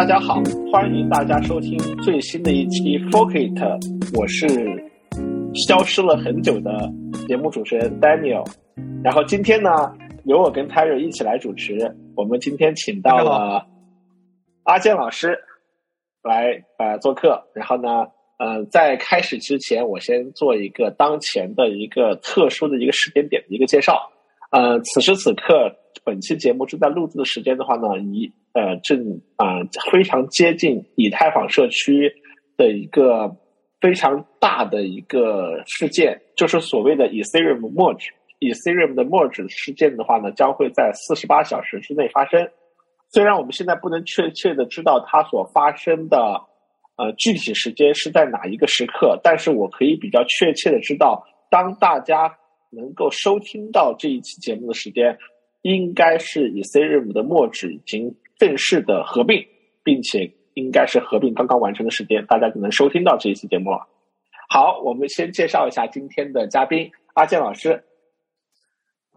呃，大家好，欢迎大家收听最新的一期 f o c u t 我是消失了很久的节目主持人 Daniel，然后今天呢，由我跟 Terry 一起来主持，我们今天请到了阿健老师来呃做客，然后呢，呃，在开始之前，我先做一个当前的一个特殊的一个时间点的一个介绍，呃，此时此刻，本期节目正在录制的时间的话呢，以呃，正啊、非常接近以太坊社区的一个非常大的一个事件，就是所谓的 Ethereum merge。Ethereum 的 merge 事件的话呢，将会在四十八小时之内发生。虽然我们现在不能确切的知道它所发生的呃具体时间是在哪一个时刻，但是我可以比较确切的知道，当大家能够收听到这一期节目的时间，应该是 Ethereum 的墨纸已经正式的合并，并且应该是合并刚刚完成的时间，大家就能收听到这一期节目了。好，我们先介绍一下今天的嘉宾阿健老师。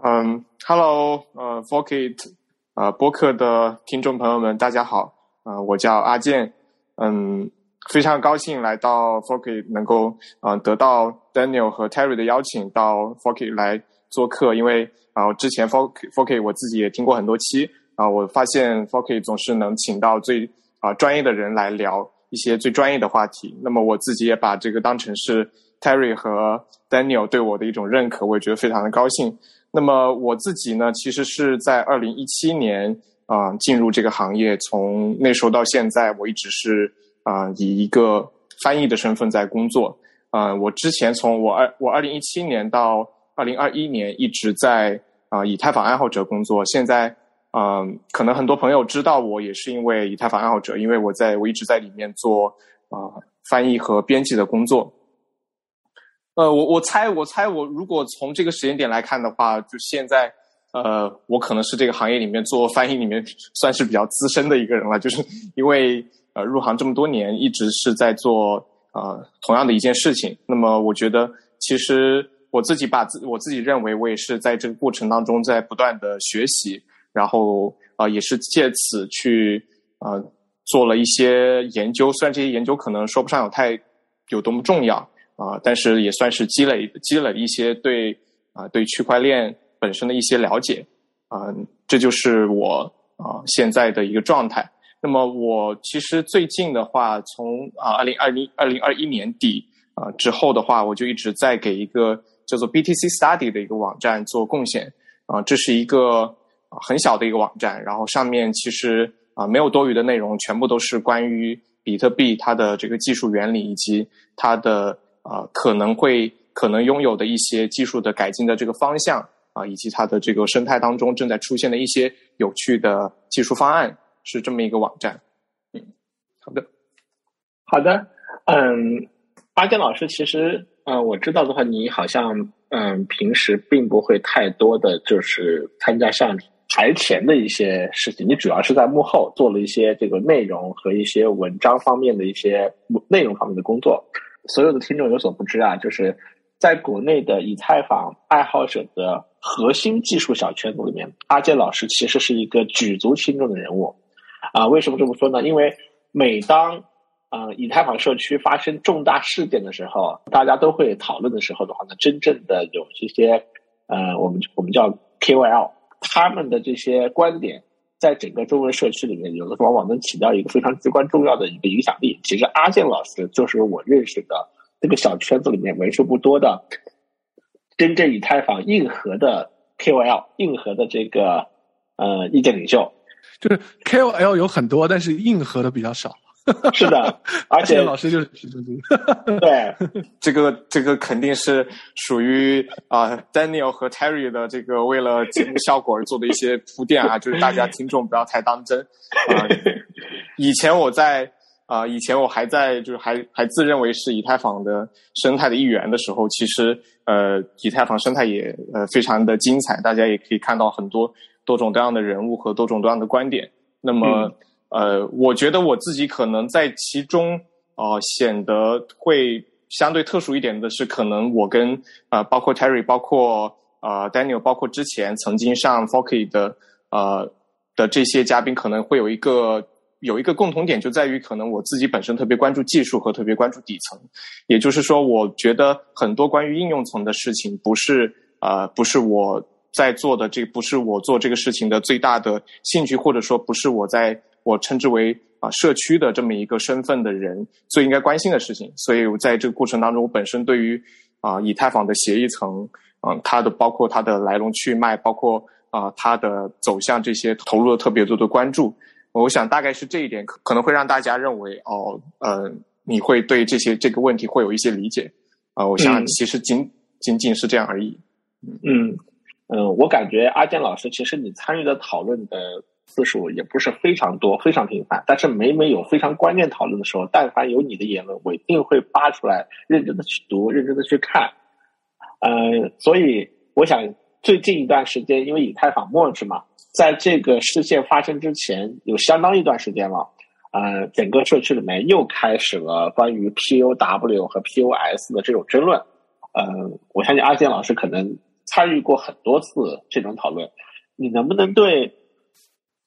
嗯，Hello，呃 f o r k i t 呃，播客的听众朋友们，大家好，呃，我叫阿健，嗯，非常高兴来到 f o r k i t 能够呃得到 Daniel 和 Terry 的邀请到 f o r k i t 来做客，因为啊、之前 f o r k f o r k i t 我自己也听过很多期啊、我发现 f o r k i t 总是能请到最啊、专业的人来聊一些最专业的话题，那么我自己也把这个当成是 Terry 和 Daniel 对我的一种认可，我也觉得非常的高兴。那么我自己呢，其实是在二零一七年啊、进入这个行业，从那时候到现在，我一直是啊、以一个翻译的身份在工作。啊、我之前从我二我二零一七年到二零二一年一直在啊、以太坊爱好者工作。现在嗯、可能很多朋友知道我也是因为以太坊爱好者，因为我在我一直在里面做啊、翻译和编辑的工作。呃，我我猜，我猜，我如果从这个时间点来看的话，就现在，呃，我可能是这个行业里面做翻译里面算是比较资深的一个人了，就是因为呃入行这么多年，一直是在做呃同样的一件事情。那么我觉得，其实我自己把自我自己认为，我也是在这个过程当中在不断的学习，然后呃也是借此去呃做了一些研究，虽然这些研究可能说不上有太有多么重要。啊、但是也算是积累积累一些对啊、对区块链本身的一些了解啊、这就是我啊、现在的一个状态。那么我其实最近的话，从啊二零二零二零二一年底啊、之后的话，我就一直在给一个叫做 BTC Study 的一个网站做贡献啊、这是一个很小的一个网站，然后上面其实啊、没有多余的内容，全部都是关于比特币它的这个技术原理以及它的啊、可能会可能拥有的一些技术的改进的这个方向啊、以及它的这个生态当中正在出现的一些有趣的技术方案，是这么一个网站。嗯，好的，好的，嗯，阿健老师，其实，啊、我知道的话，你好像，嗯，平时并不会太多的就是参加像台前的一些事情，你主要是在幕后做了一些这个内容和一些文章方面的一些内容方面的工作。所有的听众有所不知啊，就是在国内的以太坊爱好者的核心技术小圈子里面，阿健老师其实是一个举足轻重的人物。啊，为什么这么说呢？因为每当啊、以太坊社区发生重大事件的时候，大家都会讨论的时候的话呢，真正的有这些呃，我们我们叫 KOL，他们的这些观点，在整个中文社区里面，有的往往能起到一个非常至关重要的一个影响力。其实阿健老师就是我认识的这个小圈子里面为数不多的真正以太坊硬核的 KOL，硬核的这个呃意见领袖。就是 KOL 有很多，但是硬核的比较少。是的，而且老师就是其中之一。对，这个这个肯定是属于啊、Daniel 和 Terry 的这个为了节目效果而做的一些铺垫啊，就是大家听众不要太当真啊、以前我在啊、以前我还在就是还还自认为是以太坊的生态的一员的时候，其实呃以太坊生态也呃非常的精彩，大家也可以看到很多多种多样的人物和多种多样的观点。那么、呃，我觉得我自己可能在其中呃显得会相对特殊一点的是，可能我跟呃包括 Terry，包括呃 Daniel，包括之前曾经上 Forky 的呃的这些嘉宾，可能会有一个有一个共同点，就在于可能我自己本身特别关注技术和特别关注底层，也就是说，我觉得很多关于应用层的事情，不是呃，不是我在做的，这不是我做这个事情的最大的兴趣，或者说不是我在我称之为啊社区的这么一个身份的人最应该关心的事情。所以，我在这个过程当中，我本身对于啊以太坊的协议层，嗯，它的包括它的来龙去脉，包括啊它的走向这些投入了特别多的关注。我想大概是这一点可可能会让大家认为哦，呃，你会对这些这个问题会有一些理解啊。我想其实仅仅仅是这样而已。嗯嗯，我感觉阿健老师其实你参与的讨论的次数也不是非常多，非常频繁。但是每每有非常关键讨论的时候，但凡有你的言论，我一定会扒出来，认真的去读，认真的去看。呃，所以我想最近一段时间，因为以太坊末日嘛。在这个事件发生之前，有相当一段时间了，呃，整个社区里面又开始了关于 POW 和 POS 的这种争论。呃，我相信阿健老师可能参与过很多次这种讨论，你能不能对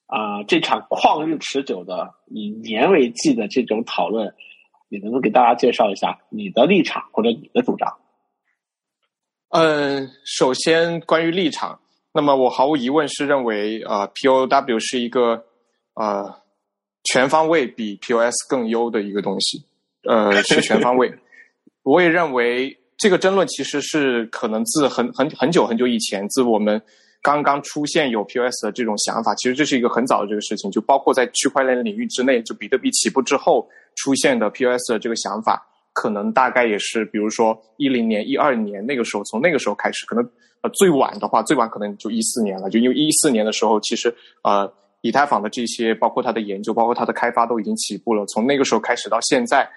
啊这场旷日持久的以年为计的这种讨论，你能不能给大家介绍一下你的立场或者你的主张？嗯，首先关于立场。那么我毫无疑问是认为，呃，POW 是一个呃全方位比 POS 更优的一个东西，呃，是全方位。我也认为这个争论其实是可能自很很很久很久以前，自我们刚刚出现有 POS 的这种想法，其实这是一个很早的这个事情，就包括在区块链领域之内，就比特币起步之后出现的 POS 的这个想法，可能大概也是比如说一零年、一二年那个时候，从那个时候开始，可能。呃，最晚的话，最晚可能就一四年了。就因为一四年的时候，其实呃，以太坊的这些，包括它的研究，包括它的开发，都已经起步了。从那个时候开始到现在，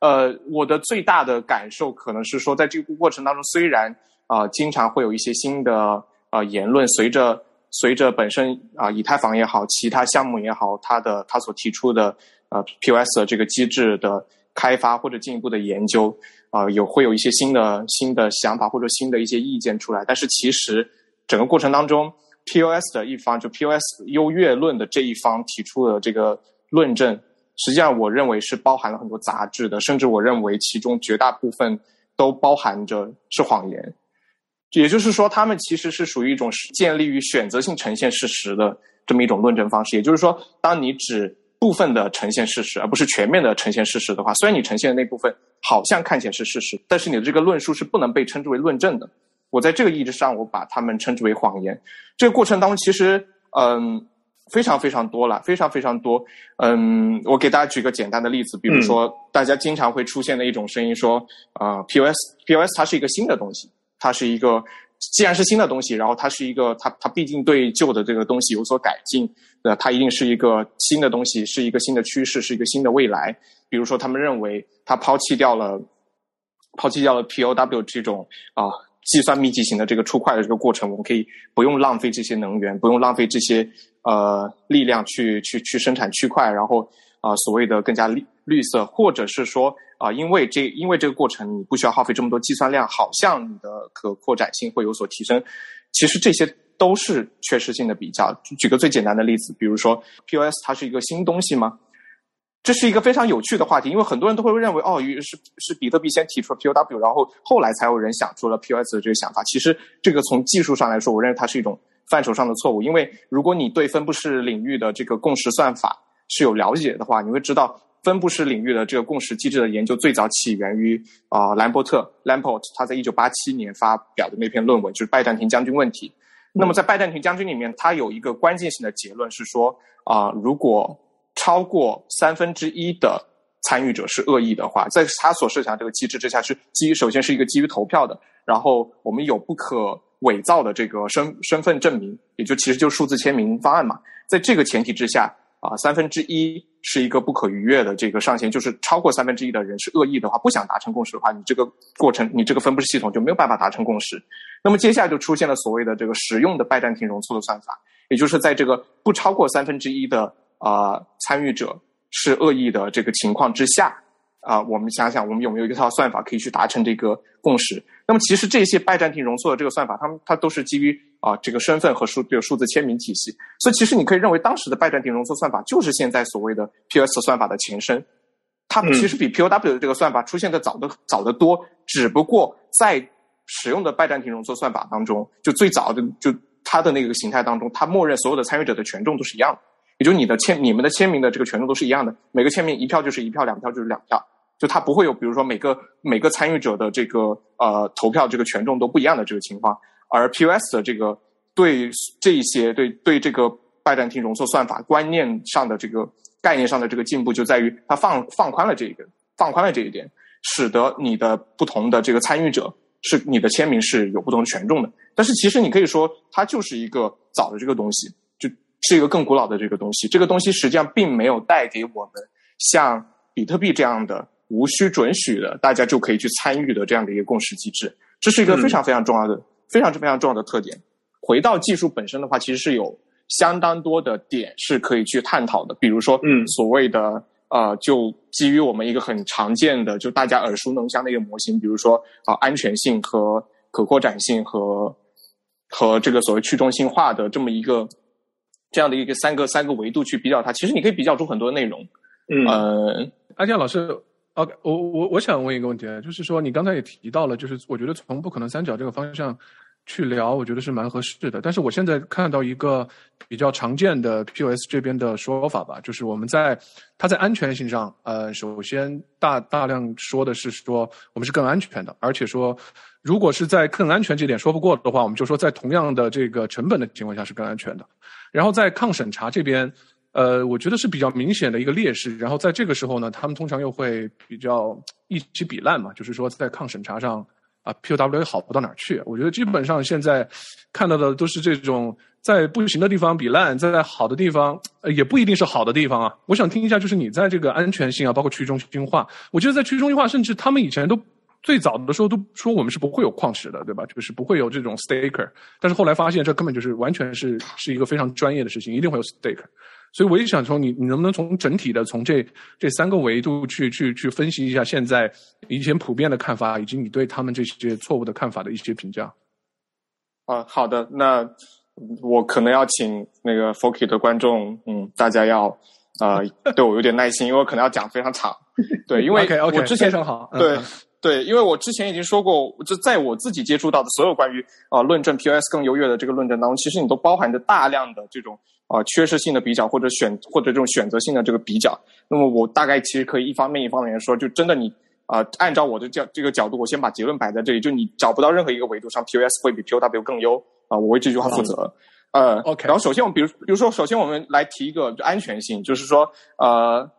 呃，我的最大的感受可能是说，在这个过程当中，虽然啊，经常会有一些新的啊言论，随着随着本身啊，以太坊也好，其他项目也好，它的它所提出的呃 POS 的这个机制的开发或者进一步的研究。啊，有会有一些新的新的想法或者新的一些意见出来，但是其实整个过程当中，POS 的一方就 POS 优越论的这一方提出的这个论证，实际上我认为是包含了很多杂质的，甚至我认为其中绝大部分都包含着是谎言。也就是说，他们其实是属于一种建立于选择性呈现事实的这么一种论证方式。也就是说，当你只部分的呈现事实，而不是全面的呈现事实的话，虽然你呈现的那部分。好像看起来是事实，但是你的这个论述是不能被称之为论证的。我在这个意义上，我把他们称之为谎言。这个过程当中，其实嗯非常非常多了，非常非常多。嗯，我给大家举个简单的例子，比如说大家经常会出现的一种声音说，啊，POS POS 它是一个新的东西，它是一个既然是新的东西，然后它是一个它它毕竟对旧的这个东西有所改进，那它一定是一个新的东西，是一个新的趋势，是一个新的未来。比如说，他们认为他抛弃掉了，抛弃掉了 POW 这种啊计算密集型的这个出块的这个过程，我们可以不用浪费这些能源，不用浪费这些呃力量去去去生产区块，然后啊所谓的更加绿绿色，或者是说啊因为这因为这个过程你不需要耗费这么多计算量，好像你的可扩展性会有所提升。其实这些都是缺失性的比较。举个最简单的例子，比如说 POS 它是一个新东西吗？这是一个非常有趣的话题，因为很多人都会认为，哦，是是比特币先提出了 POW，然后后来才有人想出了 POS 的这个想法。其实这个从技术上来说，我认为它是一种范畴上的错误。因为如果你对分布式领域的这个共识算法是有了解的话，你会知道分布式领域的这个共识机制的研究最早起源于啊兰伯特 （Lamport），他在一九八七年发表的那篇论文就是拜占庭将军问题。那么在拜占庭将军里面，他有一个关键性的结论是说啊，如果超过三分之一的参与者是恶意的话，在他所设想这个机制之下，是基于首先是一个基于投票的，然后我们有不可伪造的这个身身份证明，也就其实就是数字签名方案嘛。在这个前提之下，啊，三分之一是一个不可逾越的这个上限，就是超过三分之一的人是恶意的话，不想达成共识的话，你这个过程，你这个分布式系统就没有办法达成共识。那么接下来就出现了所谓的这个实用的拜占庭容错的算法，也就是在这个不超过三分之一的。啊，参与者是恶意的这个情况之下，啊，我们想想，我们有没有一套算法可以去达成这个共识？那么，其实这些拜占庭容错的这个算法，他们它都是基于啊这个身份和数这个数字签名体系。所以其实你可以认为当时的拜占庭容错算法就是现在所谓的 POS 算法的前身。它其实比 POW 的这个算法出现的早的早得多，只不过在使用的拜占庭容错算法当中，就最早的就它的那个形态当中，它默认所有的参与者的权重都是一样的，也就你的签你们的签名的这个权重都是一样的，每个签名一票就是一票，两票就是两票，就它不会有比如说每个每个参与者的这个呃投票这个权重都不一样的这个情况，而 POS 的这个对这一些对对这个拜占庭容错算法观念上的这个。概念上的这个进步就在于它放放宽了这一个放宽了这一点，使得你的不同的这个参与者是你的签名是有不同的权重的。但是其实你可以说它就是一个早的这个东西，就是一个更古老的这个东西。这个东西实际上并没有带给我们像比特币这样的无需准许的大家就可以去参与的这样的一个共识机制。这是一个非常非常重要的、非常非常重要的特点。回到技术本身的话，其实是有。相当多的点是可以去探讨的，比如说，嗯，所谓的呃，就基于我们一个很常见的，就大家耳熟能详的一个模型，比如说啊，安全性和可扩展性和和这个所谓去中心化的这么一个这样的一个三个三个维度去比较它，其实你可以比较出很多内容。嗯，呃，阿健老师，OK，我我我想问一个问题，就是说你刚才也提到了，就是我觉得从不可能三角这个方向。去聊，我觉得是蛮合适的。但是我现在看到一个比较常见的 POS 这边的说法吧，就是我们在它在安全性上，呃，首先大大量说的是说我们是更安全的，而且说如果是在更安全这点说不过的话，我们就说在同样的这个成本的情况下是更安全的。然后在抗审查这边，呃，我觉得是比较明显的一个劣势。然后在这个时候呢，他们通常又会比较一起比烂嘛，就是说在抗审查上。啊，POW 也好不到哪儿去。我觉得基本上现在看到的都是这种在不行的地方比烂，在好的地方也不一定是好的地方啊。我想听一下，就是你在这个安全性啊，包括去中心化，我觉得在去中心化，甚至他们以前都最早的时候都说我们是不会有矿池的，对吧？就是不会有这种 staker。但是后来发现这根本就是完全是是一个非常专业的事情，一定会有 staker。所以我也想从你，你能不能从整体的从这这三个维度去去去分析一下现在以前普遍的看法，以及你对他们这些错误的看法的一些评价？啊，好的，那我可能要请那个 f o k y 的观众，嗯，大家要呃对我有点耐心，因为我可能要讲非常长。对，因为 我之前非常好，对对，因为我之前已经说过，就在我自己接触到的所有关于啊论证 POS 更优越的这个论证当中，其实你都包含着大量的这种。啊，缺失性的比较或者选或者这种选择性的这个比较，那么我大概其实可以一方面一方面说，就真的你啊，按照我的角这个角度，我先把结论摆在这里，就你找不到任何一个维度上 POS 会比 POW 更优啊，我为这句话负责。呃，OK，然后首先我们比如比如说，首先我们来提一个安全性，就是说呃，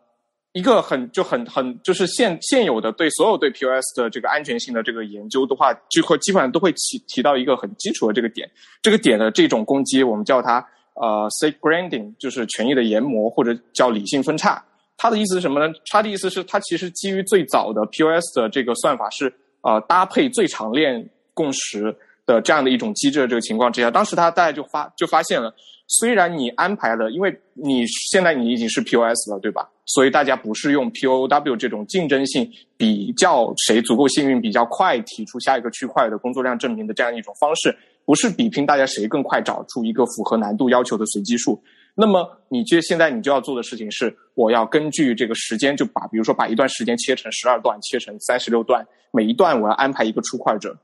一个很就很很就是现现有的对所有对 POS 的这个安全性的这个研究的话，就会基本上都会提提到一个很基础的这个点，这个点的这种攻击，我们叫它。呃，state grading 就是权益的研磨，或者叫理性分叉。它的意思是什么呢？它的意思是，它其实基于最早的 POS 的这个算法是呃搭配最长链共识的这样的一种机制的这个情况之下，当时他大家就发就发现了，虽然你安排了，因为你现在你已经是 POS 了，对吧？所以大家不是用 POW 这种竞争性比较谁足够幸运、比较快提出下一个区块的工作量证明的这样一种方式。不是比拼大家谁更快找出一个符合难度要求的随机数，那么你就现在你就要做的事情是，我要根据这个时间就把，比如说把一段时间切成十二段，切成三十六段，每一段我要安排一个出块者，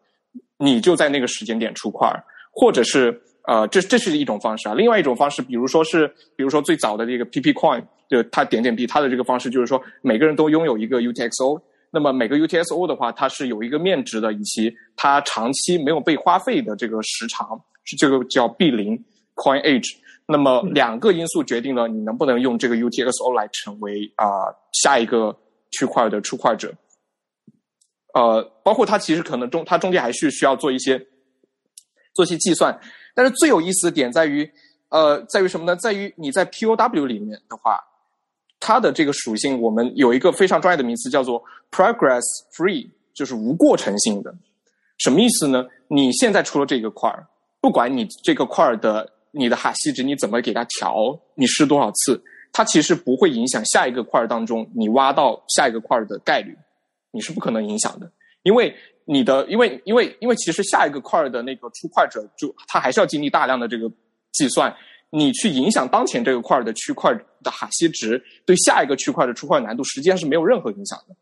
你就在那个时间点出块，或者是呃，这这是一种方式啊。另外一种方式，比如说是，比如说最早的这个 PP Coin，就它点点币，它的这个方式就是说每个人都拥有一个 UTXO。那么每个 UTXO 的话，它是有一个面值的，以及它长期没有被花费的这个时长，是这个叫 B 零 Coin Age。那么两个因素决定了你能不能用这个 UTXO 来成为啊下一个区块的出块者。呃，包括它其实可能中它中间还是需要做一些做一些计算，但是最有意思的点在于，呃，在于什么呢？在于你在 POW 里面的话。它的这个属性，我们有一个非常专业的名词，叫做 progress free，就是无过程性的。什么意思呢？你现在出了这个块儿，不管你这个块儿的你的哈希值你怎么给它调，你试多少次，它其实不会影响下一个块儿当中你挖到下一个块儿的概率，你是不可能影响的，因为你的，因为因为因为其实下一个块的那个出块者就他还是要经历大量的这个计算，你去影响当前这个块的区块的哈希值，对下一个区块的出块难度实际上是没有任何影响的。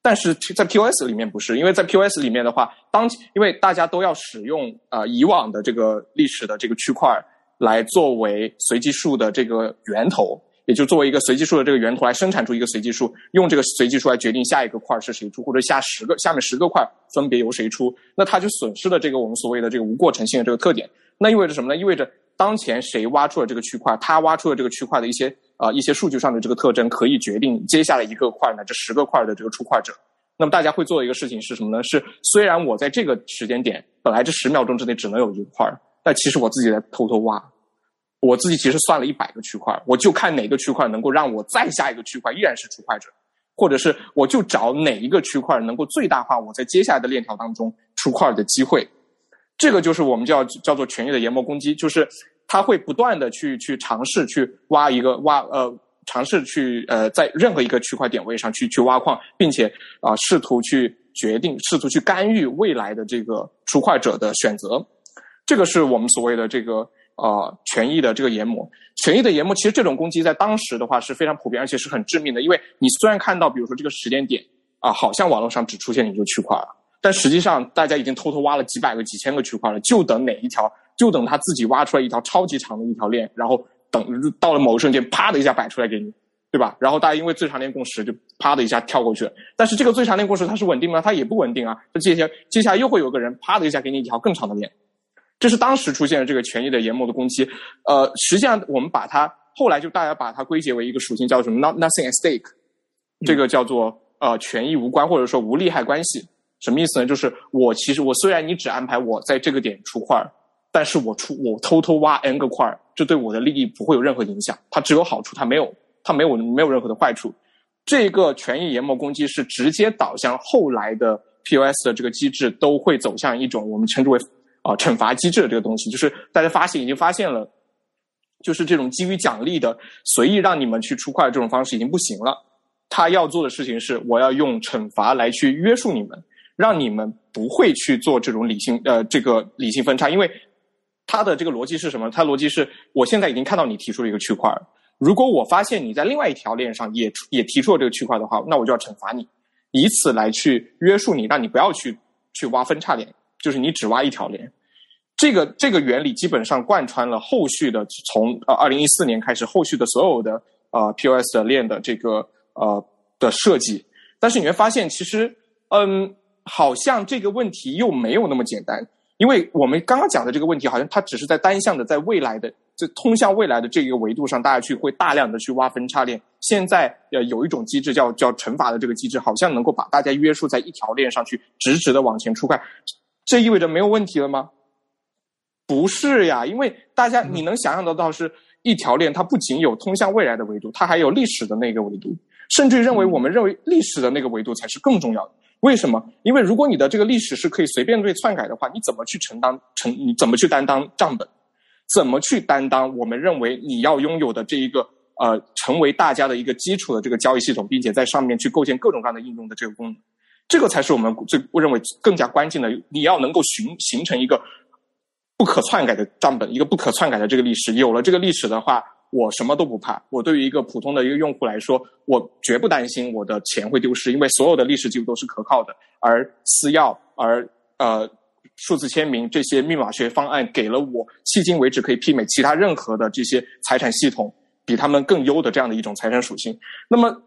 但是在 POS 里面不是，因为在 POS 里面的话，当因为大家都要使用呃以往的这个历史的这个区块来作为随机数的这个源头。也就作为一个随机数的这个源头来生产出一个随机数，用这个随机数来决定下一个块是谁出，或者下十个下面十个块分别由谁出，那它就损失了这个我们所谓的这个无过程性的这个特点。那意味着什么呢？意味着当前谁挖出了这个区块，他挖出了这个区块的一些啊一些数据上的这个特征，可以决定接下来一个块乃至十个块的这个出块者。那么大家会做的一个事情是什么呢？是虽然我在这个时间点本来这十秒钟之内只能有一块，但其实我自己在偷偷挖。我自己其实算了一百个区块，我就看哪个区块能够让我再下一个区块依然是出块者，或者是我就找哪一个区块能够最大化我在接下来的链条当中出块的机会。这个就是我们叫叫做权益的研磨攻击，就是他会不断的去去尝试去挖一个挖呃尝试去呃在任何一个区块点位上去去挖矿，并且啊试图去决定试图去干预未来的这个出块者的选择。这个是我们所谓的这个。呃，权益的这个研磨，权益的研磨，其实这种攻击在当时的话是非常普遍，而且是很致命的。因为你虽然看到，比如说这个时间点啊，好像网络上只出现一个区块了，但实际上大家已经偷偷挖了几百个、几千个区块了，就等哪一条，就等他自己挖出来一条超级长的一条链，然后等到了某个瞬间，啪的一下摆出来给你，对吧？然后大家因为最长链共识就啪的一下跳过去了。但是这个最长链共识它是稳定吗？它也不稳定啊。那接下接下来又会有个人啪的一下给你一条更长的链。这是当时出现的这个权益的研磨的攻击，呃，实际上我们把它后来就大家把它归结为一个属性，叫什么？Not nothing at stake，这个叫做呃权益无关或者说无利害关系，什么意思呢？就是我其实我虽然你只安排我在这个点出块儿，但是我出我偷偷挖 n 个块儿，这对我的利益不会有任何影响，它只有好处，它没有它没有没有任何的坏处。这个权益研磨攻击是直接导向后来的 POS 的这个机制都会走向一种我们称之为。啊，惩罚机制的这个东西，就是大家发现已经发现了，就是这种基于奖励的随意让你们去出块这种方式已经不行了。他要做的事情是，我要用惩罚来去约束你们，让你们不会去做这种理性呃这个理性分叉。因为他的这个逻辑是什么？他逻辑是我现在已经看到你提出了一个区块，如果我发现你在另外一条链上也也提出了这个区块的话，那我就要惩罚你，以此来去约束你，让你不要去去挖分叉链。就是你只挖一条链，这个这个原理基本上贯穿了后续的从呃二零一四年开始后续的所有的呃 POS 的链的这个呃的设计，但是你会发现其实嗯好像这个问题又没有那么简单，因为我们刚刚讲的这个问题好像它只是在单向的在未来的这通向未来的这个维度上，大家去会大量的去挖分叉链。现在呃有一种机制叫叫惩罚的这个机制，好像能够把大家约束在一条链上去直直的往前出块。这意味着没有问题了吗？不是呀，因为大家你能想象得到，是一条链，它不仅有通向未来的维度，它还有历史的那个维度，甚至认为我们认为历史的那个维度才是更重要的。为什么？因为如果你的这个历史是可以随便被篡改的话，你怎么去承担承？你怎么去担当账本？怎么去担当我们认为你要拥有的这一个呃，成为大家的一个基础的这个交易系统，并且在上面去构建各种各样的应用的这个功能？这个才是我们最我认为更加关键的。你要能够形形成一个不可篡改的账本，一个不可篡改的这个历史。有了这个历史的话，我什么都不怕。我对于一个普通的一个用户来说，我绝不担心我的钱会丢失，因为所有的历史记录都是可靠的。而私钥，而呃数字签名这些密码学方案，给了我迄今为止可以媲美其他任何的这些财产系统，比他们更优的这样的一种财产属性。那么，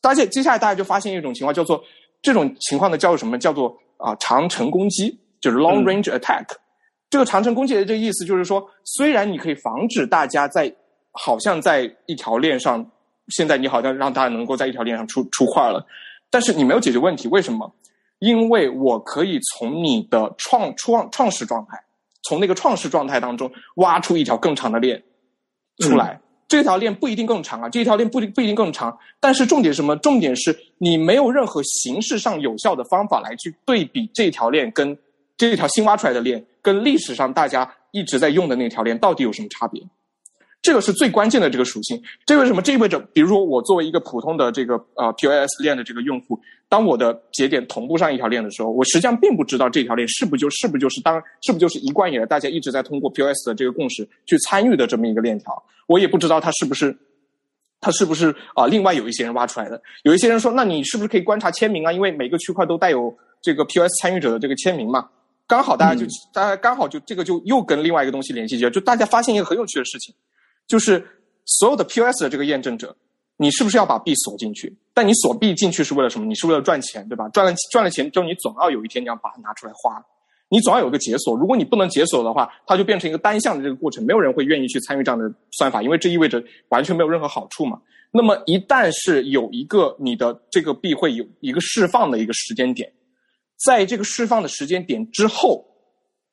大家接下来大家就发现一种情况，叫做。这种情况呢，叫做什么？叫做啊长程攻击，就是 long range attack。这个长程攻击的这个意思就是说，虽然你可以防止大家在好像在一条链上，现在你好像让大家能够在一条链上出出块了，但是你没有解决问题。为什么？因为我可以从你的创创创始状态，从那个创始状态当中挖出一条更长的链出来。这条链不一定更长啊，这条链不不一定更长，但是重点什么？重点是你没有任何形式上有效的方法来去对比这条链跟这条新挖出来的链跟历史上大家一直在用的那条链到底有什么差别？这个是最关键的这个属性。这为什么？这意味着，比如说我作为一个普通的这个呃 POS 链的这个用户，当我的节点同步上一条链的时候，我实际上并不知道这条链是不就是不就是当是不就是一贯以来大家一直在通过 POS 的这个共识去参与的这么一个链条。我也不知道它是不是它是不是啊？另外有一些人挖出来的，有一些人说，那你是不是可以观察签名啊？因为每个区块都带有这个 POS 参与者的这个签名嘛。刚好大家就大家刚好就这个就又跟另外一个东西联系起来，就大家发现一个很有趣的事情。就是所有的 POS 的这个验证者，你是不是要把币锁进去？但你锁币进去是为了什么？你是为了赚钱，对吧？赚了赚了钱之后，你总要有一天你要把它拿出来花，你总要有个解锁。如果你不能解锁的话，它就变成一个单向的这个过程，没有人会愿意去参与这样的算法，因为这意味着完全没有任何好处嘛。那么一旦是有一个你的这个币会有一个释放的一个时间点，在这个释放的时间点之后，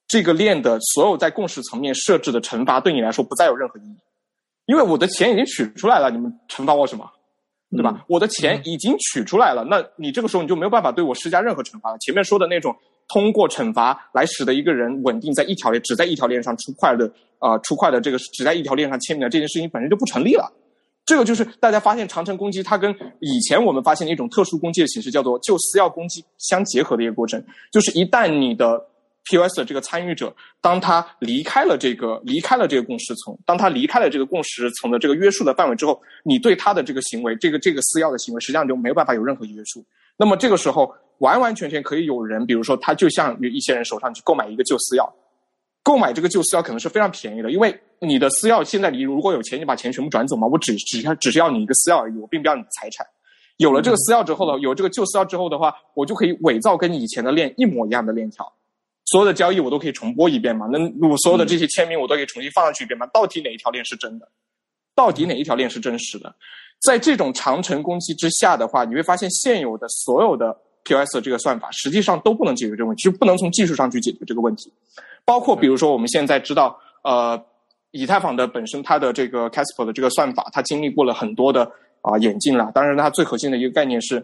这个链的所有在共识层面设置的惩罚对你来说不再有任何意义。因为我的钱已经取出来了，你们惩罚我什么？对吧？我的钱已经取出来了，那你这个时候你就没有办法对我施加任何惩罚了。前面说的那种通过惩罚来使得一个人稳定在一条链，只在一条链上出块的啊，出块的这个只在一条链上签名的这件事情本身就不成立了。这个就是大家发现长城攻击它跟以前我们发现的一种特殊攻击的形式叫做就私钥攻击相结合的一个过程，就是一旦你的。POS 的这个参与者，当他离开了这个离开了这个共识层，当他离开了这个共识层的这个约束的范围之后，你对他的这个行为，这个这个私钥的行为，实际上就没有办法有任何约束。那么这个时候，完完全全可以有人，比如说他就像一些人手上去购买一个旧私钥，购买这个旧私钥可能是非常便宜的，因为你的私钥现在你如果有钱，你把钱全部转走嘛，我只只要只是要你一个私钥而已，我并不要你的财产。有了这个私钥之后呢，有这个旧私钥之后的话，我就可以伪造跟以前的链一模一样的链条。所有的交易我都可以重播一遍嘛？那我所有的这些签名我都可以重新放上去一遍嘛？到底哪一条链是真的？到底哪一条链是真实的？在这种长城攻击之下的话，你会发现现有的所有的 POS 的这个算法实际上都不能解决这个问题，就不能从技术上去解决这个问题。包括比如说我们现在知道，呃，以太坊的本身它的这个 Casper 的这个算法，它经历过了很多的啊演进了。当然，它最核心的一个概念是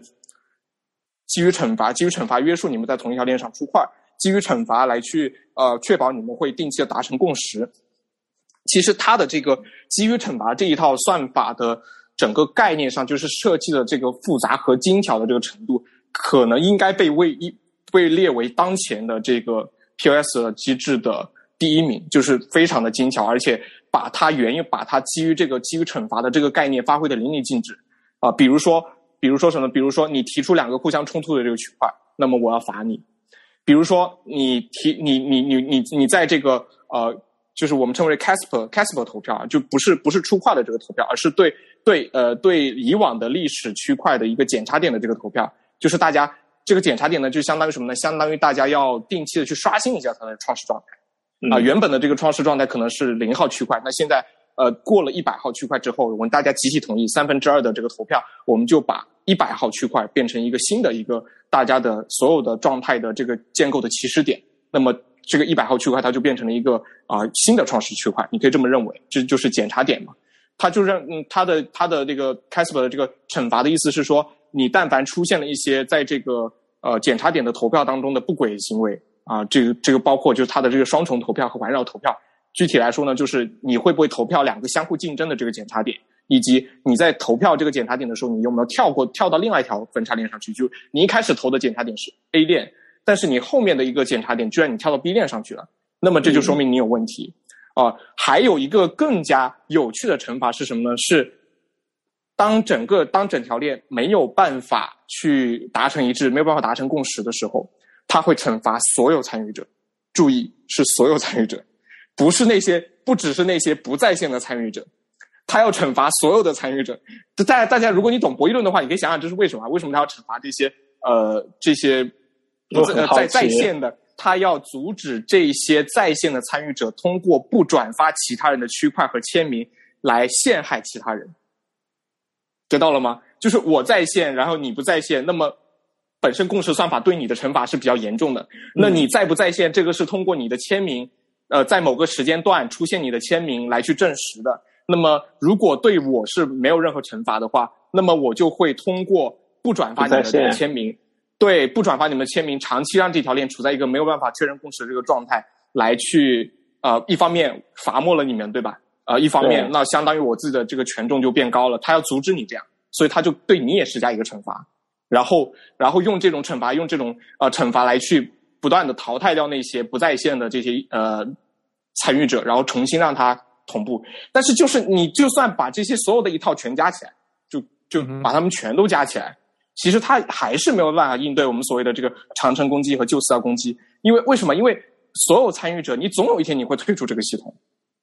基于惩罚，基于惩罚约束你们在同一条链上出块。基于惩罚来去呃确保你们会定期的达成共识，其实它的这个基于惩罚这一套算法的整个概念上，就是设计的这个复杂和精巧的这个程度，可能应该被为一被列为当前的这个 POS 机制的第一名，就是非常的精巧，而且把它原因把它基于这个基于惩罚的这个概念发挥的淋漓尽致啊，比如说比如说什么，比如说你提出两个互相冲突的这个区块，那么我要罚你。比如说，你提你你你你你在这个呃，就是我们称为 Casper Casper 投票啊，就不是不是出块的这个投票，而是对对呃对以往的历史区块的一个检查点的这个投票，就是大家这个检查点呢，就相当于什么呢？相当于大家要定期的去刷新一下它的创始状态。啊，原本的这个创始状态可能是零号区块，那现在呃过了一百号区块之后，我们大家集体同意三分之二的这个投票，我们就把。一百号区块变成一个新的一个大家的所有的状态的这个建构的起始点，那么这个一百号区块它就变成了一个啊新的创始区块，你可以这么认为，这就是检查点嘛。它就让嗯它的它的这个 Casper 的这个惩罚的意思是说，你但凡出现了一些在这个呃检查点的投票当中的不轨行为啊，这个这个包括就是它的这个双重投票和环绕投票，具体来说呢，就是你会不会投票两个相互竞争的这个检查点。以及你在投票这个检查点的时候，你有没有跳过跳到另外一条分叉链上去？就你一开始投的检查点是 A 链，但是你后面的一个检查点居然你跳到 B 链上去了，那么这就说明你有问题啊。还有一个更加有趣的惩罚是什么呢？是当整个当整条链没有办法去达成一致，没有办法达成共识的时候，它会惩罚所有参与者。注意，是所有参与者，不是那些不只是那些不在线的参与者。他要惩罚所有的参与者。大大家，如果你懂博弈论的话，你可以想想这是为什么？为什么他要惩罚这些呃这些在在在线的？他要阻止这些在线的参与者通过不转发其他人的区块和签名来陷害其他人。得到了吗？就是我在线，然后你不在线，那么本身共识算法对你的惩罚是比较严重的。那你在不在线，这个是通过你的签名，呃，在某个时间段出现你的签名来去证实的。那么，如果对我是没有任何惩罚的话，那么我就会通过不转发你们的签名，对不转发你们的签名，长期让这条链处在一个没有办法确认共识的这个状态，来去呃，一方面罚没了你们，对吧？呃，一方面那相当于我自己的这个权重就变高了，他要阻止你这样，所以他就对你也施加一个惩罚，然后然后用这种惩罚，用这种呃惩罚来去不断的淘汰掉那些不在线的这些呃参与者，然后重新让它同步。但是就是你就算把这些所有的一套全加起来，就就把它们全都加起来，其实它还是没有办法应对我们所谓的这个长城攻击和旧四幺攻击。因为为什么？因为所有参与者，你总有一天你会退出这个系统，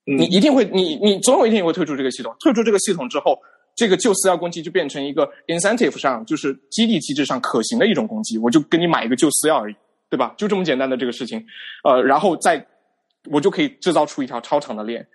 嗯你一定会，你你总有一天你会退出这个系统。退出这个系统之后，这个旧四幺攻击就变成一个 incentive 上，就是激励机制上可行的一种攻击。我就跟你买一个旧四幺而已，对吧？就这么简单的这个事情，呃，然后再我就可以制造出一条超长的链。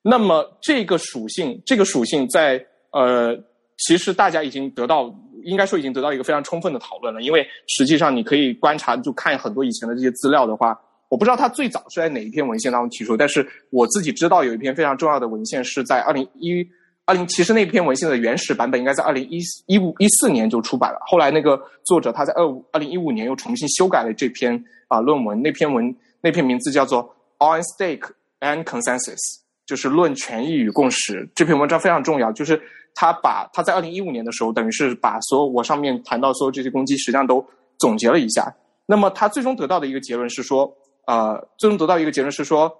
那么这个属性，这个属性在呃，其实大家已经得到，应该说已经得到一个非常充分的讨论了。因为实际上你可以观察，就看很多以前的这些资料的话，我不知道它最早是在哪一篇文献当中提出，但是我自己知道有一篇非常重要的文献是在二零一二零，其实那篇文献的原始版本应该在二零一一五一四年就出版了，后来那个作者他在二五二零一五年又重新修改了这篇啊、论文，那篇文那篇名字叫做 On Stake and Consensus。就是论权益与共识这篇文章非常重要，就是他把他在二零一五年的时候，等于是把所有我上面谈到所有这些攻击，实际上都总结了一下。那么他最终得到的一个结论是说，呃，最终得到一个结论是说，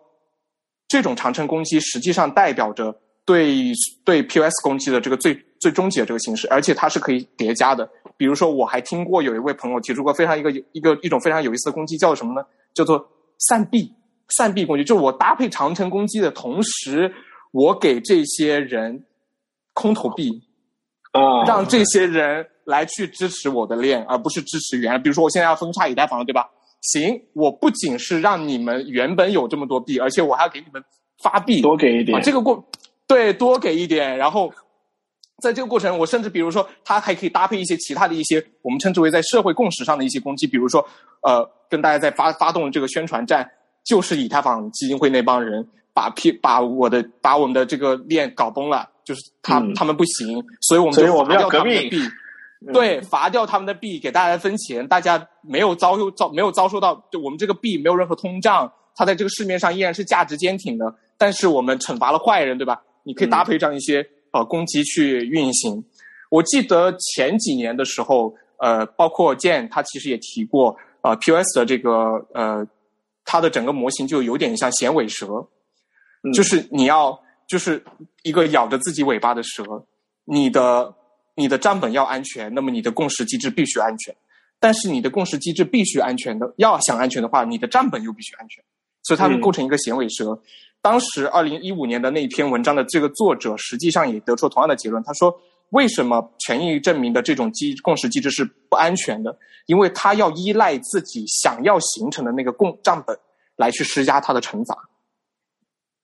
这种长城攻击实际上代表着对对 POS 攻击的这个最最终极的这个形式，而且它是可以叠加的。比如说，我还听过有一位朋友提出过非常一个一个一种非常有意思的攻击，叫做什么呢？叫做散币。散币攻击就是我搭配长城攻击的同时，我给这些人空投币，哦，让这些人来去支持我的链，而不是支持原来。比如说，我现在要分叉以太坊了，对吧？行，我不仅是让你们原本有这么多币，而且我还要给你们发币，多给一点啊，这个过对多给一点，然后在这个过程，我甚至比如说，他还可以搭配一些其他的一些我们称之为在社会共识上的一些攻击，比如说呃，跟大家在发发动这个宣传战，就是以太坊基金会那帮人把 P 把我的把我们的这个链搞崩了，就是他、嗯他们不行，所以我们就所以我们要革命。对，罚掉他们的币，给大家分钱，大家没有遭受遭没有遭受到，就我们这个币没有任何通胀，它在这个市面上依然是价值坚挺的。但是我们惩罚了坏人，对吧？你可以搭配这样一些、呃攻击去运行。我记得前几年的时候，呃，包括剑他其实也提过，呃，POS 的这个呃，它的整个模型就有点像衔尾蛇，嗯就是你要就是一个咬着自己尾巴的蛇，你的你的账本要安全，那么你的共识机制必须安全。但是你的共识机制必须安全的，要想安全的话，你的账本又必须安全，所以它们嗯构成一个衔尾蛇。当时二零一五年的那篇文章的这个作者，实际上也得出同样的结论。他说，为什么权益证明的这种机共识机制是不安全的？因为它要依赖自己想要形成的那个共账本来去施加它的惩罚。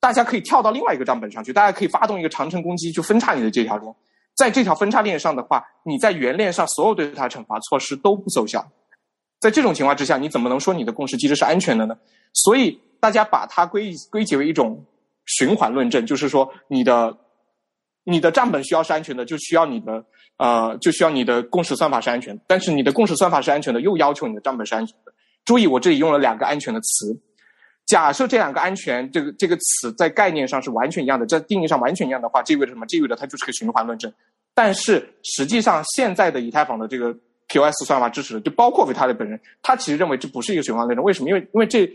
大家可以跳到另外一个账本上去，大家可以发动一个长城攻击，去分叉你的这条链。在这条分叉链上的话，你在原链上所有对它的惩罚措施都不奏效。在这种情况之下，你怎么能说你的共识机制是安全的呢？所以大家把它归归结为一种循环论证，就是说你的你的账本需要是安全的，就需要你的呃就需要你的共识算法是安全，但是你的共识算法是安全的，又要求你的账本是安全的。注意，我这里用了两个安全的词。假设这两个安全这个这个词在概念上是完全一样的，在定义上完全一样的话，这意味着什么？这意味着它就是个循环论证。但是实际上，现在的以太坊的这个 POS 算法支持的，就包括维塔利本人，他其实认为这不是一个循环论证。为什么？因为因为这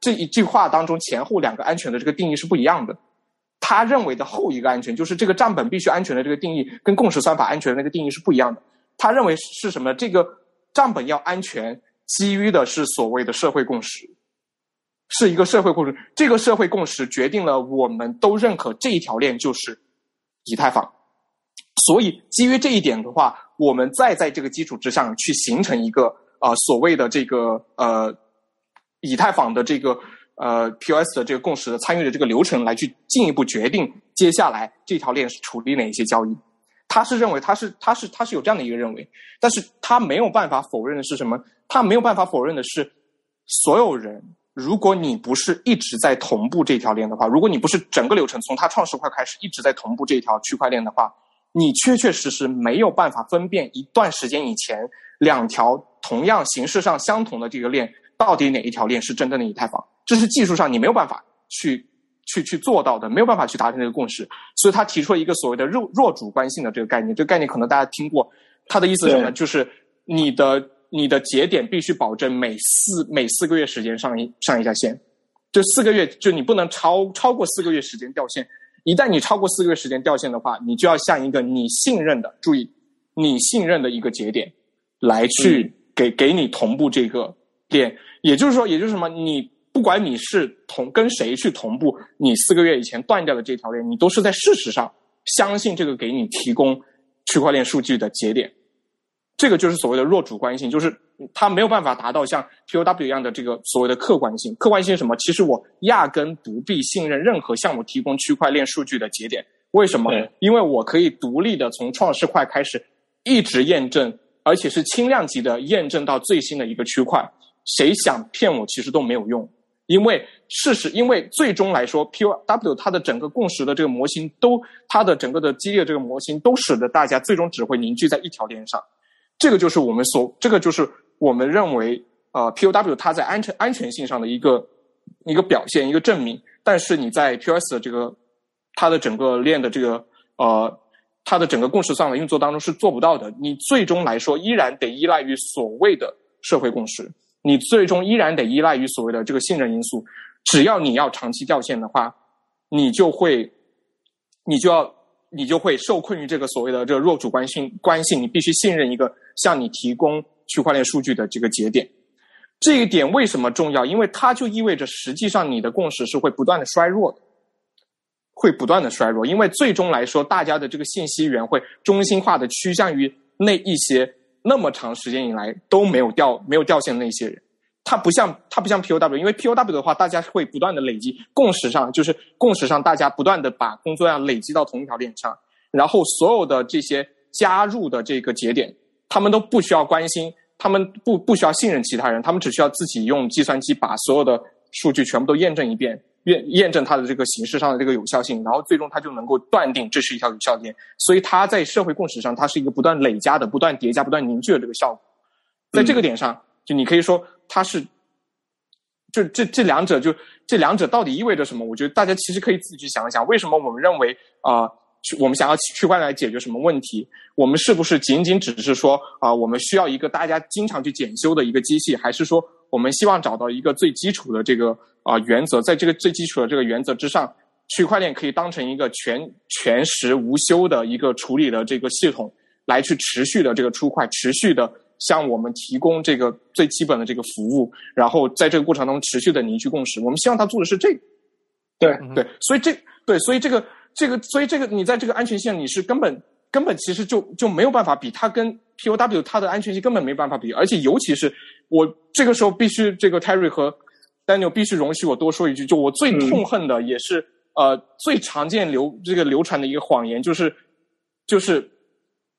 这一句话当中前后两个安全的这个定义是不一样的。他认为的后一个安全，就是这个账本必须安全的这个定义，跟共识算法安全的那个定义是不一样的。他认为是什么？这个账本要安全，基于的是所谓的社会共识。是一个社会共识，这个社会共识决定了我们都认可这一条链就是以太坊，所以基于这一点的话，我们再在这个基础之上去形成一个呃所谓的这个呃以太坊的这个呃 POS 的这个共识的参与的这个流程，来去进一步决定接下来这条链是处理哪一些交易。他是认为他是他是他是有这样的一个认为，但是他没有办法否认的是什么？他没有办法否认的是所有人。如果你不是一直在同步这条链的话，如果你不是整个流程从它创始块开始一直在同步这条区块链的话，你确确实实没有办法分辨一段时间以前两条同样形式上相同的这个链到底哪一条链是真正的以太坊，这是技术上你没有办法去去去做到的，没有办法去达成这个共识，所以他提出了一个所谓的弱弱主观性的这个概念。这个概念可能大家听过，他的意思是什么？就是你的你的节点必须保证每四每四个月时间上一上一下线，就四个月，就你不能超超过四个月时间掉线。一旦你超过四个月时间掉线的话，你就要向一个你信任的，注意你信任的一个节点来去给给你同步这个链。也就是说，也就是什么？你不管你是同跟谁去同步，你四个月以前断掉的这条链，你都是在事实上相信这个给你提供区块链数据的节点。这个就是所谓的弱主观性，就是它没有办法达到像 POW 一样的这个所谓的客观性。客观性什么？其实我压根不必信任任何向我提供区块链数据的节点。为什么？因为我可以独立的从创世块开始，一直验证，而且是轻量级的验证到最新的一个区块。谁想骗我，其实都没有用，因为事实，因为最终来说，POW 它的整个共识的这个模型，都它的整个的激烈这个模型，都使得大家最终只会凝聚在一条链上。这个就是我们所，这个就是我们认为，呃，POW 它在安全安全性上的一个一个表现，一个证明。但是你在 POS 的这个它的整个链的这个呃它的整个共识算法运作当中是做不到的。你最终来说，依然得依赖于所谓的社会共识。你最终依然得依赖于所谓的这个信任因素。只要你要长期掉线的话，你就会，你就要，你就会受困于这个所谓的这个弱主观性关系。你必须信任一个向你提供区块链数据的这个节点。这一点为什么重要？因为它就意味着实际上你的共识是会不断的衰弱的，会不断的衰弱。因为最终来说，大家的这个信息源会中心化的趋向于那一些。那么长时间以来都没有掉没有掉线的那些人，他不像他不像 POW，因为 POW 的话，大家会不断的累积共识上，就是共识上大家不断的把工作量累积到同一条链上，然后所有的这些加入的这个节点，他们都不需要关心，他们不不需要信任其他人，他们只需要自己用计算机把所有的数据全部都验证一遍。验验证它的这个形式上的这个有效性，然后最终它就能够断定这是一条有效链。所以它在社会共识上，它是一个不断累加的、不断叠加、不断凝聚的这个效果。在这个点上，就你可以说它是，就这这两者就这两者到底意味着什么？我觉得大家其实可以自己去想一想，为什么我们认为啊，我们想要区块链来解决什么问题？我们是不是仅仅只是说啊，我们需要一个大家经常去检修的一个机器，还是说我们希望找到一个最基础的这个？啊，原则在这个最基础的这个原则之上，区块链可以当成一个全全时无休的一个处理的这个系统，来去持续的这个出块，持续的向我们提供这个最基本的这个服务，然后在这个过程中持续的凝聚共识。我们希望他做的是这个，对对，所以这对，所以这个这个，所以这个你在这个安全性，你是根本根本其实就就没有办法比它跟 POW 它的安全性根本没办法比，而且尤其是我这个时候必须这个 Terry 和。Daniel 必须容许我多说一句，就我最痛恨的，也是呃最常见流这个流传的一个谎言，就是就是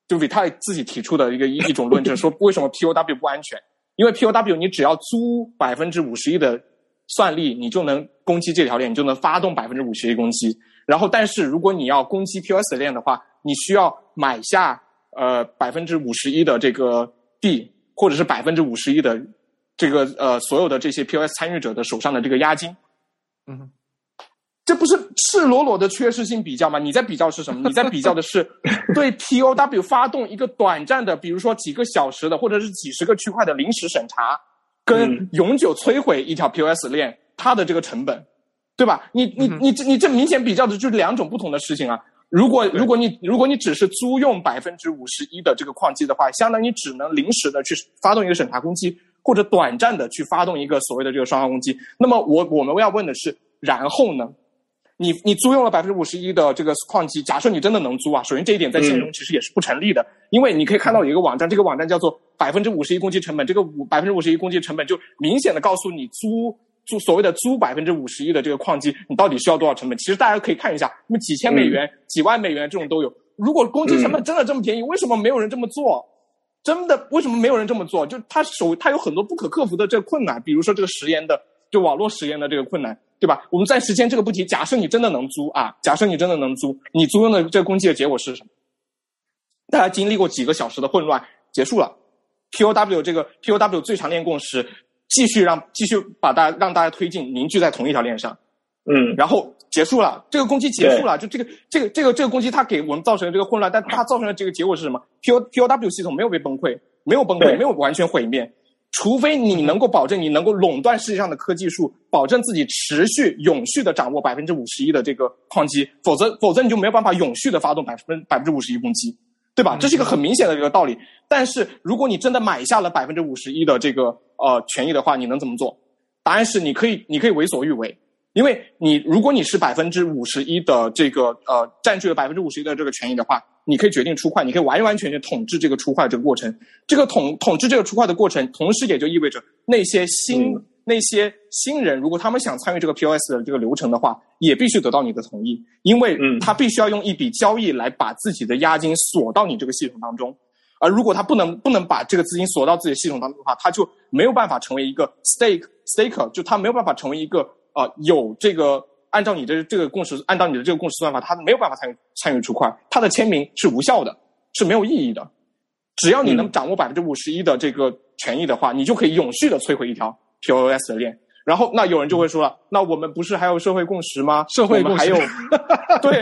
就 Vitaly 自己提出的一个一一种论证，说为什么 POW 不安全？因为 POW 你只要租百分之五十一的算力，你就能攻击这条链，你就能发动百分之五十一攻击。然后，但是如果你要攻击 POS 链的话，你需要买下呃百分之五十一的这个币，或者是百分之五十一的。这个呃，所有的这些 POS 参与者的手上的这个押金，嗯，这不是赤裸裸的缺失性比较吗？你在比较是什么？你在比较的是 对 POW 发动一个短暂的，比如说几个小时的，或者是几十个区块的临时审查，跟永久摧毁一条 POS 链它的这个成本，对吧？你你你这你这明显比较的就是两种不同的事情啊！如果如果你如果你只是租用百分之五十一的这个矿机的话，相当于只能临时的去发动一个审查攻击。或者短暂的去发动一个所谓的这个双方攻击，那么我我们要问的是，然后呢？你你租用了百分之五十一的这个矿机，假设你真的能租啊，首先这一点在现实中其实也是不成立的，因为你可以看到有一个网站，这个网站叫做百分之五十一攻击成本，这个五百分之五十一攻击成本就明显的告诉你租租所谓的租百分之五十一的这个矿机，你到底需要多少成本？其实大家可以看一下，那么几千美元、几万美元这种都有。如果攻击成本真的这么便宜，为什么没有人这么做？真的，为什么没有人这么做？就他手，他有很多不可克服的这个困难，比如说这个实验的，就网络实验的这个困难，对吧？我们暂时先这个不提。假设你真的能租啊，假设你真的能租，你租用的这个攻击的结果是什么？大家经历过几个小时的混乱，结束了。POW 这个 POW 最长链共识继续让继续把大家让大家推进凝聚在同一条链上，嗯，然后结束了，这个攻击结束了，就这个这个这个这个攻击它给我们造成了这个混乱，但它造成的这个结果是什么？P O P O W 系统没有被崩溃，没有崩溃，没有完全毁灭，除非你能够保证你能够垄断世界上的科技树，保证自己持续永续的掌握百分之五十一的这个矿机，否则否则你就没有办法永续的发动百分百分之五十一攻击。对吧？这是一个很明显的这个道理。但是如果你真的买下了百分之五十一的这个呃权益的话，你能怎么做？答案是你可以，你可以为所欲为，因为你如果你是百分之五十一的这个呃占据了百分之五十一的这个权益的话，你可以决定出块，你可以完完全全统治这个出块这个过程。这个统统治这个出块的过程，同时也就意味着那些新、嗯那些新人，如果他们想参与这个 POS 的这个流程的话，也必须得到你的同意，因为嗯他必须要用一笔交易来把自己的押金锁到你这个系统当中。而如果他不能不能把这个资金锁到自己的系统当中的话，他就没有办法成为一个 stake staker，就他没有办法成为一个呃有这个按照你的这个共识，按照你的这个共识算法，他没有办法参与参与出块，他的签名是无效的，是没有意义的。只要你能掌握百分之五十一的这个权益的话，你就可以永续的摧毁一条 POS 的链。然后，那有人就会说了，那我们不是还有社会共识吗？社会共识我们还有，对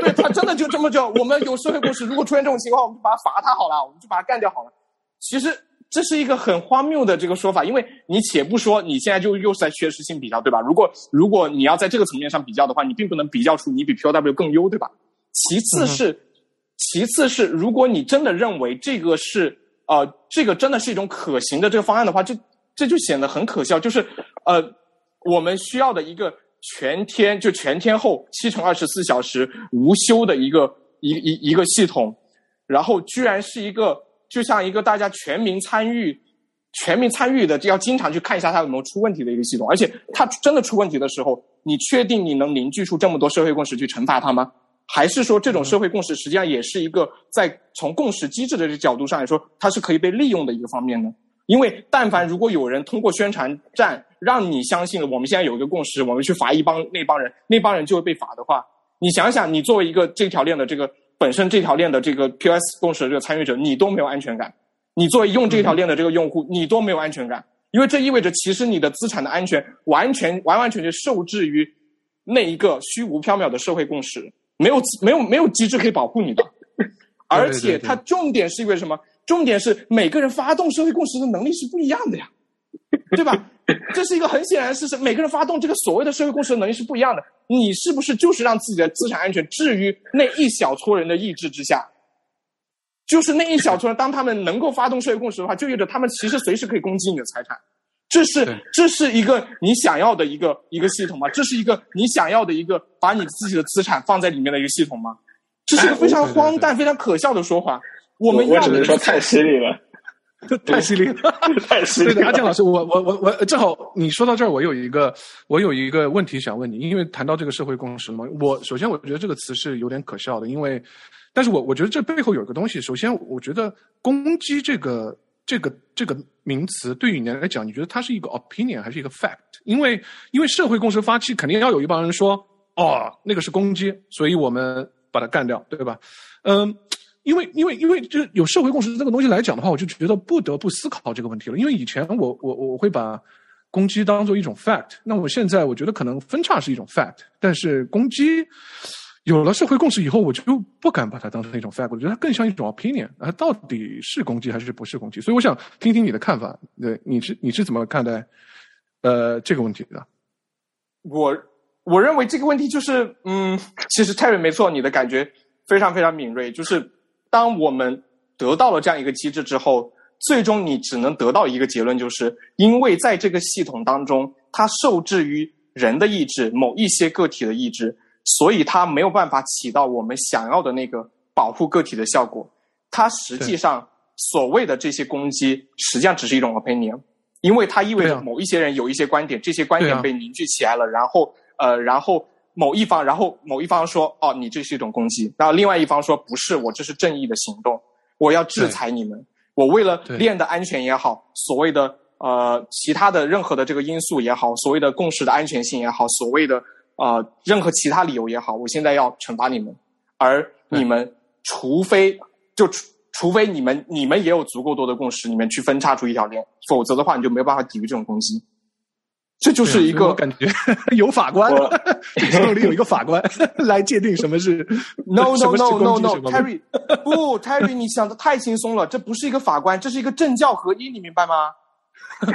对，他真的就这么叫我们有社会共识。如果出现这种情况，我们就把他罚他好了，我们就把他干掉好了。其实这是一个很荒谬的这个说法，因为你且不说你现在就又是在缺失性比较，对吧？如果如果你要在这个层面上比较的话，你并不能比较出你比 POW 更优，对吧？其次是，其次是，如果你真的认为这个是呃，这个真的是一种可行的这个方案的话，这这就显得很可笑。就是呃，我们需要的一个全天就全天候七乘二十四小时无休的一个一一一个系统，然后居然是一个就像一个大家全民参与。全民参与的，就要经常去看一下它有没有出问题的一个系统，而且它真的出问题的时候，你确定你能凝聚出这么多社会共识去惩罚它吗？还是说这种社会共识实际上也是一个在从共识机制的这个角度上来说，它是可以被利用的一个方面呢？因为但凡如果有人通过宣传战让你相信了我们现在有一个共识，我们去罚一帮那帮人，那帮人就会被罚的话，你想想，你作为一个这条链的这个本身这条链的这个 POS 共识的这个参与者，你都没有安全感。你作为用这条链的这个用户，你都没有安全感，因为这意味着其实你的资产的安全完全完完全全受制于那一个虚无缥缈的社会共识，没有没有没有机制可以保护你的。而且它重点是因为什么？重点是每个人发动社会共识的能力是不一样的呀，对吧？这是一个很显然的事实，每个人发动这个所谓的社会共识的能力是不一样的。你是不是就是让自己的资产安全置于那一小撮人的意志之下？就是那一小撮人，当他们能够发动社会共识的话，就意味着他们其实随时可以攻击你的财产。这是这是一个你想要的一个一个系统吗？这是一个你想要的一个把你自己的资产放在里面的一个系统吗？这是一个非常荒诞、非常可笑的说法。我们我只能说太犀利了，太犀利了，太犀利了。阿健老师，我我我我正好你说到这儿，我有一个我有一个问题想问你，因为谈到这个社会共识嘛，我首先我觉得这个词是有点可笑的，因为。但是我我觉得这背后有一个东西。首先，我觉得攻击这个这个这个名词对于你来讲，你觉得它是一个 opinion 还是一个 fact？因为因为社会共识发起，肯定要有一帮人说哦，那个是攻击，所以我们把它干掉，对吧？嗯，因为因为因为就有社会共识这个东西来讲的话，我就觉得不得不思考这个问题了。因为以前我我我会把攻击当做一种 fact，那我现在我觉得可能分叉是一种 fact，但是攻击。有了社会共识以后，我就不敢把它当成一种 fact，我觉得它更像一种 opinion，它，到底是攻击还是不是攻击？所以我想听听你的看法，对，你是你是怎么看待呃这个问题的？我我认为这个问题就是，嗯，其实 Terry 没错，你的感觉非常非常敏锐，就是当我们得到了这样一个机制之后，最终你只能得到一个结论，就是因为在这个系统当中，它受制于人的意志，某一些个体的意志。所以它没有办法起到我们想要的那个保护个体的效果。它实际上所谓的这些攻击，实际上只是一种 opinion，因为它意味着某一些人有一些观点，这些观点被凝聚起来了，然后呃，然后某一方，然后某一方说哦，你这是一种攻击，然后另外一方说不是，我这是正义的行动，我要制裁你们，我为了链的安全也好，所谓的呃其他的任何的这个因素也好，所谓的共识的安全性也好，所谓的。呃，任何其他理由也好，我现在要惩罚你们，而你们除非就除除非你们你们也有足够多的共识，你们去分叉出一条链，否则的话你就没有办法抵御这种攻击。这就是一个感觉 有法官，系统 里有一个法官 来界定什么是 no no no no no Terry 不 Terry 你想的太轻松了，这不是一个法官，这是一个政教合一，你明白吗？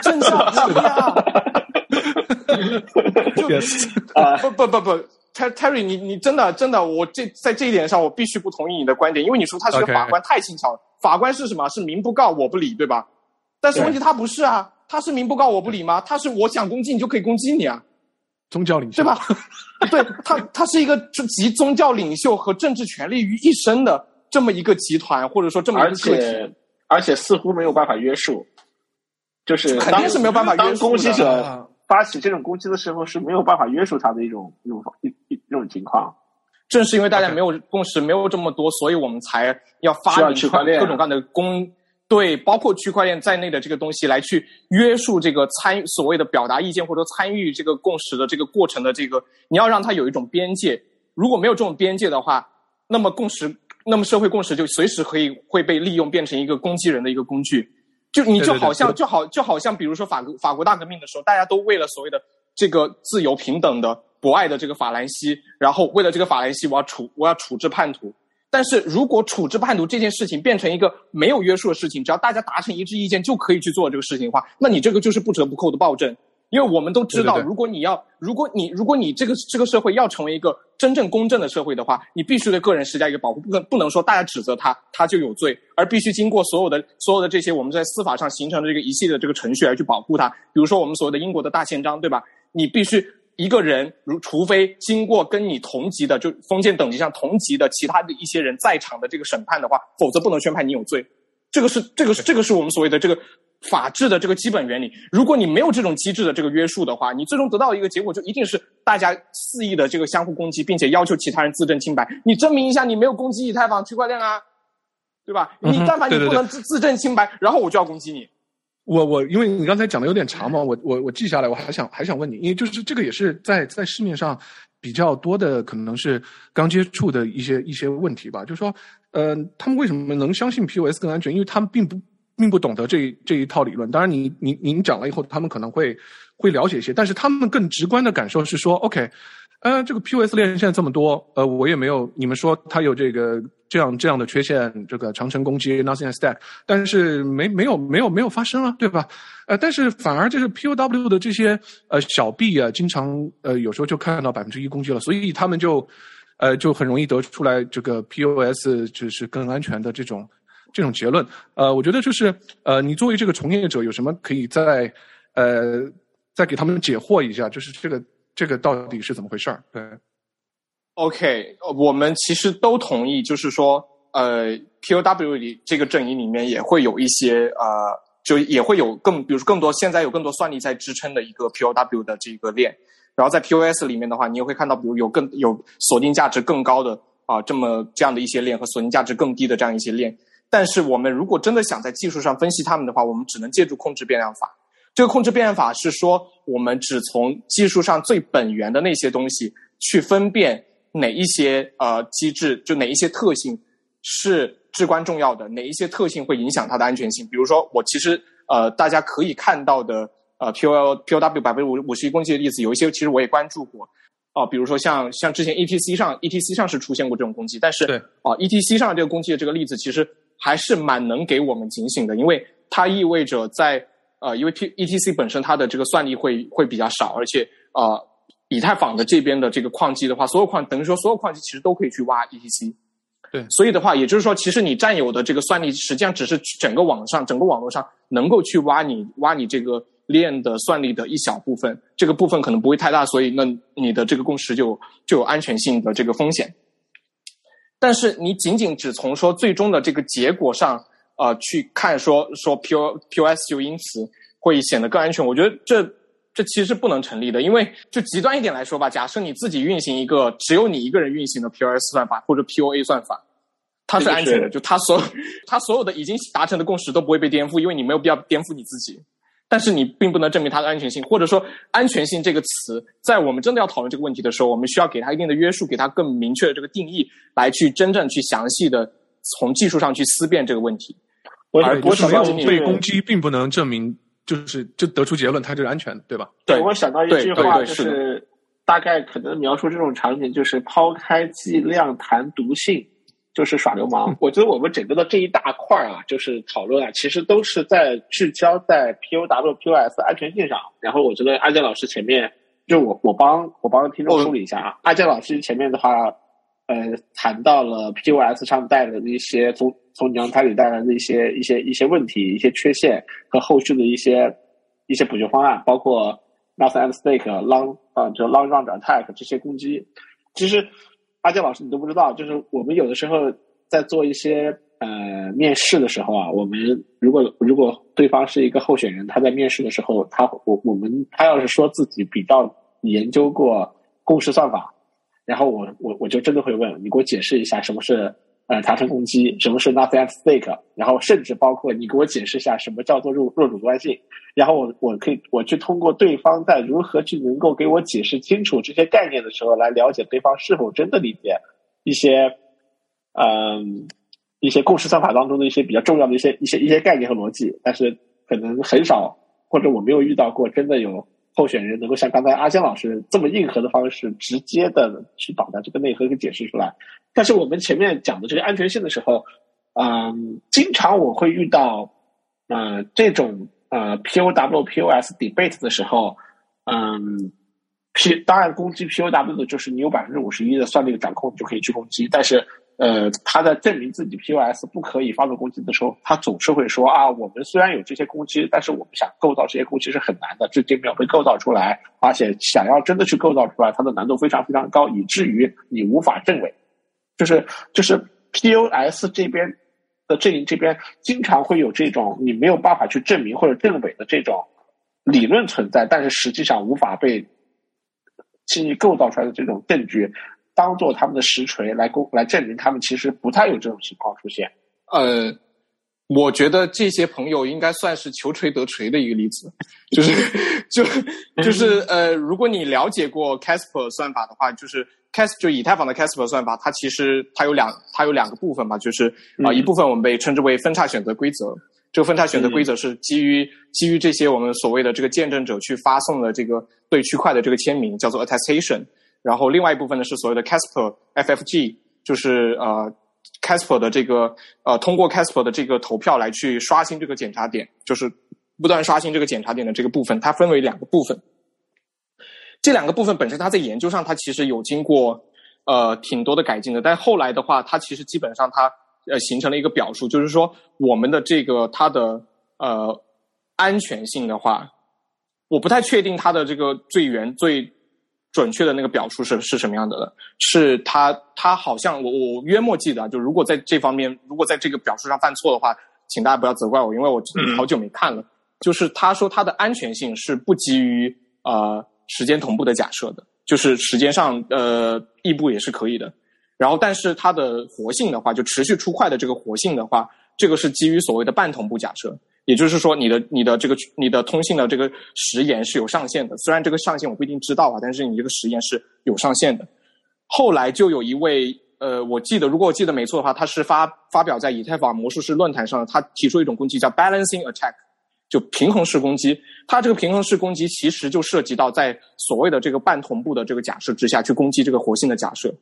政教合一啊！不不不不，Terry 你你真的真的，我这在这一点上我必须不同意你的观点，因为你说他是个法官太轻巧了，法官是什么？是民不告我不理，对吧？但是问题他不是啊。他是民不告我不理吗？他是我想攻击你就可以攻击你啊，宗教领袖对吧？对他，他是一个集宗教领袖和政治权力于一身的这么一个集团，或者说这么一个个体，而且似乎没有办法约束，就是肯定是没有办法约束。攻击者发起这种攻击的时候是没有办法约束他的一种一种一一一种情况。正是因为大家没有共识，没有这么多，所以我们才要发明各种各样的攻。对，包括区块链在内的这个东西来去约束这个参与所谓的表达意见或者参与这个共识的这个过程的这个，你要让它有一种边界。如果没有这种边界的话，那么共识，那么社会共识就随时可以会被利用变成一个攻击人的一个工具。就你就好像就好就好像比如说法国法国大革命的时候，大家都为了所谓的这个自由平等的博爱的这个法兰西，然后为了这个法兰西，我要处我要处置叛徒。但是如果处置叛徒这件事情变成一个没有约束的事情，只要大家达成一致意见就可以去做这个事情的话，那你这个就是不折不扣的暴政。因为我们都知道，如果你要，如果你如果你这个这个社会要成为一个真正公正的社会的话，你必须对个人施加一个保护，不能不能说大家指责他他就有罪，而必须经过所有的所有的这些我们在司法上形成的这个一系列的这个程序来去保护他。比如说我们所谓的英国的大宪章，对吧？你必须。一个人，如除非经过跟你同级的，就封建等级上同级的其他的一些人在场的这个审判的话，否则不能宣判你有罪。这个是这个是这个是我们所谓的这个法治的这个基本原理。如果你没有这种机制的这个约束的话，你最终得到一个结果就一定是大家肆意的这个相互攻击，并且要求其他人自证清白。你证明一下你没有攻击以太坊区块链啊，对吧？你但凡你不能自自证清白，然后我就要攻击你。我我因为你刚才讲的有点长嘛，我我我记下来，我还想还想问你，因为就是这个也是在在市面上比较多的，可能是刚接触的一些一些问题吧。就是说，呃，他们为什么能相信 POS 更安全？因为他们并不并不懂得这这一套理论。当然，你你您讲了以后，他们可能会会了解一些，但是他们更直观的感受是说，OK。呃，这个 POS 链现在这么多，呃，我也没有你们说它有这个这样这样的缺陷，这个长城攻击 Nothing Stack，但是没没有没有没有发生啊，对吧？呃，但是反而就是 POW 的这些呃小币啊，经常呃有时候就看到百分之一攻击了，所以他们就呃就很容易得出来这个 POS 就是更安全的这种这种结论。呃，我觉得就是呃，你作为这个从业者，有什么可以再呃再给他们解惑一下，就是这个。这个到底是怎么回事儿？对，OK，我们其实都同意，就是说，呃，POW 里这个阵营里面也会有一些呃，就也会有更，比如说更多，现在有更多算力在支撑的一个 POW 的这个链。然后在 POS 里面的话，你也会看到，比如有更有锁定价值更高的啊，这么这样的一些链和锁定价值更低的这样一些链。但是我们如果真的想在技术上分析它们的话，我们只能借助控制变量法。这个控制变量法是说，我们只从技术上最本源的那些东西去分辨哪一些呃机制，就哪一些特性是至关重要的，哪一些特性会影响它的安全性。比如说，我其实呃大家可以看到的呃 P O P O W 百分之五五十一攻击的例子，有一些其实我也关注过啊，比如说像像之前 E T C 上 E T C 上是出现过这种攻击，但是啊 E T C 上这个攻击的这个例子其实还是蛮能给我们警醒的，因为它意味着在呃，因为 P E T C 本身它的这个算力会会比较少，而且呃，以太坊的这边的这个矿机的话，所有矿等于说所有矿机其实都可以去挖 E T C。对，所以的话，也就是说，其实你占有的这个算力，实际上只是整个网上整个网络上能够去挖你挖你这个链的算力的一小部分，这个部分可能不会太大，所以那你的这个共识就就有安全性的这个风险。但是你仅仅只从说最终的这个结果上。呃，去看说说 P O P O S 就因此会显得更安全，我觉得这这其实是不能成立的，因为就极端一点来说吧，假设你自己运行一个只有你一个人运行的 P O S 算法或者 P O A 算法，它是安全的，就它所它所有的已经达成的共识都不会被颠覆，因为你没有必要颠覆你自己。但是你并不能证明它的安全性，或者说安全性这个词，在我们真的要讨论这个问题的时候，我们需要给它一定的约束，给它更明确的这个定义，来去真正去详细的从技术上去思辨这个问题。而不是没有被攻击，并不能证明就是就得出结论，它就是安全的，对吧？对，我想到一句话，就是大概可能描述这种场景，就是抛开剂量谈毒性，就是耍流氓。我觉得我们整个的这一大块啊，就是讨论啊，其实都是在聚焦在 POW、POS 安全性上。然后我觉得阿健老师前面，就我我帮我帮听众梳理一下啊，阿健老师前面的话，呃，谈到了 POS 上带的一些从从娘胎里带来的一些一些一些问题、一些缺陷和后续的一些一些补救方案，包括 Nothing and Stake、Long 啊，就 Long Run Attack 这些攻击。其实阿杰老师你都不知道，就是我们有的时候在做一些呃面试的时候啊，我们如果如果对方是一个候选人，他在面试的时候，他我我们他要是说自己比较研究过共识算法，然后我我我就真的会问你，给我解释一下什么是。呃，达成攻击，什么是 nothing at stake？然后甚至包括你给我解释一下什么叫做弱弱主观性，然后我我可以我去通过对方在如何去能够给我解释清楚这些概念的时候，来了解对方是否真的理解一些嗯一些共识算法当中的一些比较重要的一些一些一些概念和逻辑，但是可能很少或者我没有遇到过真的有。候选人能够像刚才阿江老师这么硬核的方式，直接的去把它这个内核给解释出来。但是我们前面讲的这个安全性的时候，嗯，经常我会遇到，呃，这种呃 POW POS debate 的时候，嗯，P 当然攻击 POW 的就是你有百分之五十一的算力的掌控你就可以去攻击，但是。呃，他在证明自己 POS 不可以发动攻击的时候，他总是会说啊，我们虽然有这些攻击，但是我们想构造这些攻击是很难的，这这没有被构造出来，而且想要真的去构造出来，它的难度非常非常高，以至于你无法证伪。就是就是 POS 这边的阵营这边经常会有这种你没有办法去证明或者证伪的这种理论存在，但是实际上无法被轻易构造出来的这种证据。当做他们的实锤来公来证明他们其实不太有这种情况出现。呃，我觉得这些朋友应该算是求锤得锤的一个例子，就是就就是呃，如果你了解过 Casper 算法的话，就是 Cas 就以太坊的 Casper 算法，它其实它有两它有两个部分嘛，就是啊一部分我们被称之为分叉选择规则，这个分叉选择规则是基于基于这些我们所谓的这个见证者去发送的这个对区块的这个签名，叫做 attestation。然后另外一部分呢是所谓的 Casper FFG，就是呃 Casper 的这个呃通过 Casper 的这个投票来去刷新这个检查点，就是不断刷新这个检查点的这个部分，它分为两个部分。这两个部分本身它在研究上它其实有经过呃挺多的改进的，但后来的话它其实基本上它呃形成了一个表述，就是说我们的这个它的呃安全性的话，我不太确定它的这个最原最。准确的那个表述是是什么样的？是他他好像我我约莫记得，就如果在这方面，如果在这个表述上犯错的话，请大家不要责怪我，因为我好久没看了。就是他说他的安全性是不基于呃时间同步的假设的，就是时间上呃异步也是可以的。然后但是它的活性的话，就持续出块的这个活性的话，这个是基于所谓的半同步假设。也就是说，你的你的这个你的通信的这个时延是有上限的。虽然这个上限我不一定知道啊，但是你这个时延是有上限的。后来就有一位呃，我记得如果我记得没错的话，他是发发表在以太坊魔术师论坛上，他提出一种攻击叫 balancing attack，就平衡式攻击。它这个平衡式攻击其实就涉及到在所谓的这个半同步的这个假设之下去攻击这个活性的假设。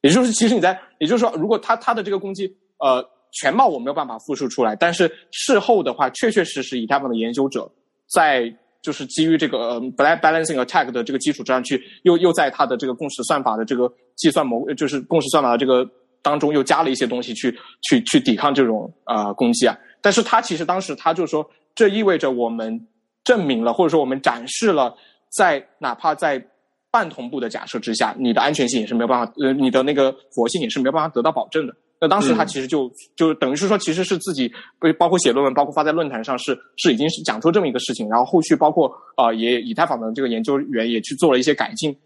也就是其实你在，也就是说，如果他他的这个攻击呃。全貌我没有办法复述出来，但是事后的话，确确实实以太坊的研究者在就是基于这个呃 balancing attack 的这个基础之上去，又又在他的这个共识算法的这个计算模，就是共识算法的这个当中又加了一些东西去去去抵抗这种呃攻击啊。但是他其实当时他就说，这意味着我们证明了或者说我们展示了，在哪怕在半同步的假设之下，你的安全性也是没有办法，呃，你的那个活性也是没有办法得到保证的。那当时他其实就就等于是说，其实是自己包括写论文，包括发在论坛上，是是已经是讲出这么一个事情。然后后续包括啊，也以太坊的这个研究员也去做了一些改进。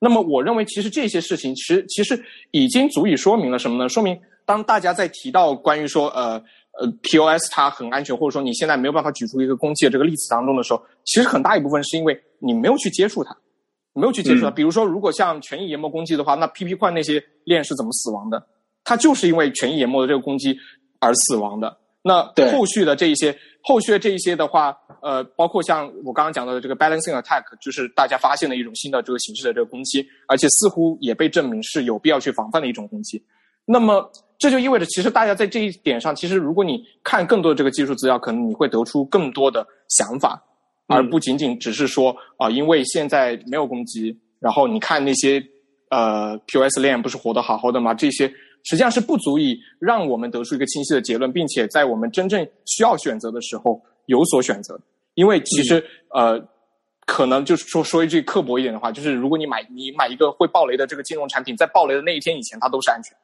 那么我认为，其实这些事情，其实其实已经足以说明了什么呢？说明当大家在提到关于说呃呃 POS 它很安全，或者说你现在没有办法举出一个攻击的这个例子当中的时候，其实很大一部分是因为你没有去接触它，没有去接触它。比如说，如果像权益研磨攻击的话，那 PP 块那些链是怎么死亡的？它就是因为权益研磨的这个攻击而死亡的。那后续的这一些，后续的这一些的话，呃，包括像我刚刚讲到的这个 balancing attack，就是大家发现的一种新的这个形式的这个攻击，而且似乎也被证明是有必要去防范的一种攻击。那么这就意味着，其实大家在这一点上，其实如果你看更多的这个技术资料，可能你会得出更多的想法，嗯而不仅仅只是说啊、因为现在没有攻击，然后你看那些呃 POS 链不是活得好好的吗？这些实际上是不足以让我们得出一个清晰的结论，并且在我们真正需要选择的时候有所选择。因为其实、呃，可能就是说说一句刻薄一点的话，就是如果你买你买一个会爆雷的这个金融产品，在爆雷的那一天以前，它都是安全的。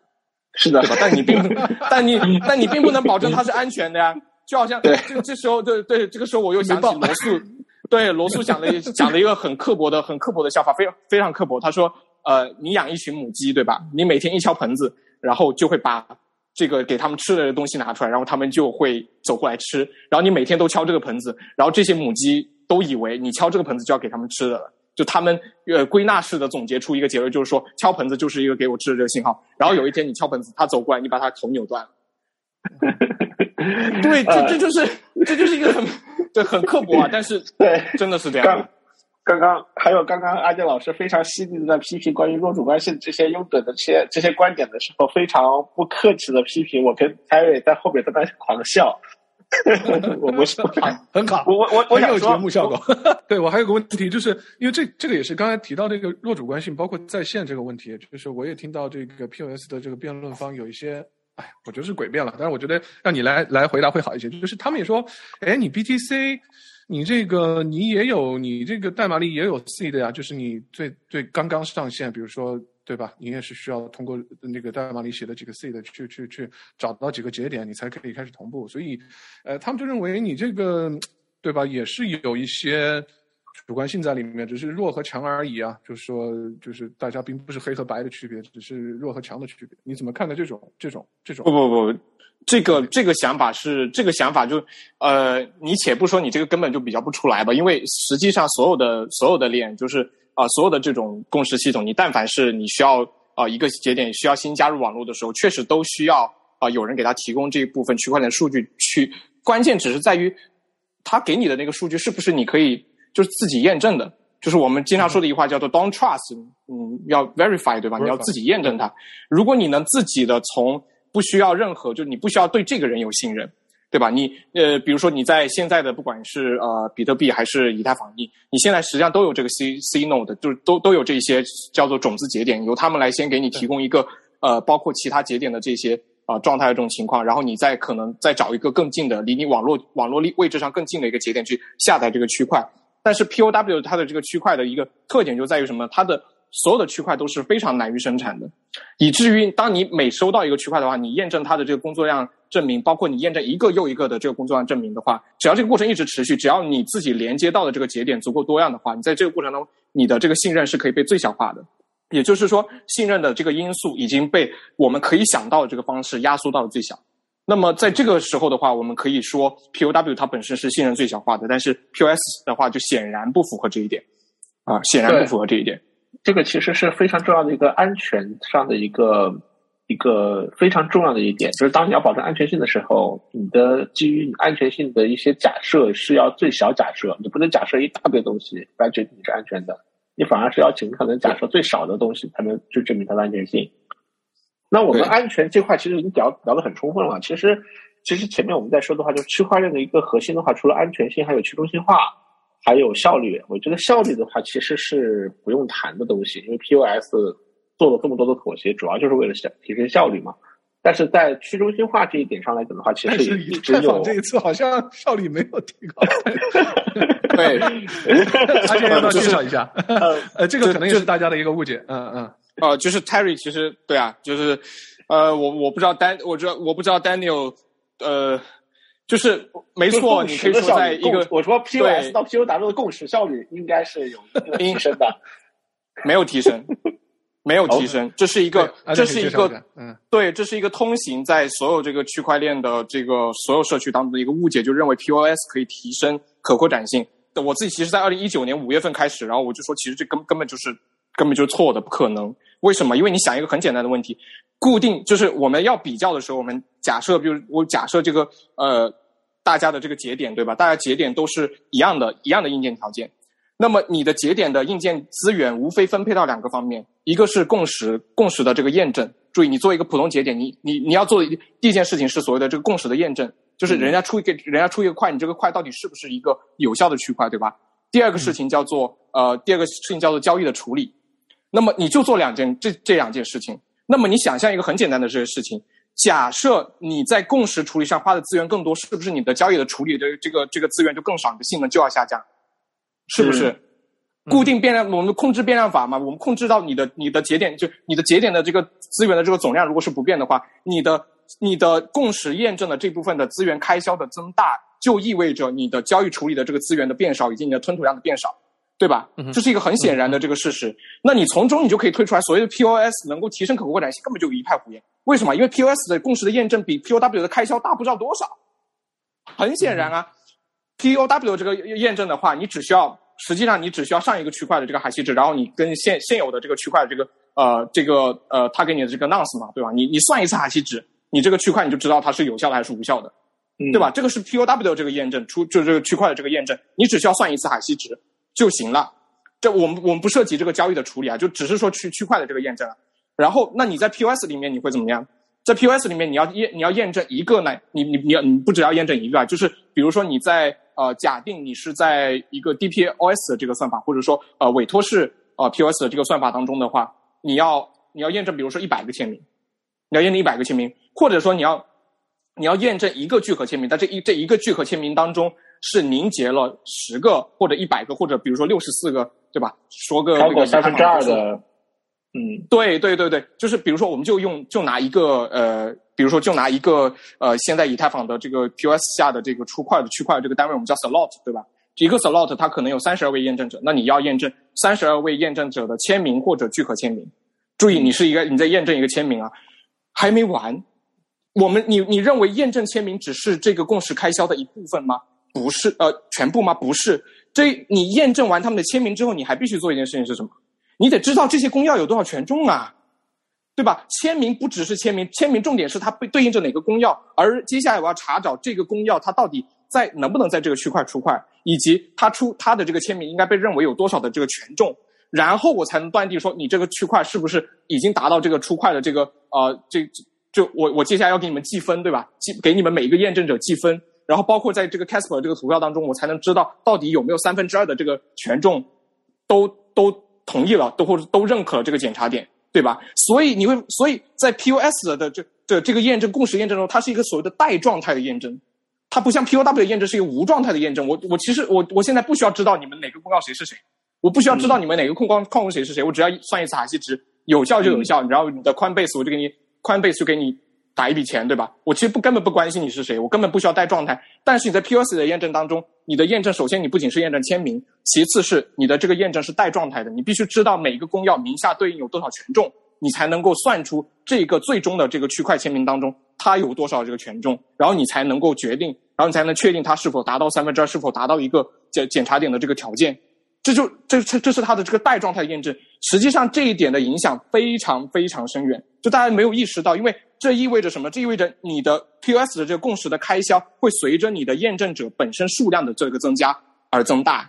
是的对，吧？但你并不，但你但你并不能保证它是安全的呀。就好像这这时候，对对，这个时候我又想起罗素，对罗素讲了一讲了一个很刻薄的、很刻薄的笑话，非常非常刻薄。他说，呃，你养一群母鸡，对吧？你每天一敲盆子，然后就会把这个给他们吃的东西拿出来，然后他们就会走过来吃。然后你每天都敲这个盆子，然后这些母鸡都以为你敲这个盆子就要给他们吃的了。就他们呃归纳式的总结出一个结论，就是说敲盆子就是一个给我吃的这个信号。然后有一天你敲盆子，它走过来，你把它头扭断了。对，这这就是这就是一个很 对很刻薄啊，但是对，真的是这样刚。刚刚还有刚刚阿健老师非常犀利的在批评关于弱主观性这些拥趸的这些这些观点的时候，非常不客气的批评我跟泰瑞在后面在那狂笑。我不是很卡，我我我我有节目效果。对我还有个问题，就是因为这这个也是刚才提到这个弱主观性，包括在线这个问题，就是我也听到这个 POS 的这个辩论方有一些，哎，我觉得是诡辩了，但是我觉得让你来来回答会好一些。就是他们也说，哎，你 BTC，你这个你也有你这个代码里也有 C 的呀，就是你最最刚刚上线，比如说。对吧？你也是需要通过那个代码里写的几个 C 的去去去找到几个节点，你才可以开始同步。所以，呃，他们就认为你这个，对吧？也是有一些主观性在里面，只是弱和强而已啊。就是说，就是大家并不是黑和白的区别，只是弱和强的区别。你怎么看待这种这种这种？不不不，这个这个想法是这个想法就呃，你且不说你这个根本就比较不出来吧，因为实际上所有的所有的链就是啊、所有的这种共识系统，你但凡是你需要啊、一个节点需要新加入网络的时候，确实都需要啊、有人给他提供这一部分区块链数据去。关键只是在于他给你的那个数据是不是你可以就是自己验证的。就是我们经常说的一句话叫做 “don't trust”，嗯，要 verify 对吧？你要自己验证它。如果你能自己的从不需要任何，就是你不需要对这个人有信任，对吧？你呃，比如说你在现在的不管是呃比特币还是以太坊，你你现在实际上都有这个 C C node，就是都都有这些叫做种子节点，由他们来先给你提供一个呃包括其他节点的这些啊、呃状态的这种情况，然后你再可能再找一个更近的离你网络网络位位置上更近的一个节点去下载这个区块。但是 POW 它的这个区块的一个特点就在于什么？它的所有的区块都是非常难于生产的，以至于当你每收到一个区块的话，你验证它的这个工作量证明，包括你验证一个又一个的这个工作量证明的话，只要这个过程一直持续，只要你自己连接到的这个节点足够多样的话，你在这个过程中，你的这个信任是可以被最小化的。也就是说，信任的这个因素已经被我们可以想到的这个方式压缩到了最小。那么在这个时候的话，我们可以说 POW 它本身是信任最小化的，但是 POS 的话就显然不符合这一点，啊，显然不符合这一点。这个其实是非常重要的一个安全上的一个一个非常重要的一点，就是当你要保证安全性的时候，你的基于你安全性的一些假设是要最小假设，你不能假设一大堆东西来决定你是安全的，你反而是要尽可能假设最少的东西才能去证明它的安全性。那我们安全这块其实已经聊聊得很充分了。其实，其实前面我们在说的话，就是区块链的一个核心的话，除了安全性，还有去中心化，还有效率。我觉得效率的话，其实是不用谈的东西，因为 POS 做了这么多的妥协，主要就是为了效提升效率嘛。但是在去中心化这一点上来讲的话，其实以也一直有这一次好像效率没有提高。对，阿健要不要介绍一下？呃呃，这个可能也就是大家的一个误解。嗯嗯。呃，就是 Terry 其实对啊，就是呃，我我不知道 Dan，我知道我不知道 Daniel，呃，就是没错，你可以说在一个我说 POS 到 POW 的共识效率应该是有一定的提升的。没有提升，没有提升，这是一个这是一个嗯对，这是一个通行在所有这个区块链的这个所有社区当中的一个误解，就认为 POS 可以提升可扩展性。我自己其实，在二零一九年五月份开始，然后我就说，其实这根根本就是根本就是错的，不可能。为什么？因为你想一个很简单的问题，固定就是我们要比较的时候，我们假设，比如我假设这个呃大家的这个节点对吧？大家节点都是一样的，一样的硬件条件。那么你的节点的硬件资源无非分配到两个方面，一个是共识，共识的这个验证。注意，你做一个普通节点，你你你要做的第一件事情是所谓的这个共识的验证，就是人家出一个人家出一个块，你这个块到底是不是一个有效的区块，对吧？第二个事情叫做呃，第二个事情叫做交易的处理。那么你就做两件这这两件事情。那么你想象一个很简单的这些事情，假设你在共识处理上花的资源更多，是不是你的交易的处理的这个这个资源就更少，你的性能就要下降？是不是？固定变量，我们控制变量法嘛，我们控制到你的你的节点，就你的节点的这个资源的这个总量，如果是不变的话，你的你的共识验证的这部分的资源开销的增大，就意味着你的交易处理的这个资源的变少，以及你的吞吐量的变少，对吧？这是一个很显然的这个事实。那你从中你就可以推出来，所谓的 POS 能够提升可扩展性，根本就一派胡言。为什么？因为 POS 的共识的验证比 POW 的开销大不知道多少。很显然啊，POW 这个验证的话，你只需要。实际上，你只需要上一个区块的这个海西值，然后你跟现现有的这个区块的这个呃这个呃他给你的这个 nonce 嘛，对吧？你你算一次海西值，你这个区块你就知道它是有效的还是无效的，对吧？这个是 POW 这个验证出就这个区块的这个验证，你只需要算一次海西值就行了。这我们我们不涉及这个交易的处理啊，就只是说区区块的这个验证。然后，那你在 POS 里面你会怎么样？在 POS 里面你要验你要验证一个呢？你你你要你不只要验证一个啊，就是比如说你在。呃，假定你是在一个 DPoS 的这个算法，或者说呃委托式呃 POS 的这个算法当中的话，你要你要验证，比如说一百个签名，你要验证一百个签名，或者说你要你要验证一个聚合签名，在这一这一个聚合签名当中是凝结了十个或者一百个或者比如说六十四个，对吧？说个超过三分之二的，嗯，对对对对，就是比如说我们就用就拿一个呃。比如说，就拿一个呃，现在以太坊的这个 POS 下的这个出块的区块这个单位，我们叫 slot，对吧？一个 slot 它可能有三十二位验证者，那你要验证三十二位验证者的签名或者聚合签名。注意，你是一个你在验证一个签名啊，还没完。我们你你认为验证签名只是这个共识开销的一部分吗？不是，呃，全部吗？不是。这你验证完他们的签名之后，你还必须做一件事情是什么？你得知道这些公钥有多少权重啊。对吧？签名不只是签名，签名重点是它被对应着哪个公钥，而接下来我要查找这个公钥它到底在能不能在这个区块出块，以及它出它的这个签名应该被认为有多少的这个权重，然后我才能断定说你这个区块是不是已经达到这个出块的这个呃这就我我接下来要给你们计分对吧？计给你们每一个验证者计分，然后包括在这个 Casper 这个图票当中，我才能知道到底有没有三分之二的这个权重都都同意了，都或者都认可了这个检查点。对吧？所以你会，所以在 POS 的这这这个验证共识验证中，它是一个所谓的带状态的验证，它不像 POW 的验证是一个无状态的验证。我我其实我我现在不需要知道你们哪个公告谁是谁，我不需要知道你们哪个控光矿工谁是谁，我只要算一次哈希值，有效就有效，然后你的宽 base 我就给你宽 base 就给你打一笔钱，对吧？我其实不根本不关心你是谁，我根本不需要带状态。但是你在 POS 的验证当中，你的验证首先你不仅是验证签名。其次是你的这个验证是带状态的，你必须知道每个公钥名下对应有多少权重，你才能够算出这个最终的这个区块签名当中它有多少这个权重，然后你才能够决定，然后你才能确定它是否达到三分之二，是否达到一个检检查点的这个条件。这就这这这是它的这个带状态的验证。实际上这一点的影响非常非常深远，就大家没有意识到，因为这意味着什么？这意味着你的 P S 的这个共识的开销会随着你的验证者本身数量的这个增加而增大。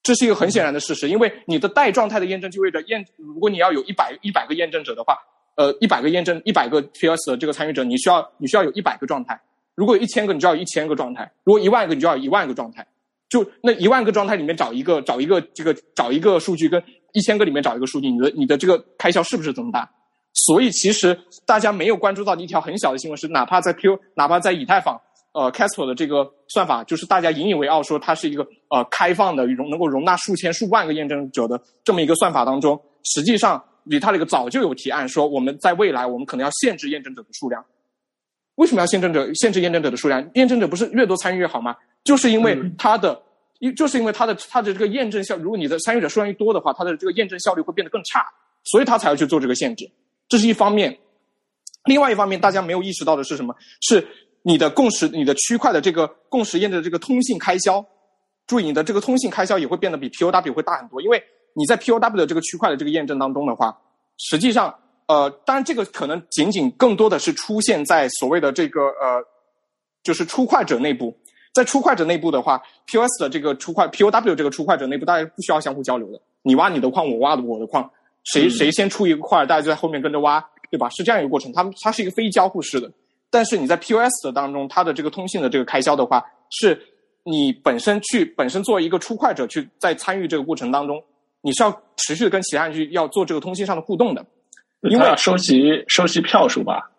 这是一个很显然的事实，因为你的带状态的验证就意味着验，如果你要有一百一百个验证者的话，呃，一百个验证一百个 P S 的这个参与者，你需要你需要有一百个状态；如果有一千个，你就要一千个状态；如果一万个，你就要一万个状态。就那一万个状态里面找一个找一个这个找一个数据，跟一千个里面找一个数据，你的你的这个开销是不是增大？所以其实大家没有关注到的一条很小的新闻是，哪怕在 Q，哪怕在以太坊。呃，Casper 的这个算法就是大家引以为傲，说它是一个呃开放的容能够容纳数千数万个验证者的这么一个算法当中，实际上 Vitalik 早就有提案说，我们在未来我们可能要限制验证者的数量。为什么要限证者限制验证者的数量？验证者不是越多参与越好吗？就是因为它的，因就是因为它的它的这个验证效，如果你的参与者数量越多的话，它的这个验证效率会变得更差，所以他才要去做这个限制。这是一方面。另外一方面，大家没有意识到的是什么？是。你的共识，你的区块的这个共识验证的这个通信开销，注意你的这个通信开销也会变得比 POW 会大很多，因为你在 POW 的这个区块的这个验证当中的话，实际上，呃，当然这个可能仅仅更多的是出现在所谓的这个呃，就是出块者内部。在出块者内部的话，POS 的这个出块 POW 这个出块者内部，大家不需要相互交流的。你挖你的矿，我挖我的矿，谁谁先出一个块，大家就在后面跟着挖，对吧？是这样一个过程。它它是一个非交互式的。但是你在 POS 的当中，它的这个通信的这个开销的话，是你本身去本身作为一个出块者去在参与这个过程当中，你是要持续的跟其他人去要做这个通信上的互动的，因为要收集收集票数吧。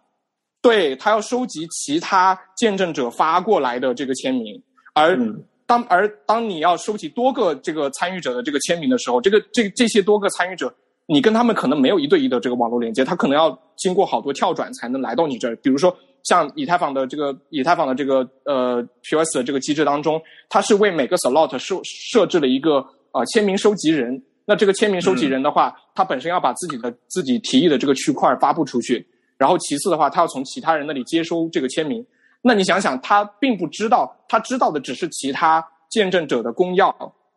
对他要收集其他见证者发过来的这个签名，而当而当你要收集多个这个参与者的这个签名的时候，这个这这些多个参与者，你跟他们可能没有一对一的这个网络连接，他可能要经过好多跳转才能来到你这儿。比如说像以太坊的这个以太坊的这个呃 POS 的这个机制当中，它是为每个 slot 设设置了一个呃签名收集人。那这个签名收集人的话，他本身要把自己的自己提议的这个区块发布出去。然后其次的话，他要从其他人那里接收这个签名。那你想想，他并不知道，他知道的只是其他见证者的公钥，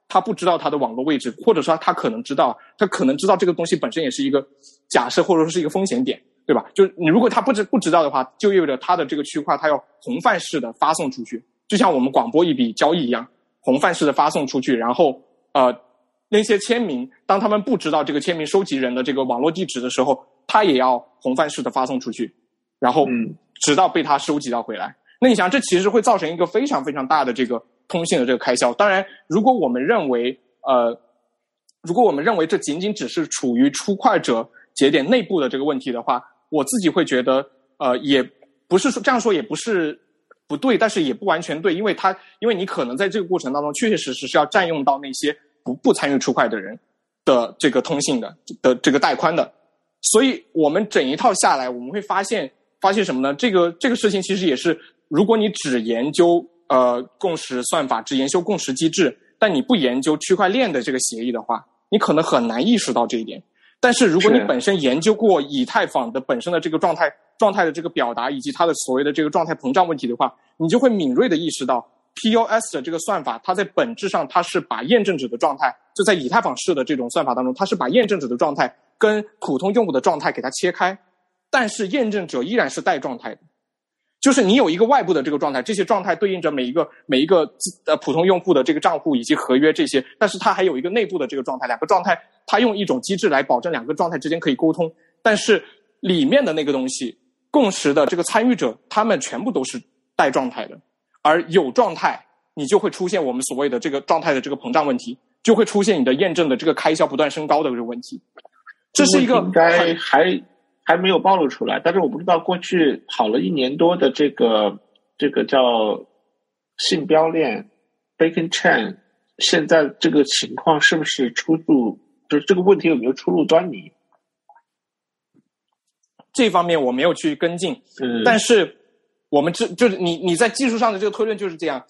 他不知道他的网络位置，或者说他可能知道，他可能知道这个东西本身也是一个假设，或者说是一个风险点，对吧？就你如果他不知不知道的话，就意味着他的这个区块他要红范式的发送出去，就像我们广播一笔交易一样，红范式的发送出去，然后呃那些签名，当他们不知道这个签名收集人的这个网络地址的时候。他也要红范式的发送出去，然后直到被他收集到回来。那你想，这其实会造成一个非常非常大的这个通信的这个开销。当然，如果我们认为呃，如果我们认为这仅仅只是处于出块者节点内部的这个问题的话，我自己会觉得呃，也不是说这样说也不是不对，但是也不完全对，因为他因为你可能在这个过程当中确确实实是要占用到那些不不参与出块的人的这个通信的的这个带宽的。所以我们整一套下来，我们会发现发现什么呢？这个这个事情其实也是，如果你只研究呃共识算法，只研究共识机制，但你不研究区块链的这个协议的话，你可能很难意识到这一点。但是如果你本身研究过以太坊的本身的这个状态状态的这个表达，以及它的所谓的这个状态膨胀问题的话，你就会敏锐的意识到，POS 的这个算法，它在本质上它是把验证者的状态，就在以太坊式的这种算法当中，它是把验证者的状态。跟普通用户的状态给它切开，但是验证者依然是带状态的，就是你有一个外部的这个状态，这些状态对应着每一个每一个呃普通用户的这个账户以及合约这些，但是它还有一个内部的这个状态，两个状态它用一种机制来保证两个状态之间可以沟通，但是里面的那个东西共识的这个参与者他们全部都是带状态的，而有状态你就会出现我们所谓的这个状态的这个膨胀问题，就会出现你的验证的这个开销不断升高的这个问题。这是一个应该还还没有暴露出来，但是我不知道过去跑了一年多的这个这个叫信标链 （Bacon Chain），现在这个情况是不是出入？就是这个问题有没有出入端倪？这方面我没有去跟进，但是我们这就是你你在技术上的这个推论就是这样，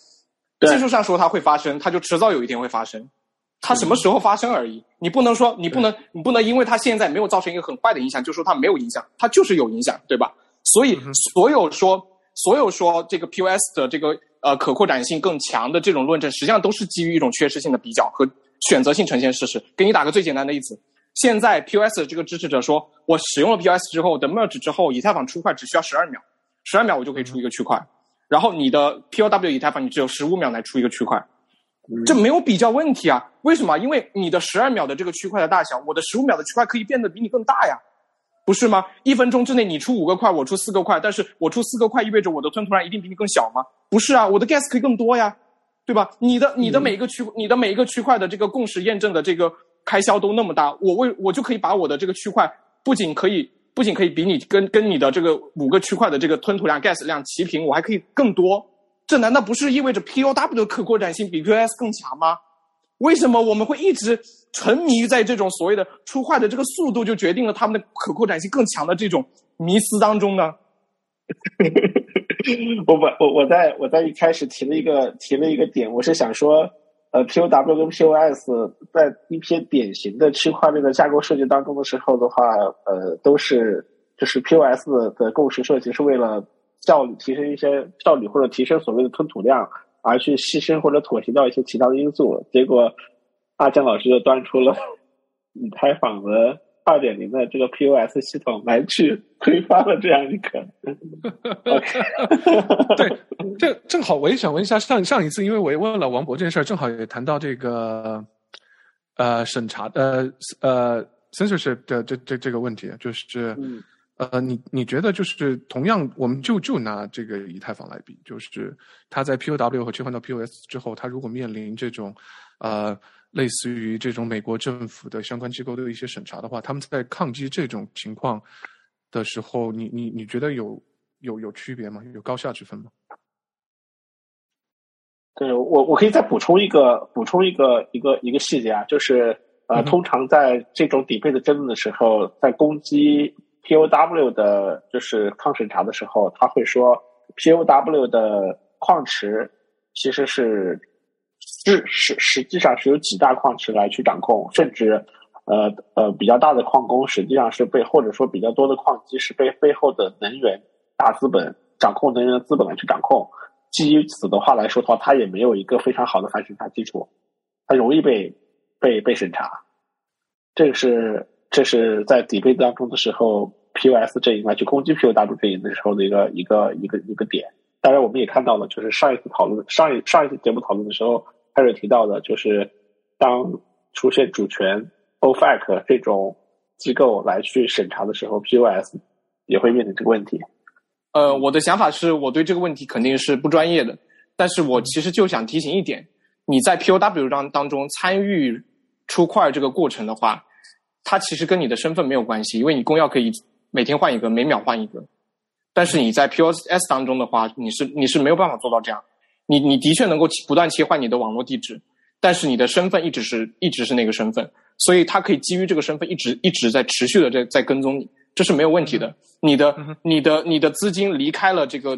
技术上说它会发生，它就迟早有一天会发生。它什么时候发生而已，你不能说你不能你不能因为它现在没有造成一个很坏的影响，就说它没有影响，它就是有影响，对吧？所以所有说所有说这个 POS 的这个呃可扩展性更强的这种论证，实际上都是基于一种缺失性的比较和选择性呈现事实。给你打个最简单的例子，现在 POS 的这个支持者说，我使用了 POS 之后的 merge 之后，以太坊出块只需要十二秒，十二秒我就可以出一个区块，然后你的 POW 以太坊你只有十五秒来出一个区块。这没有比较问题啊？为什么？因为你的十二秒的这个区块的大小，我的十五秒的区块可以变得比你更大呀，不是吗？一分钟之内你出五个块，我出四个块，但是我出四个块意味着我的吞吐量一定比你更小吗？不是啊，我的 gas 可以更多呀，对吧？你的你的每一个区你的每一个区块的这个共识验证的这个开销都那么大，我为我就可以把我的这个区块不仅可以不仅可以比你跟跟你的这个五个区块的这个吞吐量 gas 量齐平，我还可以更多。这难道不是意味着 POW 的可扩展性比 POS 更强吗？为什么我们会一直沉迷于在这种所谓的出块的这个速度就决定了他们的可扩展性更强的这种迷思当中呢？我我我我在我在一开始提了一个提了一个点，我是想说，呃，POW 跟 POS 在一些典型的区块链的架构设计当中的时候的话，呃，都是就是 POS 的共识设计是为了。效率提升一些效率，或者提升所谓的吞吐量，而去牺牲或者妥协掉一些其他的因素。结果，阿江老师就端出了以太坊的二点零的这个 POS 系统来去推翻了这样一个。OK，对，这正好我也想问一下，上上一次因为我也问了王博这件事儿，正好也谈到这个呃审查呃呃 censorship 的这这这个问题，就是。嗯呃，你你觉得就是同样，我们就就拿这个以太坊来比，就是它在 POW 和切换到 POS 之后，它如果面临这种呃类似于这种美国政府的相关机构的一些审查的话，他们在抗击这种情况的时候，你你你觉得有有有区别吗？有高下之分吗？对我我可以再补充一个补充一个一个一个细节啊，就是呃，通常在这种底背的争论的时候，在攻击 POW 的就是抗审查的时候，他会说 POW 的矿池其实是是实实际上是由几大矿池来去掌控，甚至呃呃比较大的矿工实际上是被或者说比较多的矿机是被背后的能源大资本掌控能源的资本来去掌控。基于此的话来说的话，它也没有一个非常好的反审查基础，它容易被被被审查。这个是这是在底背当中的时候，POS 阵营来去攻击 POW 阵营的时候的一个一个一个一个点。当然，我们也看到了，就是上一次讨论上一上一次节目讨论的时候，开始提到的，就是当出现主权 OFAC 这种机构来去审查的时候，POS 也会面临这个问题。呃，我的想法是我对这个问题肯定是不专业的，但是我其实就想提醒一点，你在 POW 当当中参与出块这个过程的话，它其实跟你的身份没有关系，因为你公钥可以每天换一个，每秒换一个。但是你在 POS 当中的话，你是你是没有办法做到这样。你你的确能够不断切换你的网络地址，但是你的身份一直是一直是那个身份，所以它可以基于这个身份一直一直在持续的在在跟踪你，这是没有问题的。你的你的你的资金离开了这个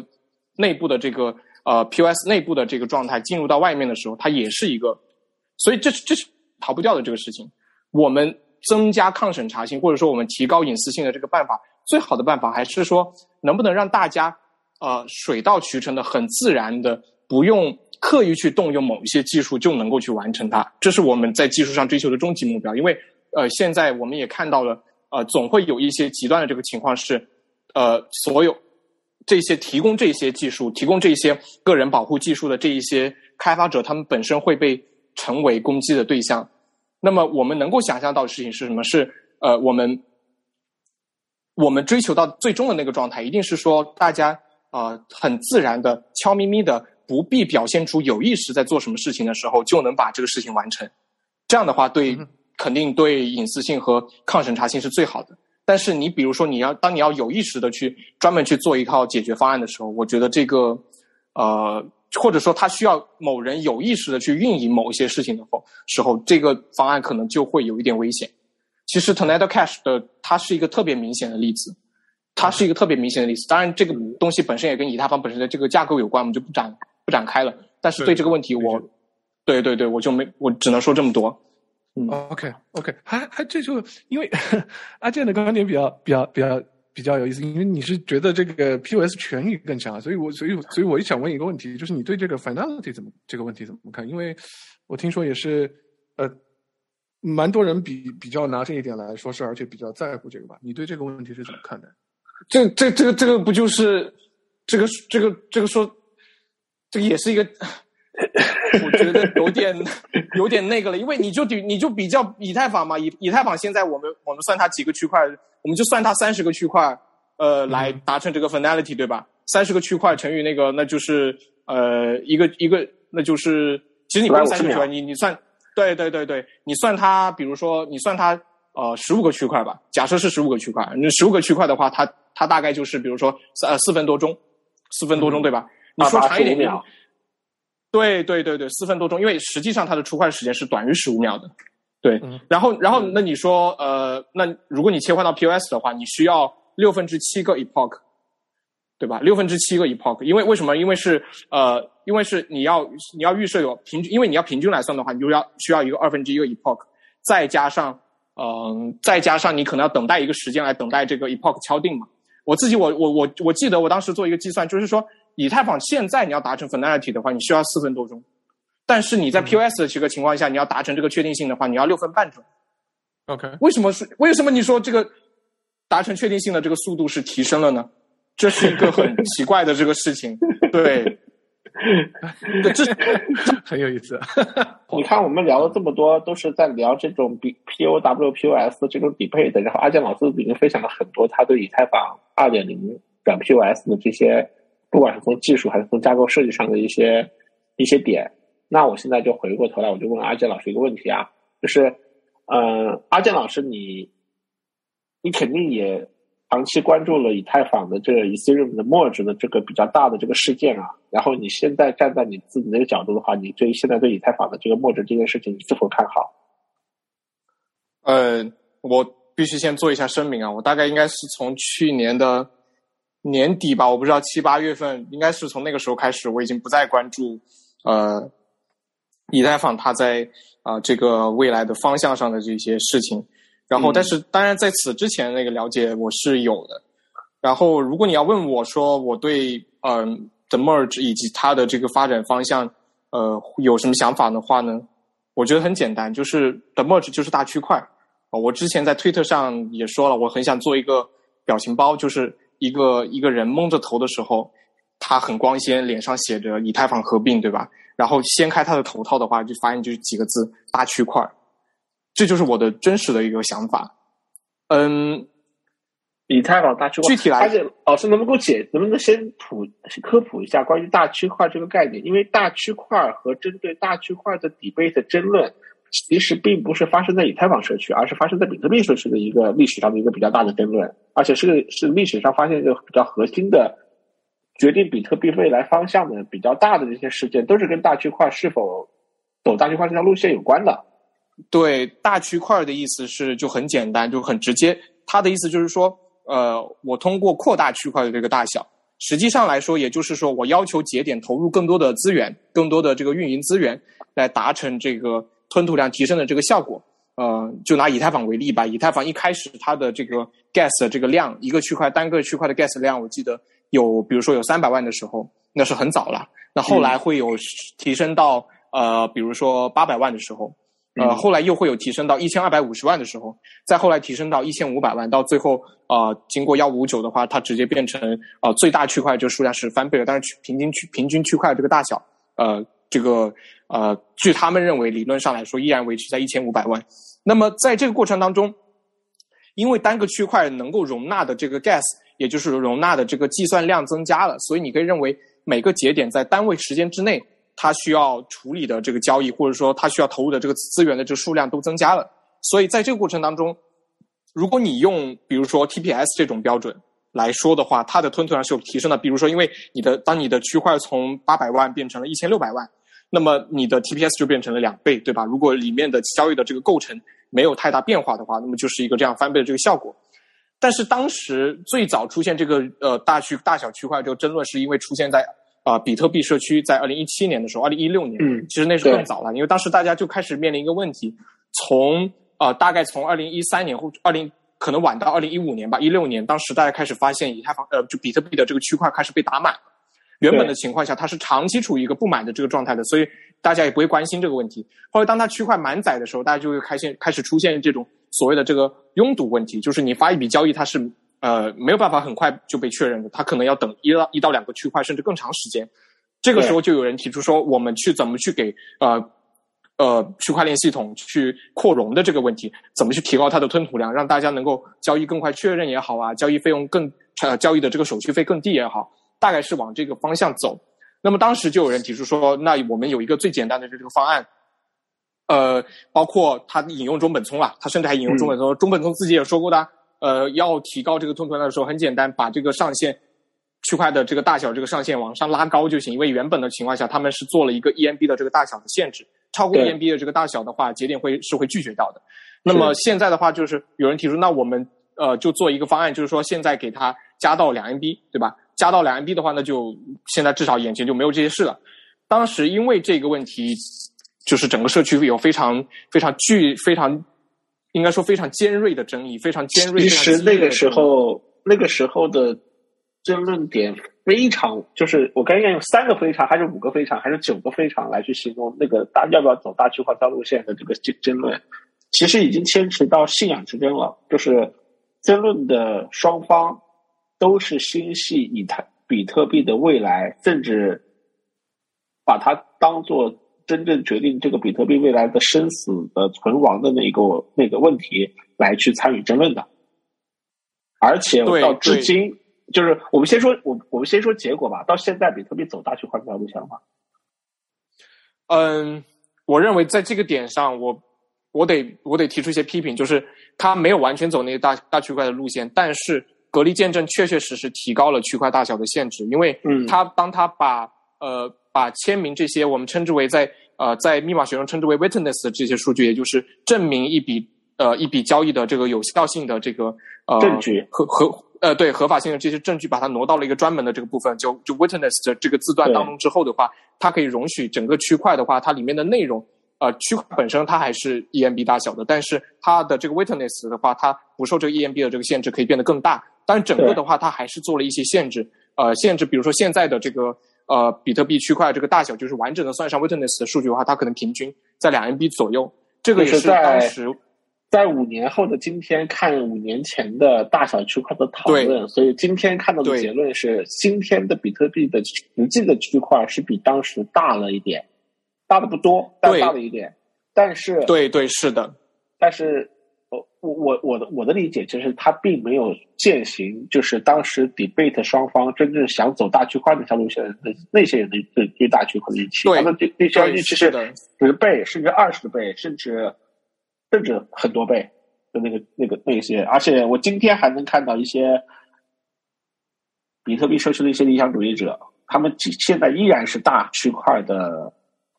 内部的这个呃 POS 内部的这个状态，进入到外面的时候，它也是一个，所以这是这是逃不掉的这个事情。我们增加抗审查性，或者说我们提高隐私性的这个办法，最好的办法还是说，能不能让大家呃水到渠成的、很自然的，不用刻意去动用某一些技术就能够去完成它。这是我们在技术上追求的终极目标。因为呃，现在我们也看到了，呃，总会有一些极端的这个情况是，呃，所有这些提供这些技术、提供这些个人保护技术的这一些开发者，他们本身会被成为攻击的对象。那么我们能够想象到的事情是什么？是呃，我们我们追求到最终的那个状态，一定是说大家呃很自然的、悄咪咪的，不必表现出有意识在做什么事情的时候，就能把这个事情完成。这样的话，对肯定对隐私性和抗审查性是最好的。但是你比如说，你要当你要有意识的去专门去做一套解决方案的时候，我觉得这个呃，或者说他需要某人有意识的去运营某一些事情的时候，这个方案可能就会有一点危险。其实 Tornado Cash 的它是一个特别明显的例子，它是一个特别明显的例子。当然，这个东西本身也跟以太坊本身的这个架构有关，我们就不展不展开了。但是对这个问题，我对对对，我就没我只能说这么多。嗯，OK OK，还还这就因为 阿健的观点比较比较比较比较比较有意思，因为你是觉得这个 POS 权益更强，所以我所以所以我就想问一个问题，就是你对这个 finality 怎么这个问题怎么看？因为我听说也是呃，蛮多人比比较拿这一点来说事，而且比较在乎这个吧？你对这个问题是怎么看的？这这这个这个不就是这个这个这个说这个也是一个。我觉得有点 有点那个了，因为你就比你就比较以太坊嘛，以以太坊现在我们我们算它几个区块，我们就算它三十个区块，呃，来达成这个 finality 对吧？三十个区块乘以那个，那就是呃一个一个，那就是其实你不用三十个区块，你你算，对对对对，你算它，比如说你算它呃十五个区块吧，假设是十五个区块，那十五个区块的话，它它大概就是比如说呃四分多钟，四分多钟对吧？你说长一点。秒对对对对，四分多钟，因为实际上它的出块时间是短于十五秒的。对，然后然后那你说呃，那如果你切换到 POS 的话，你需要六分之七个 epoch，对吧？六分之七个 epoch，因为为什么？因为是呃，因为是你要你要预设有平均，因为你要平均来算的话，你就要需要一个二分之一个 epoch，再加上嗯、呃，再加上你可能要等待一个时间来等待这个 epoch 敲定嘛。我自己我我我我记得我当时做一个计算，就是说。以太坊现在你要达成 finality 的话，你需要四分多钟，但是你在 POS 的这个情况下，你要达成这个确定性的话，你要六分半钟。OK，为什么是为什么你说这个达成确定性的这个速度是提升了呢？这是一个很奇怪的这个事情。对，对，这 很有意思。你看，我们聊了这么多，都是在聊这种 B P O W P O S 这种匹配的。然后阿健老师已经分享了很多他对以太坊二点零转 P O S 的这些，不管是从技术还是从架构设计上的一些一些点。那我现在就回过头来，我就问阿健老师一个问题啊，就是，嗯，阿健老师，你你肯定也长期关注了以太坊的这个 Ethereum 的 merge 的这个比较大的这个事件啊。然后你现在站在你自己那个角度的话，你对现在对以太坊的这个 merge 这件事情，你是否看好？呃，我必须先做一下声明啊，我大概应该是从去年的年底吧，我不知道七八月份，应该是从那个时候开始，我已经不再关注呃。以太坊它在啊这个未来的方向上的这些事情，然后但是当然在此之前那个了解我是有的，然后如果你要问我说我对嗯 the merge 以及它的这个发展方向呃有什么想法的话呢？我觉得很简单，就是 the merge 就是大区块啊。我之前在推特上也说了，我很想做一个表情包，就是一个一个人蒙着头的时候，他很光鲜，脸上写着以太坊合并，对吧？然后掀开他的头套的话，就发现就是几个字“大区块”，这就是我的真实的一个想法。嗯，以太坊大区块，具体来，而且老师能不能给我解，能不能先普科普一下关于大区块这个概念？因为大区块和针对大区块的 debate 争论，其实并不是发生在以太坊社区，而是发生在比特币社区的一个历史上的一个比较大的争论，而且是是历史上发现一个比较核心的。决定比特币未来方向的比较大的这些事件，都是跟大区块是否走大区块这条路线有关的。对，大区块的意思是就很简单，就很直接。它的意思就是说，呃，我通过扩大区块的这个大小，实际上来说，也就是说，我要求节点投入更多的资源，更多的这个运营资源，来达成这个吞吐量提升的这个效果。呃，就拿以太坊为例吧，以太坊一开始它的这个 gas 的这个量，一个区块单个区块的 gas 量，我记得。有，比如说有三百万的时候，那是很早了。那后来会有提升到呃，比如说八百万的时候，呃，后来又会有提升到一千二百五十万的时候，再后来提升到一千五百万，到最后啊，经过幺五九的话，它直接变成啊最大区块这个数量是翻倍了。但是平均区平均区块这个大小，呃，这个呃，据他们认为，理论上来说依然维持在一千五百万。那么在这个过程当中，因为单个区块能够容纳的这个 gas。也就是容纳的这个计算量增加了，所以你可以认为每个节点在单位时间之内，它需要处理的这个交易，或者说它需要投入的这个资源的这个数量都增加了。所以在这个过程当中，如果你用比如说 TPS 这种标准来说的话，它的吞吐量是有提升的。比如说，因为你的当你的区块从八百万变成了一千六百万，那么你的 TPS 就变成了两倍，对吧？如果里面的交易的这个构成没有太大变化的话，那么就是一个这样翻倍的这个效果。但是当时最早出现这个呃大区大小区块这个争论，是因为出现在啊比特币社区，在二零一七年的时候，二零一六年，嗯，其实那是更早了，因为当时大家就开始面临一个问题，从啊大概从二零一三年或二零可能晚到二零一五年吧，一六年，当时大家开始发现以太坊呃就比特币的这个区块开始被打满了，原本的情况下它是长期处于一个不满的这个状态的，所以大家也不会关心这个问题。后来当它区块满载的时候，大家就会开现开始出现这种。所谓的这个拥堵问题，就是你发一笔交易，它是呃没有办法很快就被确认的，它可能要等一到一到两个区块，甚至更长时间。这个时候就有人提出说，我们去怎么去给呃呃区块链系统去扩容的这个问题，怎么去提高它的吞吐量，让大家能够交易更快确认也好啊，交易费用更呃交易的这个手续费更低也好，大概是往这个方向走。那么当时就有人提出说，那我们有一个最简单的这个方案。呃，包括他引用中本聪啊，他甚至还引用中本聪。中本聪自己也说过的，呃，要提高这个吞吐量的时候，很简单，把这个上限区块的这个大小这个上限往上拉高就行。因为原本的情况下，他们是做了一个 EMB 的这个大小的限制，超过 EMB 的这个大小的话，节点会是会拒绝掉的。那么现在的话，就是有人提出，那我们呃就做一个方案，就是说现在给它加到两 MB，对吧？加到两 MB 的话，那就现在至少眼前就没有这些事了。当时因为这个问题。就是整个社区有非常非常巨非常，应该说非常尖锐的争议，非常尖锐。其实那个时候，那个时候的争论点非常，就是我刚应该用三个非常，还是五个非常，还是九个非常来去形容那个大要不要走大区块道路线的这个争争论。其实已经牵扯到信仰之争了，就是争论的双方都是心系以太比特币的未来，甚至把它当做真正决定这个比特币未来的生死的存亡的那个那个问题来去参与争论的。而且到至今，就是我们先说我我们先说结果吧。到现在，比特币走大区块这条路线了吗？嗯，我认为在这个点上，我我得我得提出一些批评，就是它没有完全走那个大大区块的路线，但是隔离见证确确实实提高了区块大小的限制，因为它当它把呃把签名这些我们称之为在呃在密码学中称之为 witness 的这些数据，也就是证明一笔。呃，一笔交易的这个有效性的这个呃证据合合呃对合法性的这些证据，把它挪到了一个专门的这个部分，就就 witness 的这个字段当中之后的话，它可以容许整个区块的话，它里面的内容呃区块本身它还是 EMB 大小的，但是它的这个 witness 的话，它不受这个 EMB 的这个限制，可以变得更大。但是整个的话，它还是做了一些限制，呃，限制，比如说现在的这个呃比特币区块这个大小，就是完整的算上 witness 的数据的话，它可能平均在两 MB 左右，这个也是当时。在五年后的今天看五年前的大小区块的讨论，所以今天看到的结论是，今天的比特币的实际的区块是比当时大了一点，大的不多，但大了一点。但是，对对是的，但是，我我我的我的理解就是他并没有践行，就是当时 debate 双方真正想走大区块那条路线的那些人的对对大区块的预期，他们对对些预期是十倍甚至二十倍甚至。甚至很多倍的那个、那个、那些，而且我今天还能看到一些比特币社区的一些理想主义者，他们现在依然是大区块的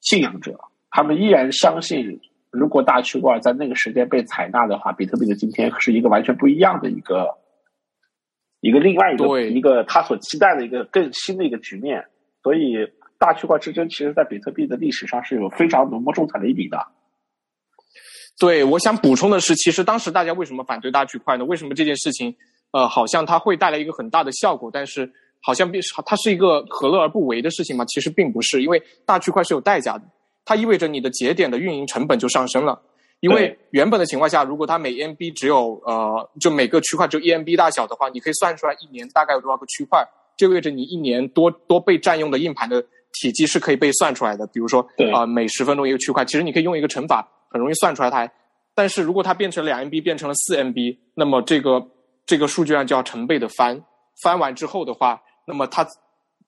信仰者，他们依然相信，如果大区块在那个时间被采纳的话，比特币的今天是一个完全不一样的一个一个另外一个一个他所期待的一个更新的一个局面。所以，大区块之争其实，在比特币的历史上是有非常浓墨重彩的一笔的。对，我想补充的是，其实当时大家为什么反对大区块呢？为什么这件事情，呃，好像它会带来一个很大的效果，但是好像并它是一个何乐而不为的事情吗？其实并不是，因为大区块是有代价的，它意味着你的节点的运营成本就上升了。因为原本的情况下，如果它每 MB 只有呃，就每个区块只有一 MB 大小的话，你可以算出来一年大概有多少个区块，就意味着你一年多多被占用的硬盘的体积是可以被算出来的。比如说，啊，每十分钟一个区块，其实你可以用一个乘法。很容易算出来它，但是如果它变成两 MB 变成了四 MB，那么这个这个数据量就要成倍的翻，翻完之后的话，那么它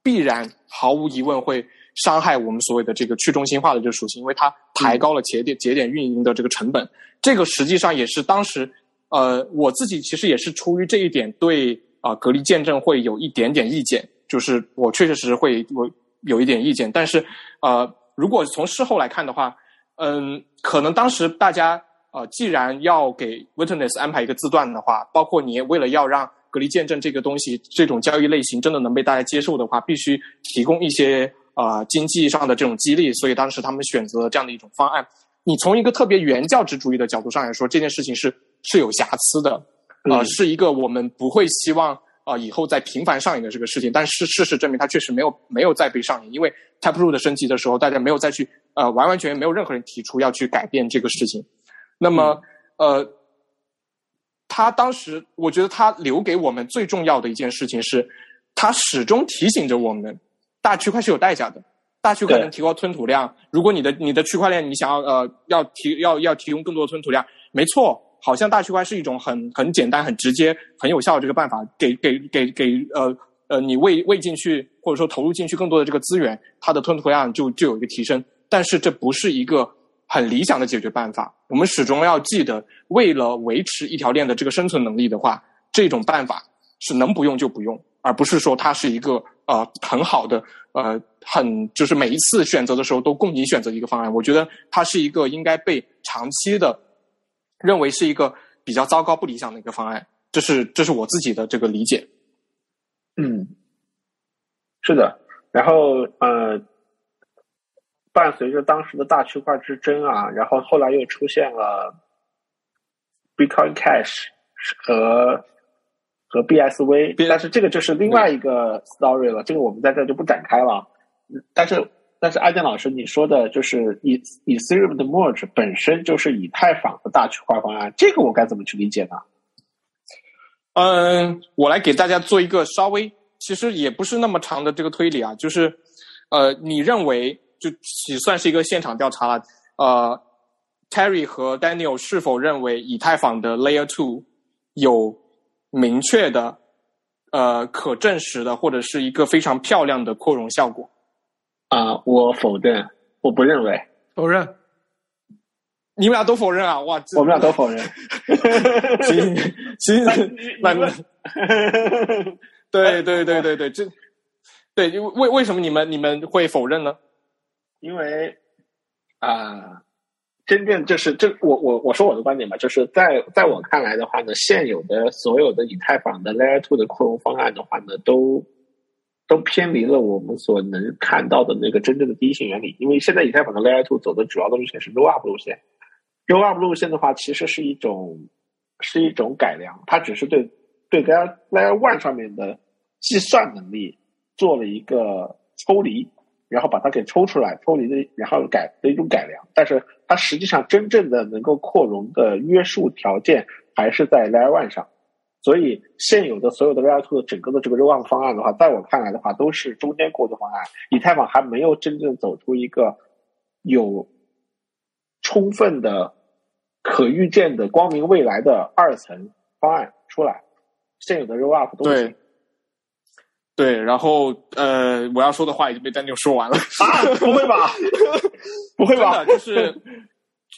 必然毫无疑问会伤害我们所谓的这个去中心化的这个属性，因为它抬高了节点节点运营的这个成本。这个实际上也是当时，呃，我自己其实也是出于这一点对啊隔离见证会有一点点意见，就是我确确实实会我有一点意见，但是呃，如果从事后来看的话。嗯，可能当时大家呃，既然要给 witness 安排一个字段的话，包括你为了要让隔离见证这个东西这种交易类型真的能被大家接受的话，必须提供一些呃经济上的这种激励，所以当时他们选择这样的一种方案。你从一个特别原教旨主义的角度上来说，这件事情是是有瑕疵的，呃，是一个我们不会希望啊以后再频繁上演的这个事情。但是事实证明，它确实没有没有再被上演，因为 Type Root 升级的时候，大家没有再去。呃，完完全全没有任何人提出要去改变这个事情。那么，呃，他当时，我觉得他留给我们最重要的一件事情是，他始终提醒着我们，大区块是有代价的。大区块能提高吞吐量。如果你的你的区块链你想要呃要提要要提供更多的吞吐量，没错，好像大区块是一种很很简单、很直接、很有效的这个办法，给给给给呃呃你喂喂进去或者说投入进去更多的这个资源，它的吞吐量就就有一个提升。但是这不是一个很理想的解决办法。我们始终要记得，为了维持一条链的这个生存能力的话，这种办法是能不用就不用，而不是说它是一个呃很好的呃很就是每一次选择的时候都供你选择一个方案。我觉得它是一个应该被长期的认为是一个比较糟糕不理想的一个方案。这是这是我自己的这个理解。嗯，是的。然后呃。伴随着当时的大区块之争啊，然后后来又出现了 Bitcoin Cash 和和 BSV，但是这个就是另外一个 story 了，这个我们在这就不展开了。但是但是阿健老师，你说的就是以以 Ethereum 的 merge 本身就是以太坊的大区块方案，这个我该怎么去理解呢？嗯，我来给大家做一个稍微，其实也不是那么长的这个推理啊，就是，呃，你认为就也算是一个现场调查了，呃，Terry 和 Daniel 是否认为以太坊的 Layer Two 有明确的、呃可证实的，或者是一个非常漂亮的扩容效果？啊，我否认，我不认为，否认。你们俩都否认啊？哇，我们俩都否认。行行，那 对对对对对，这对为为什么你们你们会否认呢？因为啊，真正就是这，我我我说我的观点吧，就是在在我看来的话呢，现有的所有的以太坊的 Layer Two 的扩容方案的话呢，都都偏离了我们所能看到的那个真正的第一性原理。因为现在以太坊的 Layer Two 走的主要的路线是 Roll Up 路线。Rollup 路线的话，其实是一种是一种改良，它只是对对 Layer Layer One 上面的计算能力做了一个抽离，然后把它给抽出来，抽离的然后改的一种改良。但是它实际上真正的能够扩容的约束条件还是在 Layer One 上，所以现有的所有的 Layer Two 的整个的这个 Rollup 方案的话，在我看来的话，都是中间过渡方案。以太坊还没有真正走出一个有。充分的、可预见的、光明未来的二层方案出来，现有的 roll up 都行。对，然后呃，我要说的话已经被 Daniel 说完了。啊，不会吧？不会吧？就是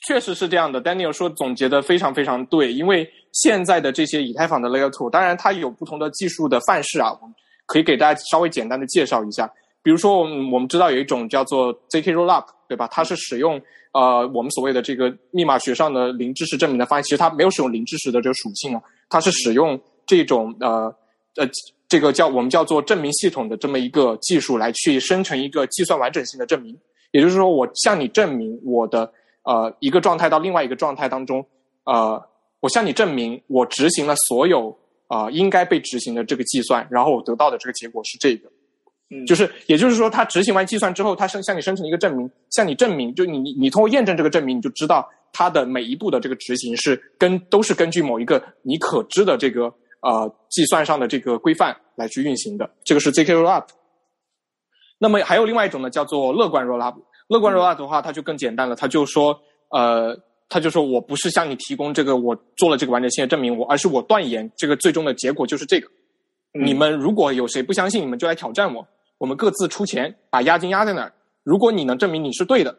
确实是这样的。Daniel 说总结的非常非常对，因为现在的这些以太坊的 Layer Two，当然它有不同的技术的范式啊，我们可以给大家稍微简单的介绍一下。比如说，我们我们知道有一种叫做 ZK Rollup，对吧？它是使用呃我们所谓的这个密码学上的零知识证明的方案，其实它没有使用零知识的这个属性啊，它是使用这种呃呃这个叫我们叫做证明系统的这么一个技术来去生成一个计算完整性的证明。也就是说，我向你证明我的呃一个状态到另外一个状态当中，呃，我向你证明我执行了所有啊应该被执行的这个计算，然后我得到的这个结果是这个。就是，也就是说，他执行完计算之后，他生向你生成一个证明，向你证明，就你你你通过验证这个证明，你就知道它的每一步的这个执行是根都是根据某一个你可知的这个呃计算上的这个规范来去运行的。这个是 ZK Rollup。那么还有另外一种呢，叫做乐观 Rollup。乐观 Rollup 的话，它就更简单了，它就说呃，它就说我不是向你提供这个我做了这个完整性的证明，我而是我断言这个最终的结果就是这个。你们如果有谁不相信，你们就来挑战我。我们各自出钱，把押金压在那儿。如果你能证明你是对的，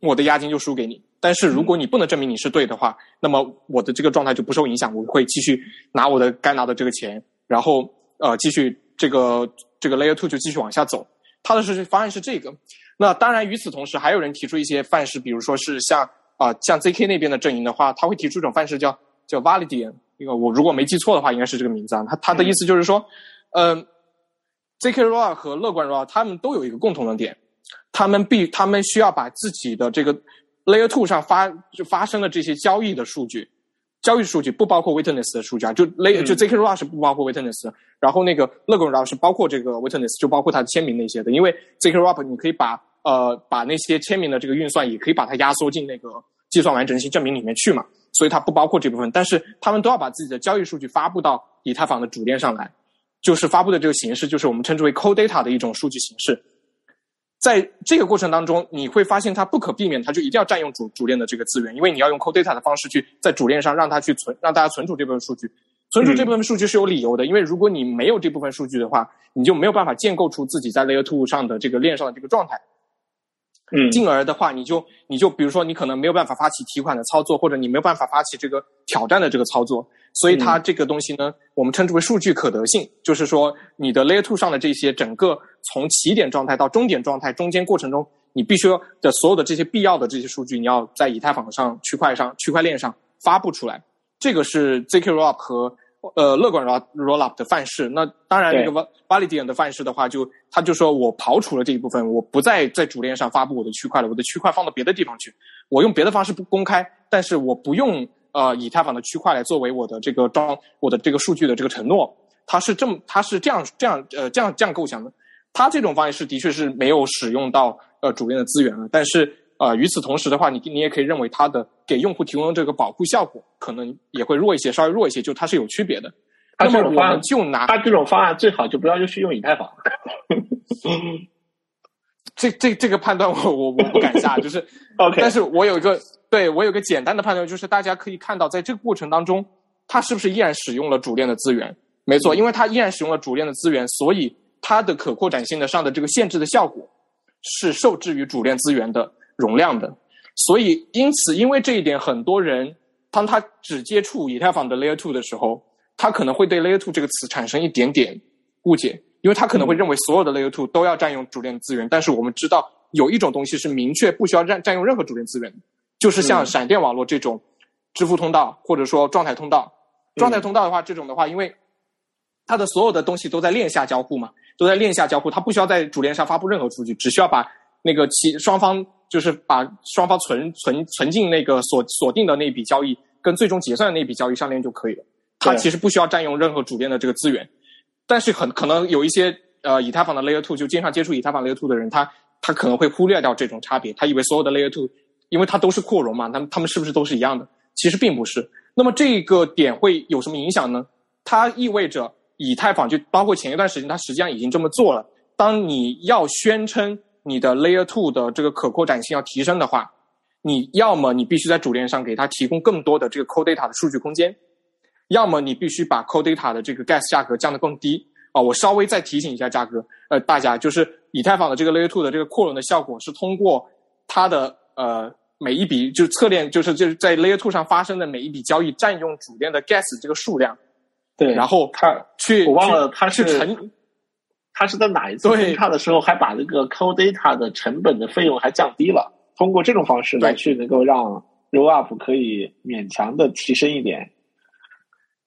我的押金就输给你。但是如果你不能证明你是对的话，那么我的这个状态就不受影响，我会继续拿我的该拿的这个钱，然后呃继续这个这个 Layer Two 就继续往下走。他的是方案是这个。那当然，与此同时还有人提出一些范式，比如说是像啊像 ZK 那边的阵营的话，他会提出一种范式叫叫 Validian。那个我如果没记错的话，应该是这个名字啊。他他的意思就是说，嗯。ZK Rollup 和乐观 Rollup 他们都有一个共同的点，他们必他们需要把自己的这个 Layer Two 上发就发生了这些交易的数据，交易数据不包括 Witness 的数据啊，就 Layer 就 ZK Rollup 是不包括 Witness，然后那个乐观 Rollup 是包括这个 Witness，就包括它的签名那些的，因为 ZK Rollup 你可以把呃把那些签名的这个运算也可以把它压缩进那个计算完整性证明里面去嘛，所以它不包括这部分，但是他们都要把自己的交易数据发布到以太坊的主链上来。就是发布的这个形式，就是我们称之为 cold data 的一种数据形式。在这个过程当中，你会发现它不可避免，它就一定要占用主主链的这个资源，因为你要用 cold data 的方式去在主链上让它去存，让大家存储这部分数据。存储这部分数据是有理由的，因为如果你没有这部分数据的话，你就没有办法建构出自己在 Layer Two 上的这个链上的这个状态。嗯，进而的话，你就你就比如说，你可能没有办法发起提款的操作，或者你没有办法发起这个挑战的这个操作。所以它这个东西呢，我们称之为数据可得性，就是说你的 Layer Two 上的这些整个从起点状态到终点状态中间过程中，你必须的所有的这些必要的这些数据，你要在以太坊上区块上区块链上发布出来。这个是 ZK Rollup 和呃乐观 Rollup 的范式。那当然，那个 Validian 的范式的话，就他就说我刨除了这一部分，我不再在主链上发布我的区块了，我的区块放到别的地方去，我用别的方式不公开，但是我不用。呃，以太坊的区块来作为我的这个装我的这个数据的这个承诺，它是这么，它是这样这样呃这样这样构想的。它这种方式的确是没有使用到呃主链的资源了，但是呃与此同时的话，你你也可以认为它的给用户提供的这个保护效果可能也会弱一些，稍微弱一些，就它是有区别的。那么我们就拿它这种方案最好就不要就去用以太坊。这这这个判断我我我不敢下，就是 OK，但是我有一个对我有个简单的判断，就是大家可以看到，在这个过程当中，它是不是依然使用了主链的资源？没错，因为它依然使用了主链的资源，所以它的可扩展性的上的这个限制的效果是受制于主链资源的容量的。所以因此，因为这一点，很多人当他只接触以太坊的 Layer Two 的时候，他可能会对 Layer Two 这个词产生一点点误解。因为他可能会认为所有的 Layer Two 都要占用主链资源，但是我们知道有一种东西是明确不需要占占用任何主链资源的，就是像闪电网络这种支付通道或者说状态通道。状态通道的话，这种的话，因为它的所有的东西都在链下交互嘛，都在链下交互，它不需要在主链上发布任何数据，只需要把那个其双方就是把双方存存存进那个锁锁定的那笔交易跟最终结算的那笔交易上链就可以了。它其实不需要占用任何主链的这个资源。但是很可能有一些呃以太坊的 Layer Two 就经常接触以太坊 Layer Two 的人，他他可能会忽略掉这种差别，他以为所有的 Layer Two，因为它都是扩容嘛，他们他们是不是都是一样的？其实并不是。那么这个点会有什么影响呢？它意味着以太坊就包括前一段时间，它实际上已经这么做了。当你要宣称你的 Layer Two 的这个可扩展性要提升的话，你要么你必须在主链上给它提供更多的这个 Cold Data 的数据空间。要么你必须把 Cold Data 的这个 Gas 价格降得更低啊！我稍微再提醒一下价格，呃，大家就是以太坊的这个 Layer Two 的这个扩容的效果是通过它的呃每一笔就是侧链就是就是在 Layer Two 上发生的每一笔交易占用主链的 Gas 这个数量，对，然后他去我忘了他是成，他是在哪一次分叉的时候还把这个 Cold Data 的成本的费用还降低了，通过这种方式来去能够让 Roll Up 可以勉强的提升一点。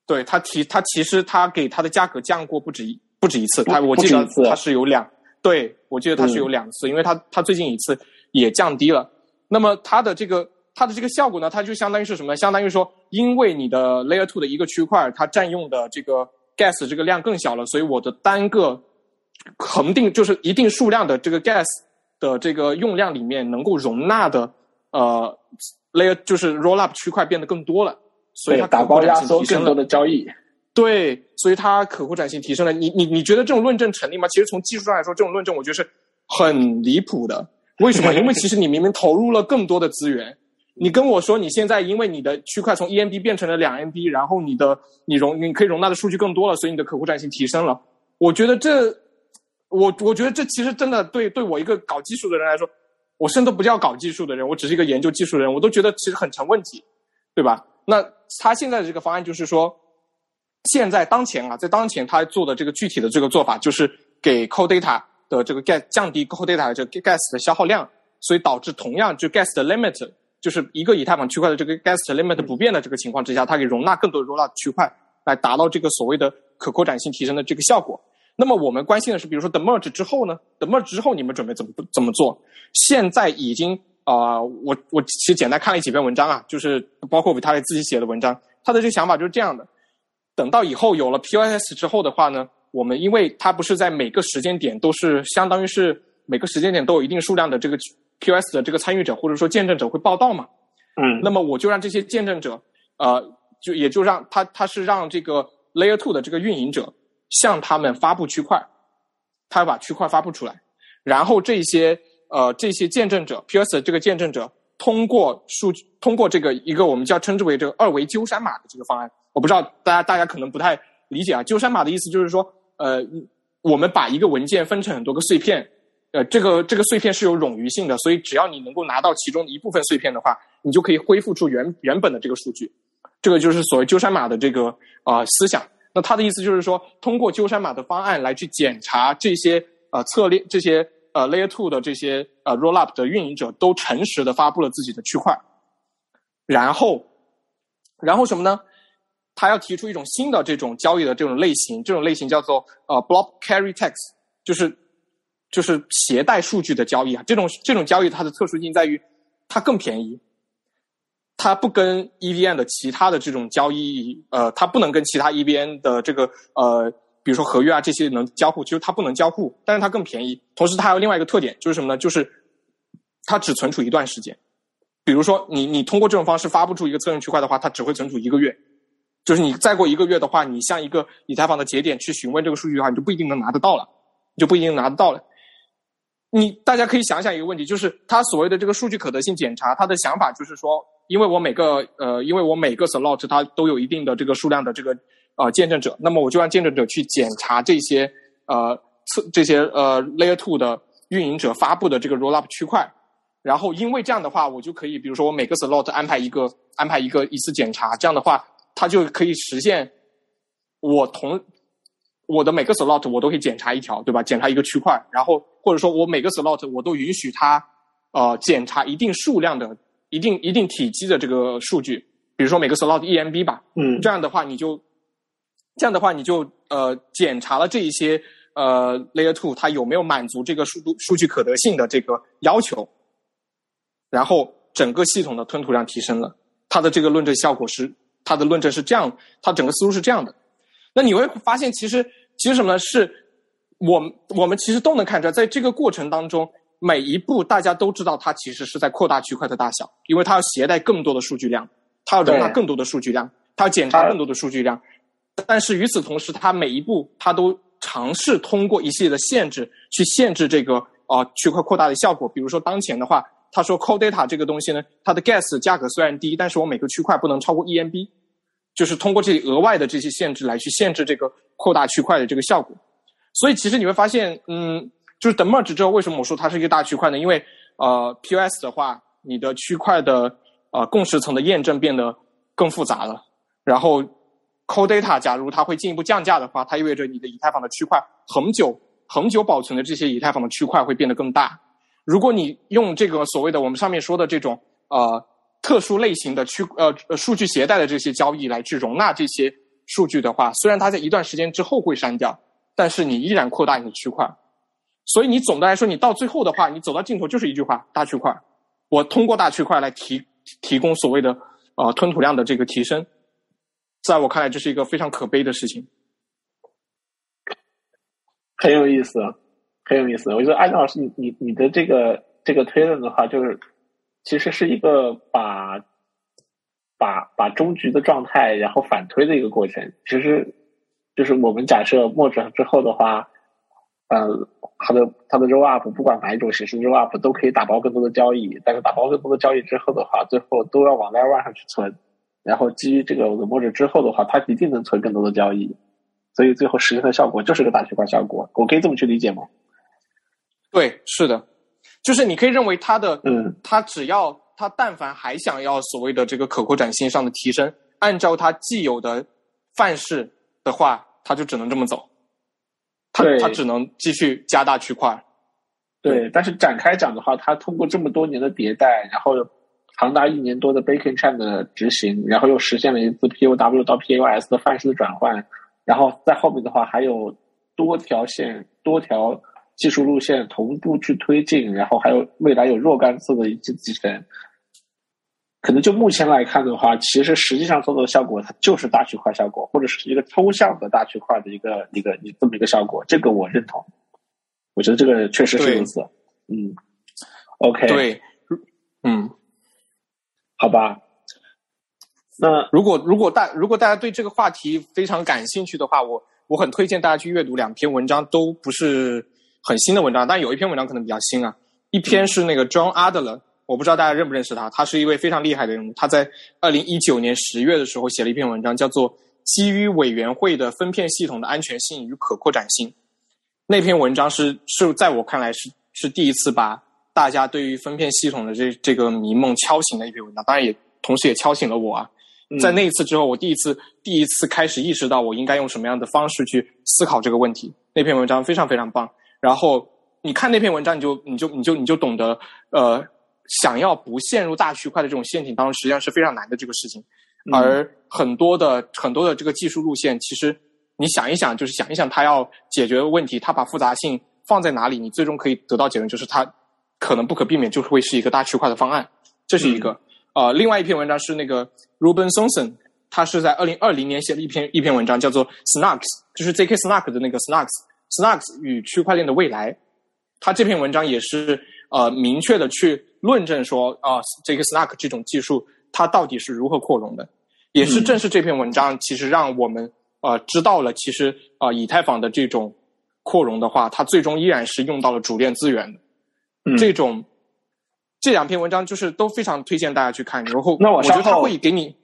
对他提他其实他给他的价格降过不止一不止一次，他我记得他是有两，对我记得他是有两次，因为他他最近一次也降低了。那么他的这个它的这个效果呢，它就相当于是什么？相当于说，因为你的 Layer Two 的一个区块，它占用的这个 Gas 这个量更小了，所以我的单个恒定就是一定数量的这个 Gas 的这个用量里面能够容纳的呃 Layer 就是 Rollup 区块变得更多了。所以它打包压缩更多的交易，对，所以它可扩展性提升了。你你你觉得这种论证成立吗？其实从技术上来说，这种论证我觉得是很离谱的。为什么？因为其实你明明投入了更多的资源，你跟我说你现在因为你的区块从一 MB 变成了两 MB，然后你的你容你可以容纳的数据更多了，所以你的可扩展性提升了。我觉得这，我我觉得这其实真的对对我一个搞技术的人来说，我甚至不叫搞技术的人，我只是一个研究技术的人，我都觉得其实很成问题，对吧？那他现在的这个方案就是说，现在当前啊，在当前他做的这个具体的这个做法，就是给 Cold Data 的这个 gas 降低 Cold Data 的这个 gas 的消耗量，所以导致同样就 gas 的 limit 就是一个以太坊区块的这个 gas limit 不变的这个情况之下，它可以容纳更多的 rollup 区块，来达到这个所谓的可扩展性提升的这个效果。那么我们关心的是，比如说 the merge 之后呢？the merge 之后你们准备怎么怎么做？现在已经。啊，我我其实简单看了几篇文章啊，就是包括他自己写的文章，他的这个想法就是这样的：等到以后有了 POS 之后的话呢，我们因为它不是在每个时间点都是相当于是每个时间点都有一定数量的这个 POS 的这个参与者或者说见证者会报道嘛，嗯，那么我就让这些见证者，呃，就也就让他他是让这个 Layer Two 的这个运营者向他们发布区块，他要把区块发布出来，然后这些。呃，这些见证者 ps 的这个见证者通过数据，通过这个一个我们叫称之为这个二维鸠山码的这个方案，我不知道大家大家可能不太理解啊。鸠山码的意思就是说，呃，我们把一个文件分成很多个碎片，呃，这个这个碎片是有冗余性的，所以只要你能够拿到其中的一部分碎片的话，你就可以恢复出原原本的这个数据。这个就是所谓鸠山码的这个啊思想。那他的意思就是说，通过鸠山码的方案来去检查这些呃策略这些。呃，Layer Two 的这些呃 Rollup 的运营者都诚实的发布了自己的区块，然后，然后什么呢？他要提出一种新的这种交易的这种类型，这种类型叫做呃 Block Carry tax，就是就是携带数据的交易啊。这种这种交易它的特殊性在于它更便宜，它不跟 EVM 的其他的这种交易呃，它不能跟其他 EVM 的这个呃比如说合约啊这些能交互，其实它不能交互，但是它更便宜。同时，它还有另外一个特点，就是什么呢？就是它只存储一段时间。比如说，你你通过这种方式发布出一个测试区块的话，它只会存储一个月。就是你再过一个月的话，你向一个以太坊的节点去询问这个数据的话，你就不一定能拿得到了，你就不一定拿得到了。你大家可以想想一个问题，就是他所谓的这个数据可得性检查，他的想法就是说，因为我每个呃，因为我每个 slot 它都有一定的这个数量的这个呃见证者，那么我就让见证者去检查这些呃测这些呃 layer two 的运营者发布的这个 rollup 区块，然后因为这样的话，我就可以比如说我每个 slot 安排一个安排一个一次检查，这样的话，它就可以实现我同我的每个 slot 我都可以检查一条，对吧？检查一个区块，然后或者说我每个 slot 我都允许它呃检查一定数量的、一定一定体积的这个数据，比如说每个 slot EMB 吧。嗯，这样的话你就这样的话你就呃检查了这一些呃 layer two 它有没有满足这个数数据可得性的这个要求，然后整个系统的吞吐量提升了，它的这个论证效果是它的论证是这样，它整个思路是这样的。那你会发现，其实其实什么呢？是我们我们其实都能看出来，在这个过程当中，每一步大家都知道，它其实是在扩大区块的大小，因为它要携带更多的数据量，它要容纳更多的数据量，它要检查更多的数据量。但是与此同时，它每一步它都尝试通过一系列的限制去限制这个啊、呃区块扩大的效果。比如说当前的话，他说 Cold Data 这个东西呢，它的 gas 价格虽然低，但是我每个区块不能超过 EMB。就是通过这里额外的这些限制来去限制这个扩大区块的这个效果。所以其实你会发现，嗯，就是等 merge 之后，为什么我说它是一个大区块呢？因为呃，POS 的话，你的区块的呃共识层的验证变得更复杂了。然后 Cold Data 假如它会进一步降价的话，它意味着你的以太坊的区块恒久恒久保存的这些以太坊的区块会变得更大。如果你用这个所谓的我们上面说的这种呃。特殊类型的区呃数据携带的这些交易来去容纳这些数据的话，虽然它在一段时间之后会删掉，但是你依然扩大你的区块。所以你总的来说，你到最后的话，你走到尽头就是一句话：大区块。我通过大区块来提提供所谓的呃吞吐量的这个提升，在我看来，这是一个非常可悲的事情。很有意思，很有意思。我觉得安老师，你你你的这个这个推论的话，就是其实是一个把把把终局的状态然后反推的一个过程。其实就是我们假设墨转之后的话，呃，它的它的 roll up 不管哪一种形式 roll up 都可以打包更多的交易，但是打包更多的交易之后的话，最后都要往 layer one 上去存。然后基于这个默认之后的话，它一定能存更多的交易，所以最后实现的效果就是个大区块效果。我可以这么去理解吗？对，是的，就是你可以认为它的，嗯，它只要它但凡还想要所谓的这个可扩展性上的提升，按照他既有的范式的话，他就只能这么走，他他只能继续加大区块。对。但是展开讲的话，它通过这么多年的迭代，然后长达一年多的 Bacon Chain 的执行，然后又实现了一次 POW 到 POS 的范式的转换，然后在后面的话还有多条线、多条技术路线同步去推进，然后还有未来有若干次的一次集成。可能就目前来看的话，其实实际上做到的效果，它就是大区块效果，或者是一个抽象的大区块的一个一个一这么一个效果，这个我认同。我觉得这个确实是如此。嗯，OK，，对，嗯，好吧。那如果如果大如果大家对这个话题非常感兴趣的话，我我很推荐大家去阅读两篇文章，都不是很新的文章，但有一篇文章可能比较新啊。一篇是那个 John Adler，我不知道大家认不认识他，他是一位非常厉害的人物。他在二零一九年十月的时候写了一篇文章，叫做《基于委员会的分片系统的安全性与可扩展性》。那篇文章是是在我看来是是第一次把大家对于分片系统的这这个迷梦敲醒的一篇文章，当然也同时也敲醒了我啊。在那一次之后，我第一次第一次开始意识到我应该用什么样的方式去思考这个问题。那篇文章非常非常棒。然后你看那篇文章，你就你就你就你就懂得，呃，想要不陷入大区块的这种陷阱当中，实际上是非常难的这个事情。嗯而很多的很多的这个技术路线，其实你想一想，就是想一想它要解决的问题，它把复杂性放在哪里，你最终可以得到结论，就是它可能不可避免就会是一个大区块的方案。这是一个。呃，另外一篇文章是那个 Ruben Sonson 他是在二零二零年写的一篇一篇文章，叫做 Snarks，就是 J.K. Snark 的那个 Snarks，Snarks 与区块链的未来。他这篇文章也是呃明确的去论证说啊这个 Snark 这种技术它到底是如何扩容的。也是正是这篇文章，其实让我们呃知道了，其实啊以太坊的这种扩容的话，它最终依然是用到了主链资源的。这种这两篇文章就是都非常推荐大家去看。然后那我稍后会给你，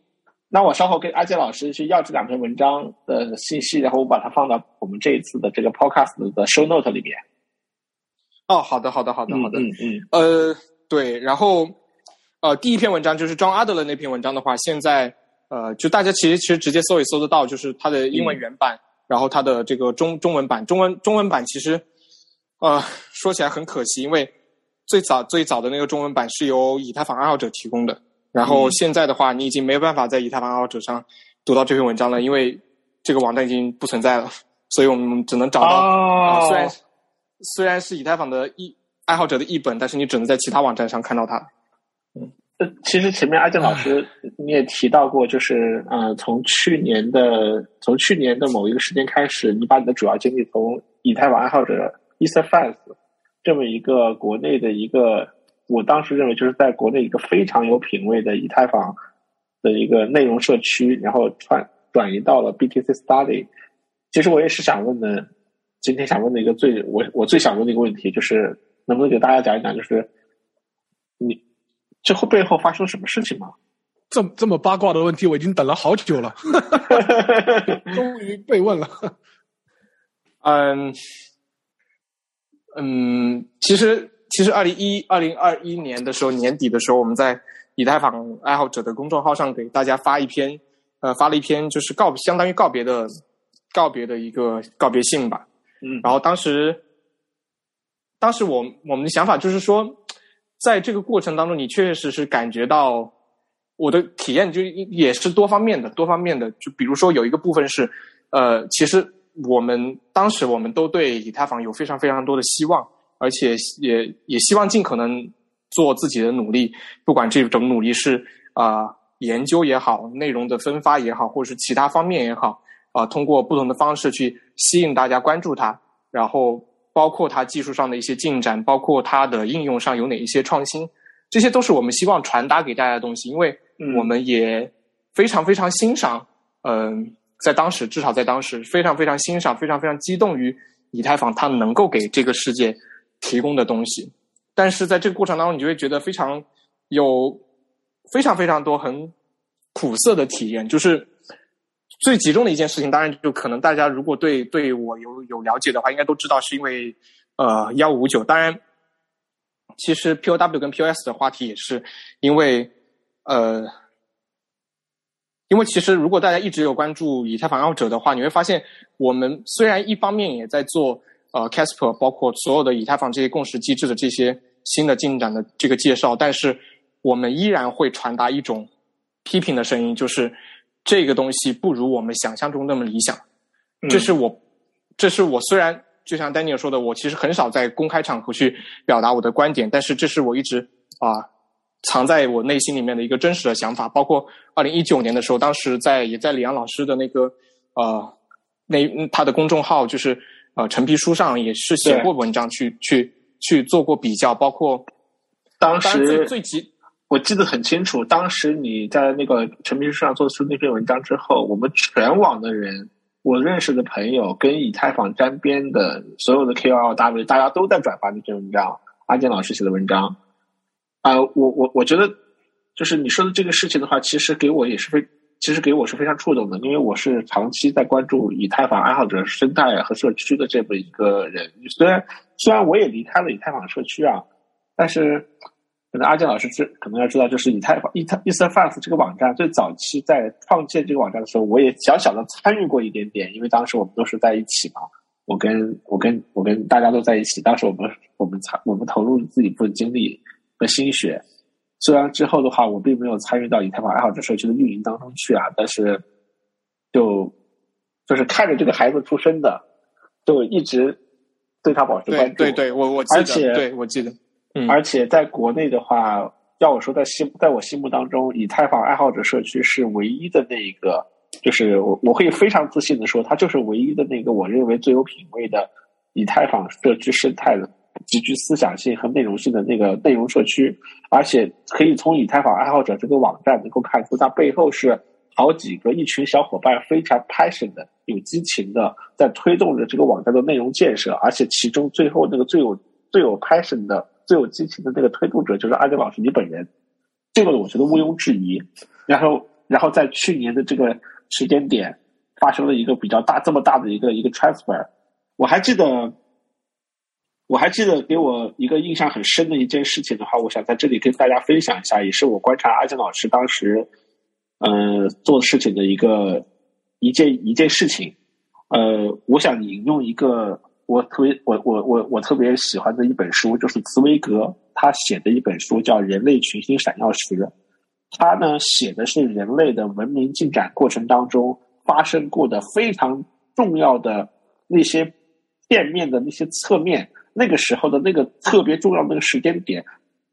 那我稍后跟阿杰老师去要这两篇文章的信息，然后我把它放到我们这一次的这个 podcast 的 show note 里面。哦，好的，好的，好的，好的。嗯嗯。呃，对，然后呃，第一篇文章就是 John Adler 那篇文章的话，现在。呃，就大家其实其实直接搜也搜得到，就是它的英文原版，然后它的这个中中文版，中文中文版其实，呃，说起来很可惜，因为最早最早的那个中文版是由以太坊爱好者提供的，然后现在的话，你已经没有办法在以太坊爱好者上读到这篇文章了，因为这个网站已经不存在了，所以我们只能找到，虽然虽然是以太坊的译爱好者的译本，但是你只能在其他网站上看到它。呃，其实前面阿健老师你也提到过，就是呃，从去年的从去年的某一个时间开始，你把你的主要精力从以太坊爱好者 Etherfans 这么一个国内的一个，我当时认为就是在国内一个非常有品位的以太坊的一个内容社区，然后转转移到了 BTC Study。其实我也是想问的，今天想问的一个最我我最想问的一个问题，就是能不能给大家讲一讲，就是你。之后背后发生了什么事情吗？这这么八卦的问题，我已经等了好久了，终于被问了。嗯嗯，其实其实二零一二零二一年的时候年底的时候，我们在以太坊爱好者的公众号上给大家发一篇，呃，发了一篇就是告相当于告别的告别的一个告别信吧。嗯，然后当时当时我我们的想法就是说。在这个过程当中，你确确实实感觉到我的体验就也是多方面的，多方面的。就比如说有一个部分是，呃，其实我们当时我们都对以太坊有非常非常多的希望，而且也也希望尽可能做自己的努力，不管这种努力是啊研究也好，内容的分发也好，或者是其他方面也好，啊，通过不同的方式去吸引大家关注它，然后。包括它技术上的一些进展，包括它的应用上有哪一些创新，这些都是我们希望传达给大家的东西。因为我们也非常非常欣赏，嗯，在当时至少在当时非常非常欣赏，非常非常激动于以太坊它能够给这个世界提供的东西。但是在这个过程当中，你就会觉得非常有非常非常多很苦涩的体验，就是。最集中的一件事情，当然就可能大家如果对对我有有了解的话，应该都知道是因为呃幺五九。当然，其实 POW 跟 POS 的话题也是因为呃，因为其实如果大家一直有关注以太坊爱好者的话，你会发现我们虽然一方面也在做呃 Casper，包括所有的以太坊这些共识机制的这些新的进展的这个介绍，但是我们依然会传达一种批评的声音，就是。这个东西不如我们想象中那么理想，这是我，这是我虽然就像 Daniel 说的，我其实很少在公开场合去表达我的观点，但是这是我一直啊藏在我内心里面的一个真实的想法。包括二零一九年的时候，当时在也在李阳老师的那个呃那他的公众号就是呃陈皮书上也是写过文章去去去做过比较，包括当时最急。我记得很清楚，当时你在那个陈明书上做出那篇文章之后，我们全网的人，我认识的朋友跟以太坊沾边的所有的 KOLW，大家都在转发那篇文章，阿健老师写的文章。啊，我我我觉得，就是你说的这个事情的话，其实给我也是非，其实给我是非常触动的，因为我是长期在关注以太坊爱好者生态和社区的这么一个人。虽然虽然我也离开了以太坊社区啊，但是。可能阿健老师知可能要知道，就是以太坊、以太、Etherfans 这个网站最早期在创建这个网站的时候，我也小小的参与过一点点，因为当时我们都是在一起嘛，我跟我跟我跟大家都在一起，当时我们我们参我们投入自己部分精力和心血，虽然之后的话我并没有参与到以太坊爱好者社区的运营当中去啊，但是就就是看着这个孩子出生的，就一直对他保持关注，对对，我我记得，而且对我记得。而且在国内的话，要我说，在心在我心目当中，以太坊爱好者社区是唯一的那一个，就是我我会非常自信的说，它就是唯一的那个我认为最有品位的以太坊社区生态的极具思想性和内容性的那个内容社区，而且可以从以太坊爱好者这个网站能够看出，它背后是好几个一群小伙伴非常 passion 的、有激情的，在推动着这个网站的内容建设，而且其中最后那个最有最有 passion 的。最有激情的那个推动者就是阿珍老师你本人，这个我觉得毋庸置疑。然后，然后在去年的这个时间点，发生了一个比较大、这么大的一个一个 transfer。我还记得，我还记得给我一个印象很深的一件事情的话，我想在这里跟大家分享一下，也是我观察阿珍老师当时，呃，做事情的一个一件一件事情。呃，我想引用一个。我特别，我我我我特别喜欢的一本书就是茨威格他写的一本书，叫《人类群星闪耀时》。他呢写的是人类的文明进展过程当中发生过的非常重要的那些片面的那些侧面，那个时候的那个特别重要的那个时间点，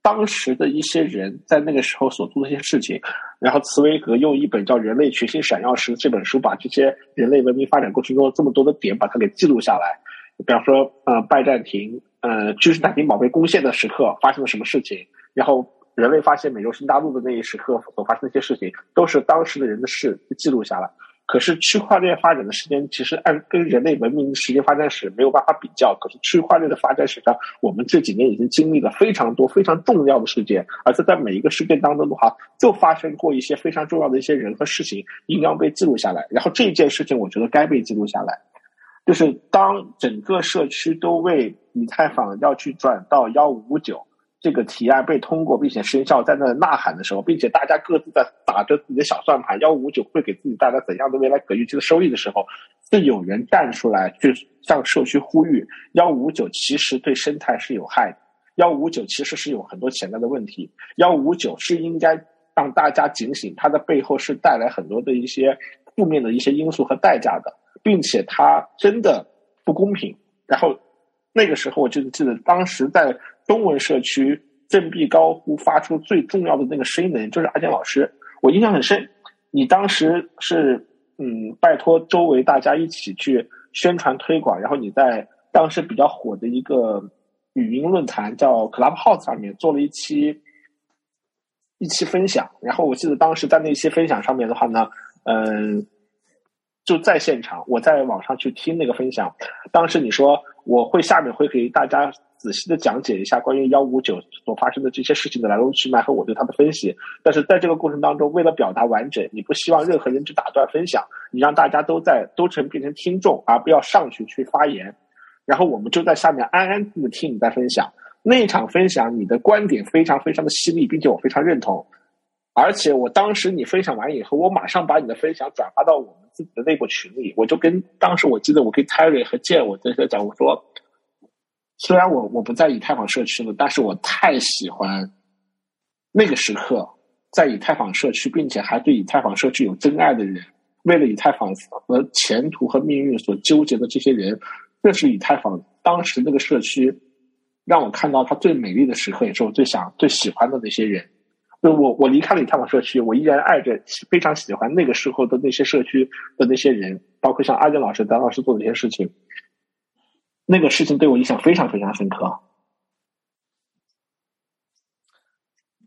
当时的一些人在那个时候所做的一些事情。然后茨威格用一本叫《人类群星闪耀时》这本书，把这些人类文明发展过程中这么多的点，把它给记录下来。比方说，呃，拜占庭，呃，君士坦丁堡被攻陷的时刻发生了什么事情？然后人类发现美洲新大陆的那一时刻所发生的一些事情，都是当时的人的事记录下来。可是区块链发展的时间，其实按跟人类文明时间发展史没有办法比较。可是区块链的发展史上，我们这几年已经经历了非常多非常重要的事件，而且在每一个事件当中的话，就发生过一些非常重要的一些人和事情，应该被记录下来。然后这件事情，我觉得该被记录下来。就是当整个社区都为以太坊要去转到幺五五九这个提案被通过并且生效，在那呐喊的时候，并且大家各自在打着自己的小算盘，幺五五九会给自己带来怎样的未来可预期的收益的时候，是有人站出来去向社区呼吁：幺五五九其实对生态是有害的，幺五五九其实是有很多潜在的问题，幺五五九是应该让大家警醒，它的背后是带来很多的一些负面的一些因素和代价的。并且它真的不公平。然后那个时候，我就记得当时在中文社区振臂高呼、发出最重要的那个声音的人，就是阿健老师。我印象很深。你当时是嗯，拜托周围大家一起去宣传推广。然后你在当时比较火的一个语音论坛叫 Clubhouse 上面做了一期一期分享。然后我记得当时在那期分享上面的话呢，嗯。就在现场，我在网上去听那个分享。当时你说我会下面会给大家仔细的讲解一下关于幺五九所发生的这些事情的来龙去脉和我对他的分析。但是在这个过程当中，为了表达完整，你不希望任何人去打断分享，你让大家都在都成变成听众，而不要上去去发言。然后我们就在下面安安静静听你在分享。那一场分享，你的观点非常非常的犀利，并且我非常认同。而且我当时你分享完以后，我马上把你的分享转发到我们自己的内部群里。我就跟当时我记得我跟 Terry 和 J 我在这讲，我说，虽然我我不在以太坊社区了，但是我太喜欢那个时刻在以太坊社区，并且还对以太坊社区有真爱的人，为了以太坊和前途和命运所纠结的这些人，这是以太坊当时那个社区让我看到它最美丽的时刻，也是我最想最喜欢的那些人。就我我离开了以太坊社区，我依然爱着，非常喜欢那个时候的那些社区的那些人，包括像阿健老师、丹老师做的一些事情。那个事情对我印象非常非常深刻。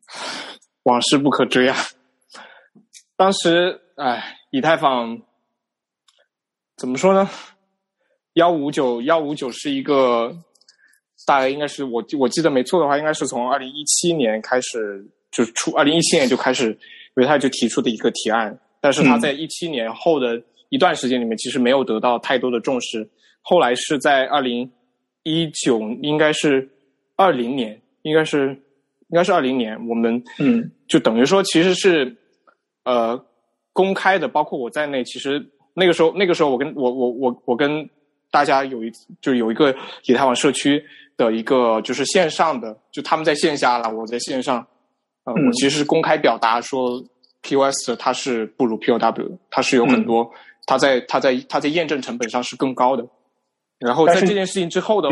往事不可追啊！当时，哎，以太坊怎么说呢？幺五九幺五九是一个，大概应该是我我记得没错的话，应该是从二零一七年开始。就出二零一七年就开始，维泰就提出的一个提案，但是他在一七年后的一段时间里面，其实没有得到太多的重视。后来是在二零一九，应该是二零年，应该是应该是二零年，我们嗯，就等于说其实是呃公开的，包括我在内，其实那个时候那个时候我跟我我我我跟大家有一就有一个以太网社区的一个就是线上的，就他们在线下了，我在线上。呃，我其实是公开表达说，POS 它是不如 POW，它是有很多，它在它在它在验证成本上是更高的。然后在这件事情之后的，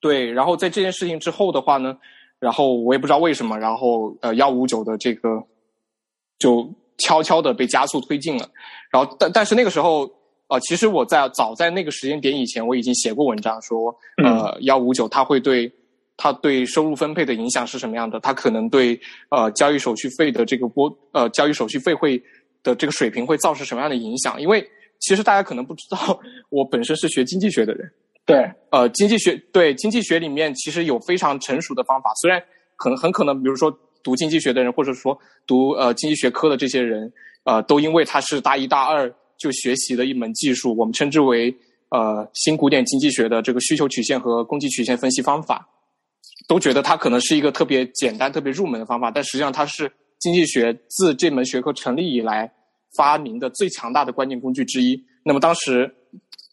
对，然后在这件事情之后的话呢，然后我也不知道为什么，然后呃幺五九的这个就悄悄的被加速推进了。然后但但是那个时候呃，其实我在早在那个时间点以前，我已经写过文章说，呃幺五九它会对它对收入分配的影响是什么样的？它可能对呃交易手续费的这个波呃交易手续费会的这个水平会造成什么样的影响？因为其实大家可能不知道，我本身是学经济学的人。对，呃，经济学对经济学里面其实有非常成熟的方法，虽然可能很可能，比如说读经济学的人，或者说读呃经济学科的这些人，呃，都因为他是大一大二就学习的一门技术，我们称之为呃新古典经济学的这个需求曲线和供给曲线分析方法，都觉得它可能是一个特别简单、特别入门的方法，但实际上它是经济学自这门学科成立以来发明的最强大的关键工具之一。那么当时，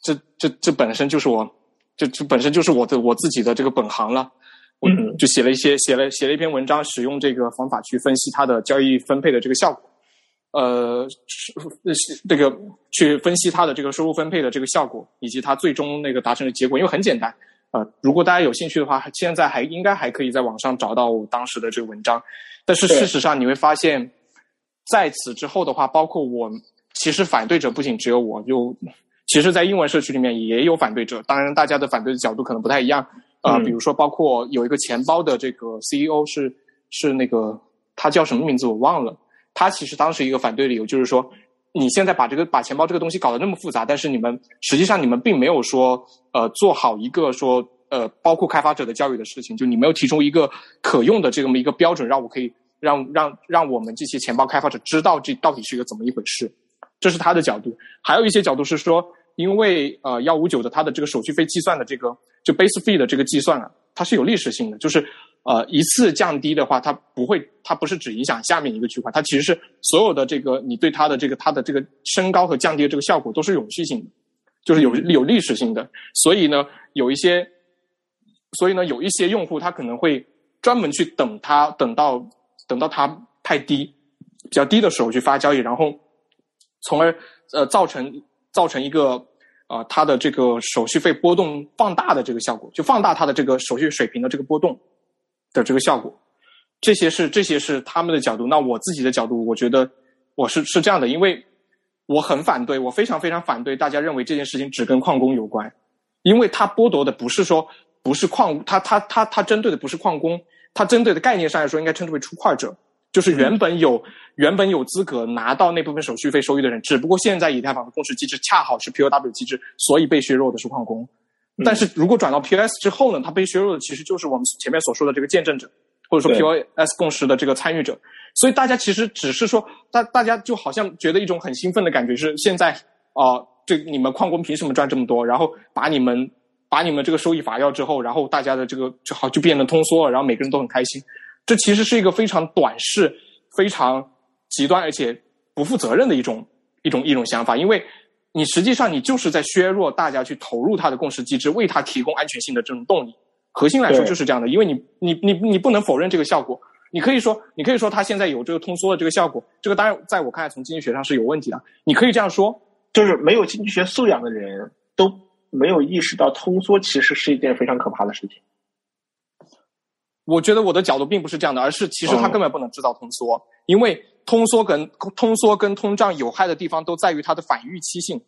这这这本身就是我。这这本身就是我的我自己的这个本行了，我就写了一些写了写了一篇文章，使用这个方法去分析它的交易分配的这个效果，呃，是这个去分析它的这个收入分配的这个效果，以及它最终那个达成的结果。因为很简单，呃，如果大家有兴趣的话，现在还应该还可以在网上找到我当时的这个文章。但是事实上你会发现，在此之后的话，包括我，其实反对者不仅只有我，就。其实，在英文社区里面也有反对者，当然，大家的反对的角度可能不太一样。啊，比如说，包括有一个钱包的这个 CEO 是是那个他叫什么名字我忘了。他其实当时一个反对理由就是说，你现在把这个把钱包这个东西搞得那么复杂，但是你们实际上你们并没有说呃做好一个说呃包括开发者的教育的事情，就你没有提出一个可用的这么一个标准，让我可以让让让我们这些钱包开发者知道这到底是一个怎么一回事。这是他的角度。还有一些角度是说。因为呃幺五九的它的这个手续费计算的这个就 base fee 的这个计算啊，它是有历史性的，就是呃一次降低的话，它不会，它不是只影响下面一个区块，它其实是所有的这个你对它的这个它的这个升高和降低的这个效果都是永续性的，就是有有历史性的。所以呢，有一些，所以呢有一些用户他可能会专门去等它等到等到它太低比较低的时候去发交易，然后从而呃造成。造成一个啊，它的这个手续费波动放大的这个效果，就放大它的这个手续水平的这个波动的这个效果，这些是这些是他们的角度。那我自己的角度，我觉得我是是这样的，因为我很反对，我非常非常反对大家认为这件事情只跟矿工有关，因为它剥夺的不是说不是矿，它它它它针对的不是矿工，它针对的概念上来说应该称之为出块者。就是原本有原本有资格拿到那部分手续费收益的人，只不过现在以太坊的共识机制恰好是 POW 机制，所以被削弱的是矿工。但是如果转到 POS 之后呢，它被削弱的其实就是我们前面所说的这个见证者，或者说 POS 共识的这个参与者。所以大家其实只是说，大大家就好像觉得一种很兴奋的感觉是，现在啊，这你们矿工凭什么赚这么多？然后把你们把你们这个收益罚掉之后，然后大家的这个就好就变得通缩了，然后每个人都很开心。这其实是一个非常短视、非常极端而且不负责任的一种一种一种想法，因为你实际上你就是在削弱大家去投入它的共识机制，为它提供安全性的这种动力。核心来说就是这样的，因为你你你你不能否认这个效果，你可以说你可以说它现在有这个通缩的这个效果，这个当然在我看来从经济学上是有问题的。你可以这样说，就是没有经济学素养的人都没有意识到通缩其实是一件非常可怕的事情。我觉得我的角度并不是这样的，而是其实他根本不能制造通缩，因为通缩跟通缩跟通胀有害的地方都在于它的反预期性，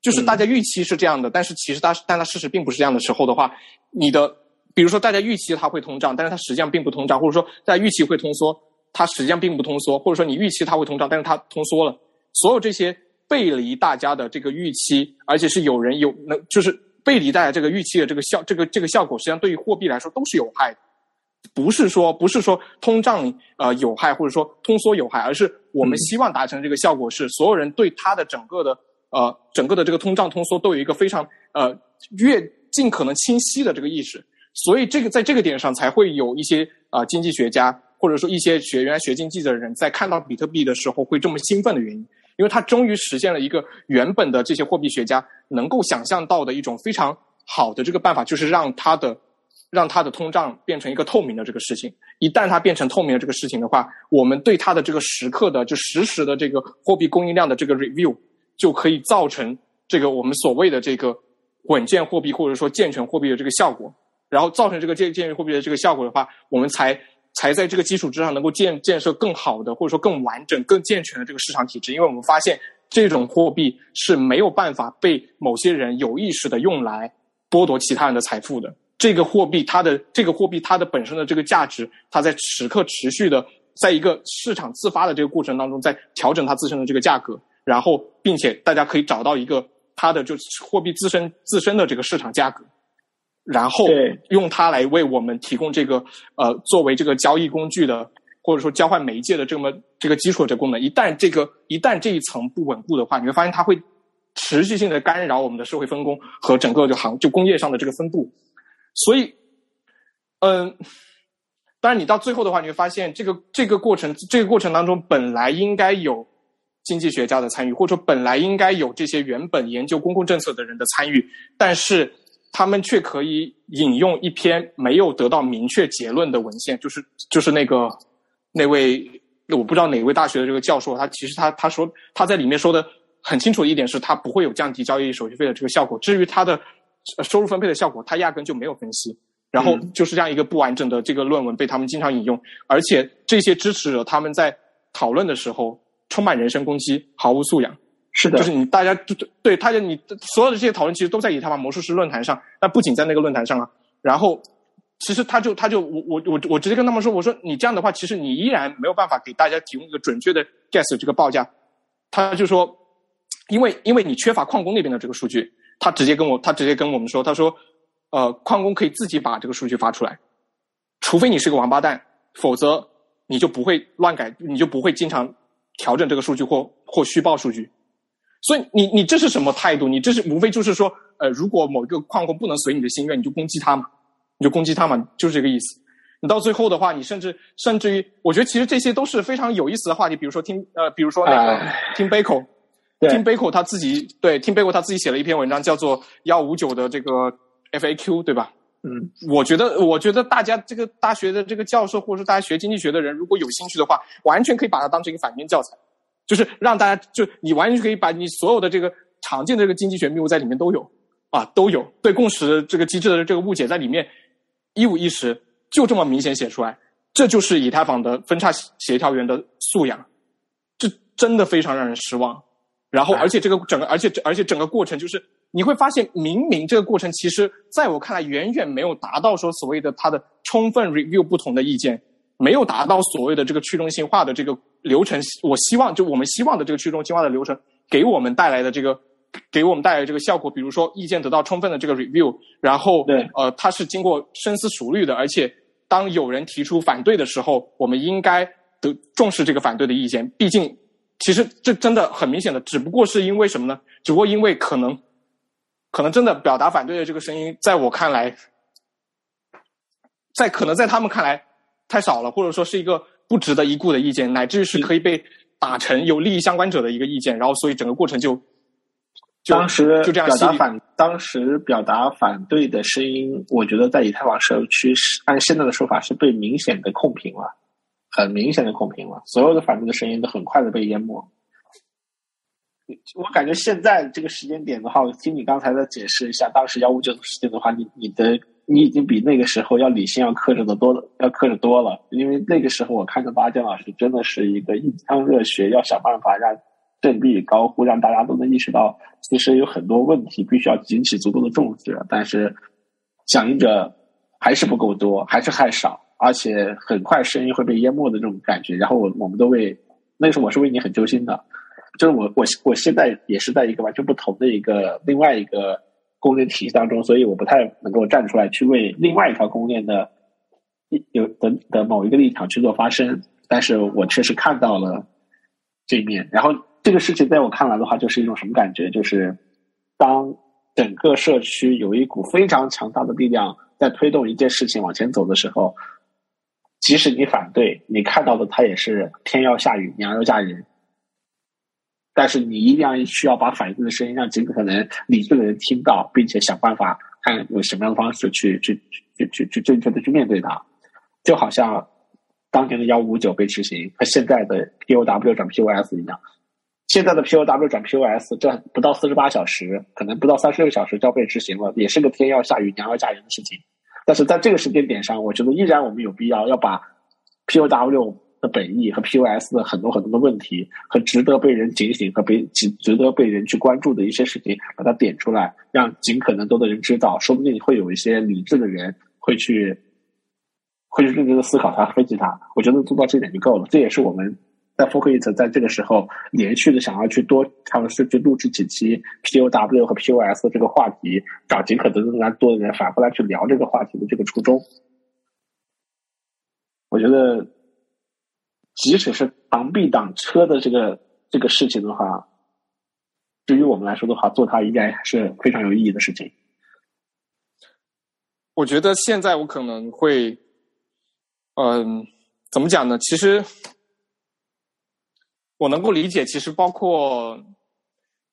就是大家预期是这样的，但是其实它但它事实并不是这样的时候的话，你的比如说大家预期它会通胀，但是它实际上并不通胀，或者说大家预期会通缩，它实际上并不通缩，或者说你预期它会通胀，但是它通缩了，所有这些背离大家的这个预期，而且是有人有能就是背离大家这个预期的这个效这个这个效果，实际上对于货币来说都是有害的。不是说不是说通胀呃有害或者说通缩有害，而是我们希望达成这个效果是所有人对它的整个的呃整个的这个通胀通缩都有一个非常呃越尽可能清晰的这个意识，所以这个在这个点上才会有一些啊经济学家或者说一些学原来学经济的人在看到比特币的时候会这么兴奋的原因，因为它终于实现了一个原本的这些货币学家能够想象到的一种非常好的这个办法，就是让它的。让它的通胀变成一个透明的这个事情，一旦它变成透明的这个事情的话，我们对它的这个时刻的就实时的这个货币供应量的这个 review，就可以造成这个我们所谓的这个稳健货币或者说健全货币的这个效果。然后造成这个建建议货币的这个效果的话，我们才才在这个基础之上能够建建设更好的或者说更完整、更健全的这个市场体制。因为我们发现这种货币是没有办法被某些人有意识的用来剥夺其他人的财富的。这个货币它的这个货币它的本身的这个价值，它在时刻持续的在一个市场自发的这个过程当中，在调整它自身的这个价格，然后并且大家可以找到一个它的就是货币自身自身的这个市场价格，然后用它来为我们提供这个呃作为这个交易工具的或者说交换媒介的这么这个基础的功能。一旦这个一旦这一层不稳固的话，你会发现它会持续性的干扰我们的社会分工和整个就行就工业上的这个分布。所以，嗯，当然，你到最后的话，你会发现，这个这个过程，这个过程当中，本来应该有经济学家的参与，或者说本来应该有这些原本研究公共政策的人的参与，但是他们却可以引用一篇没有得到明确结论的文献，就是就是那个那位我不知道哪位大学的这个教授，他其实他他说他在里面说的很清楚的一点是，他不会有降低交易手续费的这个效果。至于他的。收入分配的效果，他压根就没有分析，然后就是这样一个不完整的这个论文被他们经常引用，而且这些支持者他们在讨论的时候充满人身攻击，毫无素养。是的，就是你大家对对，他就你所有的这些讨论其实都在以太坊魔术师论坛上，那不仅在那个论坛上啊，然后其实他就他就我我我我直接跟他们说，我说你这样的话，其实你依然没有办法给大家提供一个准确的 guess 这个报价，他就说，因为因为你缺乏矿工那边的这个数据。他直接跟我，他直接跟我们说，他说，呃，矿工可以自己把这个数据发出来，除非你是个王八蛋，否则你就不会乱改，你就不会经常调整这个数据或或虚报数据。所以你你这是什么态度？你这是无非就是说，呃，如果某一个矿工不能随你的心愿，你就攻击他嘛，你就攻击他嘛，就是这个意思。你到最后的话，你甚至甚至于，我觉得其实这些都是非常有意思的话题，比如说听呃，比如说那个听 Bako。听贝口他自己对听贝口他自己写了一篇文章，叫做幺五九的这个 FAQ，对吧？嗯，我觉得，我觉得大家这个大学的这个教授，或者说大家学经济学的人，如果有兴趣的话，完全可以把它当成一个反面教材，就是让大家就你完全可以把你所有的这个常见的这个经济学谬误在里面都有啊，都有对共识这个机制的这个误解在里面一五一十就这么明显写出来，这就是以太坊的分叉协调员的素养，这真的非常让人失望。然后，而且这个整个，而且而且整个过程，就是你会发现，明明这个过程，其实在我看来，远远没有达到说所谓的它的充分 review 不同的意见，没有达到所谓的这个去中心化的这个流程。我希望，就我们希望的这个去中心化的流程，给我们带来的这个，给我们带来这个效果，比如说意见得到充分的这个 review，然后，对，呃，它是经过深思熟虑的，而且当有人提出反对的时候，我们应该得重视这个反对的意见，毕竟。其实这真的很明显的，只不过是因为什么呢？只不过因为可能，可能真的表达反对的这个声音，在我看来，在可能在他们看来太少了，或者说是一个不值得一顾的意见，乃至于是可以被打成有利益相关者的一个意见，然后所以整个过程就，当时就这样表达反，当时表达反对的声音，我觉得在以太坊社区是按现在的说法是被明显的控评了。很明显的控评了，所有的反对的声音都很快的被淹没。我感觉现在这个时间点的话，听你刚才的解释一下，当时幺五九的事件的话，你你的你已经比那个时候要理性、要克制的多了，要克制多了。因为那个时候我看到八建老师真的是一个一腔热血，要想办法让振臂高呼，让大家都能意识到，其实有很多问题必须要引起足够的重视。但是响应者还是不够多，还是太少。而且很快声音会被淹没的这种感觉，然后我我们都为那时候我是为你很揪心的，就是我我我现在也是在一个完全不同的一个另外一个公链体系当中，所以我不太能够站出来去为另外一条供应链的有的的某一个立场去做发声，但是我确实看到了这一面。然后这个事情在我看来的话，就是一种什么感觉？就是当整个社区有一股非常强大的力量在推动一件事情往前走的时候。即使你反对，你看到的它也是天要下雨，娘要嫁人。但是你一定要需要把反对的声音让尽可能理智的人听到，并且想办法看用什么样的方式去去去去去正确的去面对它。就好像当年的幺五九被执行和现在的 POW 转 POS 一样，现在的 POW 转 POS 这不到四十八小时，可能不到三十六小时就要被执行了，也是个天要下雨，娘要嫁人的事情。但是在这个时间点上，我觉得依然我们有必要要把 POW 的本意和 POS 的很多很多的问题和值得被人警醒和被值得被人去关注的一些事情，把它点出来，让尽可能多的人知道，说不定会有一些理智的人会去会去认真的思考它、分析它。我觉得做到这点就够了。这也是我们在 Focus 在这个时候连续的想要去多尝试去录制几期 POW 和 POS 这个话题，找尽可能更加多的人反过来去聊这个话题的这个初衷。我觉得。即使是螳臂挡车的这个这个事情的话，对于我们来说的话，做它应该是非常有意义的事情。我觉得现在我可能会，嗯，怎么讲呢？其实我能够理解，其实包括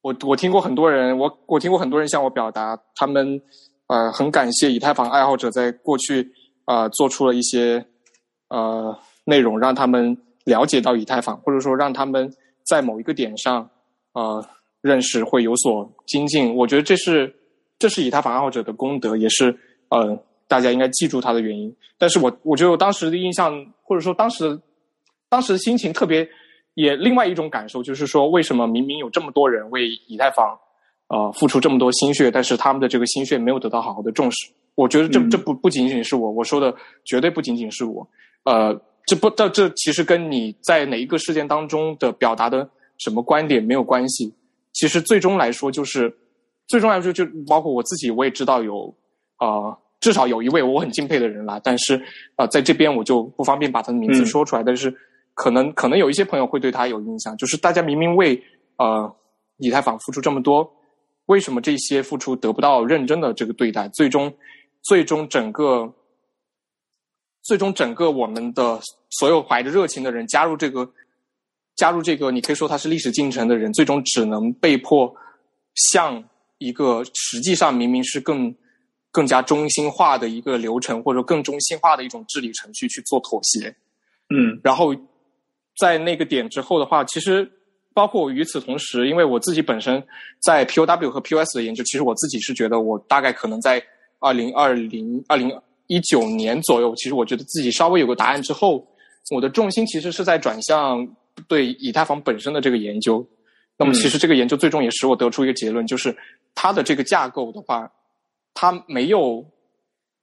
我，我听过很多人，我我听过很多人向我表达，他们呃很感谢以太坊爱好者在过去啊做出了一些呃内容，让他们。了解到以太坊，或者说让他们在某一个点上，呃，认识会有所精进。我觉得这是这是以太坊爱好者的功德，也是呃大家应该记住他的原因。但是我我觉得我当时的印象，或者说当时当时的心情特别，也另外一种感受就是说，为什么明明有这么多人为以太坊呃付出这么多心血，但是他们的这个心血没有得到好好的重视？我觉得这这不不仅仅是我我说的，绝对不仅仅是我，呃。这不，这这其实跟你在哪一个事件当中的表达的什么观点没有关系。其实最终来说，就是最终来说，就包括我自己，我也知道有啊，至少有一位我很敬佩的人啦。但是啊，在这边我就不方便把他的名字说出来。但是可能可能有一些朋友会对他有印象，就是大家明明为呃以太坊付出这么多，为什么这些付出得不到认真的这个对待？最终最终整个。最终，整个我们的所有怀着热情的人加入这个，加入这个，你可以说他是历史进程的人，最终只能被迫向一个实际上明明是更更加中心化的一个流程，或者更中心化的一种治理程序去做妥协。嗯，然后在那个点之后的话，其实包括与此同时，因为我自己本身在 POW 和 POS 的研究，其实我自己是觉得我大概可能在二零二零二零。一九年左右，其实我觉得自己稍微有个答案之后，我的重心其实是在转向对以太坊本身的这个研究。那么，其实这个研究最终也使我得出一个结论，就是它的这个架构的话，它没有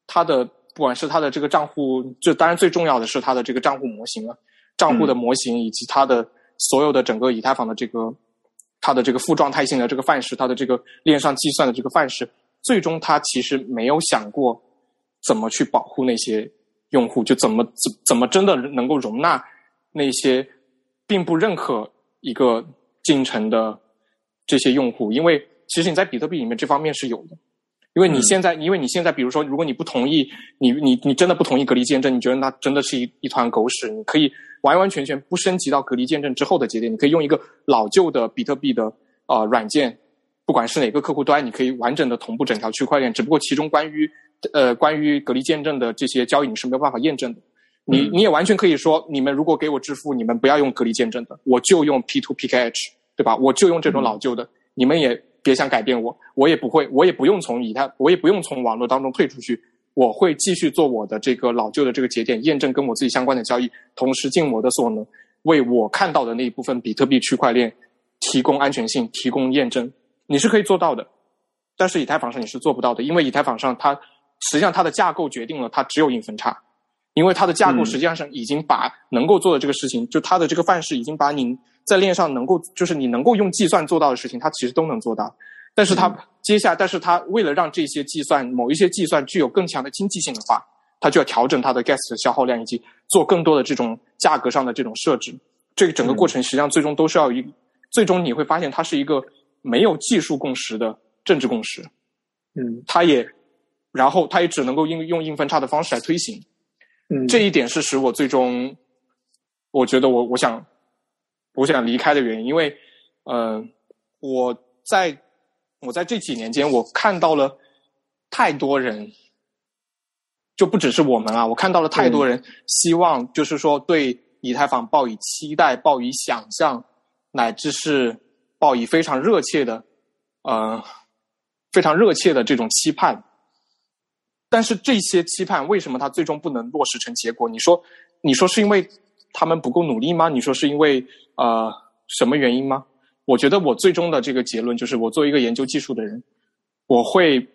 它的不管是它的这个账户，就当然最重要的是它的这个账户模型了，账户的模型以及它的所有的整个以太坊的这个它的这个负状态性的这个范式，它的这个链上计算的这个范式，最终它其实没有想过。怎么去保护那些用户？就怎么怎怎么真的能够容纳那些并不认可一个进程的这些用户？因为其实你在比特币里面这方面是有的。因为你现在，因为你现在，比如说，如果你不同意，你你你真的不同意隔离见证，你觉得那真的是一一团狗屎？你可以完完全全不升级到隔离见证之后的节点，你可以用一个老旧的比特币的啊软件，不管是哪个客户端，你可以完整的同步整条区块链。只不过其中关于呃，关于隔离见证的这些交易你是没有办法验证的。你你也完全可以说，你们如果给我支付，你们不要用隔离见证的，我就用 P to PKH，对吧？我就用这种老旧的，你们也别想改变我，我也不会，我也不用从以太，我也不用从网络当中退出去，我会继续做我的这个老旧的这个节点验证跟我自己相关的交易，同时尽我的所能为我看到的那一部分比特币区块链提供安全性、提供验证。你是可以做到的，但是以太坊上你是做不到的，因为以太坊上它。实际上，它的架构决定了它只有硬分叉，因为它的架构实际上是已经把能够做的这个事情，就它的这个范式已经把你在链上能够，就是你能够用计算做到的事情，它其实都能做到。但是它接下，但是它为了让这些计算某一些计算具有更强的经济性的话，它就要调整它的 gas 的消耗量以及做更多的这种价格上的这种设置。这个整个过程实际上最终都是要一，最终你会发现它是一个没有技术共识的政治共识。嗯，它也。然后，它也只能够用用硬分叉的方式来推行，嗯，这一点是使我最终，我觉得我我想，我想离开的原因，因为，呃，我在我在这几年间，我看到了太多人，就不只是我们啊，我看到了太多人希望，就是说对以太坊抱以期待、抱以想象，乃至是抱以非常热切的，呃，非常热切的这种期盼。但是这些期盼为什么它最终不能落实成结果？你说，你说是因为他们不够努力吗？你说是因为呃什么原因吗？我觉得我最终的这个结论就是，我作为一个研究技术的人，我会，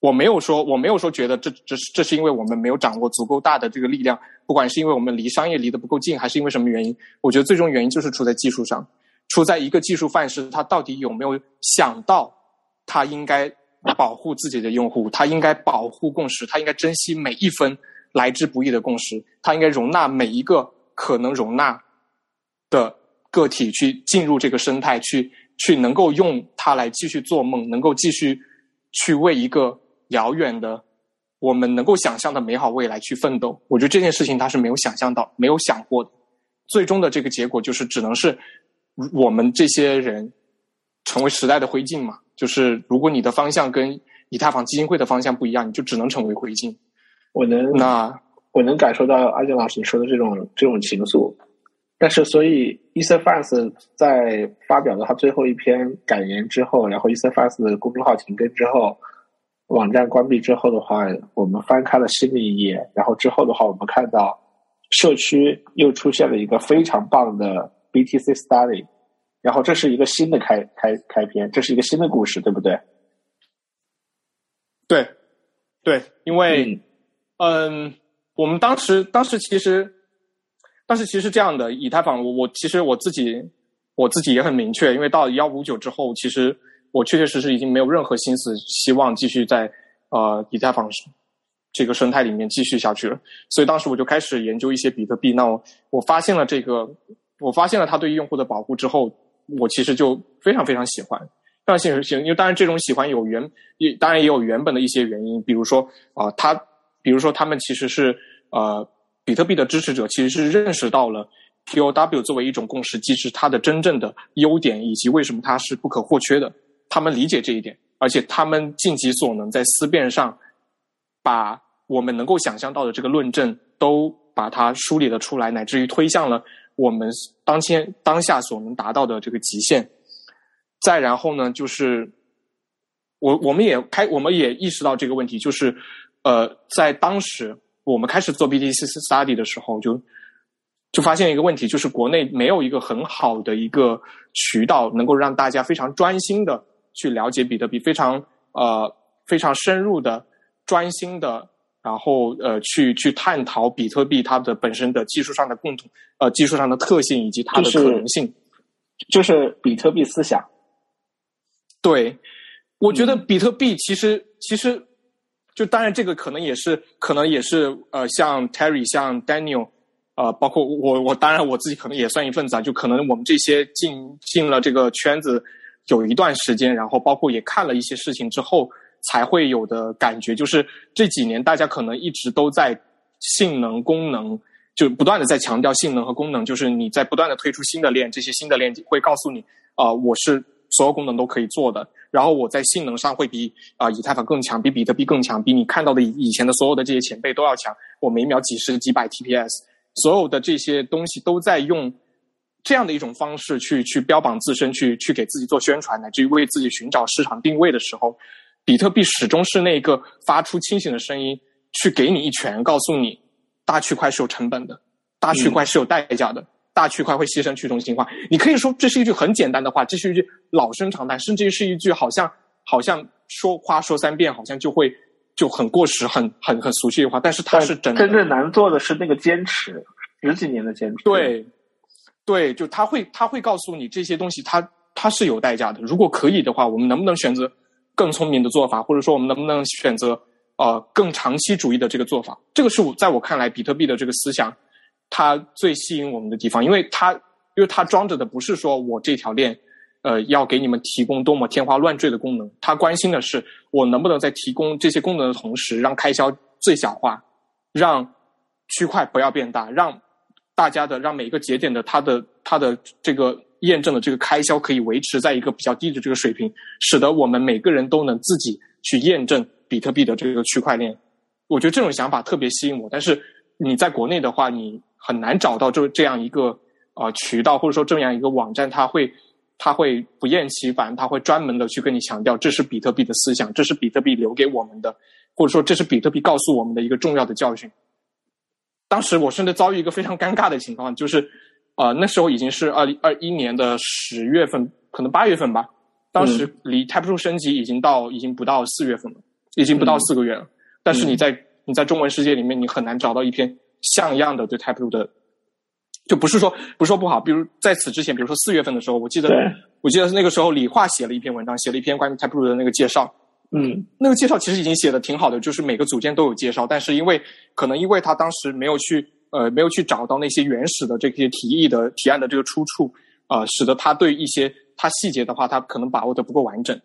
我没有说，我没有说觉得这这是这是因为我们没有掌握足够大的这个力量，不管是因为我们离商业离得不够近，还是因为什么原因，我觉得最终原因就是出在技术上，出在一个技术范式，它到底有没有想到，它应该保护自己的用户，它应该保护共识，它应该珍惜每一分来之不易的共识，它应该容纳每一个可能容纳的。个体去进入这个生态，去去能够用它来继续做梦，能够继续去为一个遥远的我们能够想象的美好未来去奋斗。我觉得这件事情他是没有想象到、没有想过的。最终的这个结果就是只能是我们这些人成为时代的灰烬嘛。就是如果你的方向跟以太坊基金会的方向不一样，你就只能成为灰烬。我能那我能感受到阿健老师你说的这种这种情愫。但是，所以 e t h e f a s 在发表了他最后一篇感言之后，然后 e t h e f a s 的公众号停更之后，网站关闭之后的话，我们翻开了新的一页，然后之后的话，我们看到社区又出现了一个非常棒的 BTC Study，然后这是一个新的开开开篇，这是一个新的故事，对不对？对，对，因为，嗯，我们当时当时其实。但是其实这样的以太坊，我我其实我自己我自己也很明确，因为到幺五九之后，其实我确确实实已经没有任何心思希望继续在呃以太坊这个生态里面继续下去了。所以当时我就开始研究一些比特币。那我我发现了这个，我发现了它对于用户的保护之后，我其实就非常非常喜欢，非常喜欢。因为当然这种喜欢有原也当然也有原本的一些原因，比如说啊，它比如说他们其实是呃。比特币的支持者其实是认识到了 POW 作为一种共识机制，它的真正的优点以及为什么它是不可或缺的。他们理解这一点，而且他们尽己所能在思辨上，把我们能够想象到的这个论证都把它梳理了出来，乃至于推向了我们当前当下所能达到的这个极限。再然后呢，就是我我们也开我们也意识到这个问题，就是呃，在当时。我们开始做 BTC study 的时候，就就发现一个问题，就是国内没有一个很好的一个渠道，能够让大家非常专心的去了解比特币，非常呃非常深入的专心的，然后呃去去探讨比特币它的本身的技术上的共同呃技术上的特性以及它的可能性，就是比特币思想。对，我觉得比特币其实其实。就当然，这个可能也是，可能也是，呃，像 Terry，像 Daniel，呃，包括我，我当然我自己可能也算一份子啊。就可能我们这些进进了这个圈子有一段时间，然后包括也看了一些事情之后，才会有的感觉，就是这几年大家可能一直都在性能、功能，就不断的在强调性能和功能，就是你在不断的推出新的链，这些新的链会告诉你，啊，我是。所有功能都可以做的，然后我在性能上会比啊以太坊更强，比比特币更强，比你看到的以前的所有的这些前辈都要强。我每秒几十几百 TPS，所有的这些东西都在用这样的一种方式去去标榜自身，去去给自己做宣传，乃至于为自己寻找市场定位的时候，比特币始终是那个发出清醒的声音，去给你一拳，告诉你大区块是有成本的，大区块是有代价的。大区块会牺牲去中心化，你可以说这是一句很简单的话，这是一句老生常谈，甚至于是一句好像好像说话说三遍，好像就会就很过时、很很很俗气的话。但是它是真的。真正难做的是那个坚持，十几年的坚持。对，对，就他会他会告诉你这些东西，它它是有代价的。如果可以的话，我们能不能选择更聪明的做法，或者说我们能不能选择呃更长期主义的这个做法？这个是我在我看来，比特币的这个思想。它最吸引我们的地方，因为它，因为它装着的不是说我这条链，呃，要给你们提供多么天花乱坠的功能，它关心的是我能不能在提供这些功能的同时，让开销最小化，让区块不要变大，让大家的让每一个节点的它的它的这个验证的这个开销可以维持在一个比较低的这个水平，使得我们每个人都能自己去验证比特币的这个区块链。我觉得这种想法特别吸引我，但是你在国内的话，你。很难找到这这样一个呃渠道，或者说这样一个网站，它会它会不厌其烦，它会专门的去跟你强调，这是比特币的思想，这是比特币留给我们的，或者说这是比特币告诉我们的一个重要的教训。当时我甚至遭遇一个非常尴尬的情况，就是，呃，那时候已经是二零二一年的十月份，可能八月份吧。当时离 Type Two 升级已经到，已经不到四月份了，已经不到四个月了。但是你在你在中文世界里面，你很难找到一篇像样的对 Type Two 的，就不是说不是说不好。比如在此之前，比如说四月份的时候，我记得我记得那个时候李化写了一篇文章，写了一篇关于 Type Two 的那个介绍。嗯，那个介绍其实已经写的挺好的，就是每个组件都有介绍，但是因为可能因为他当时没有去呃没有去找到那些原始的这些提议的提案的这个出处啊，使得他对一些他细节的话，他可能把握的不够完整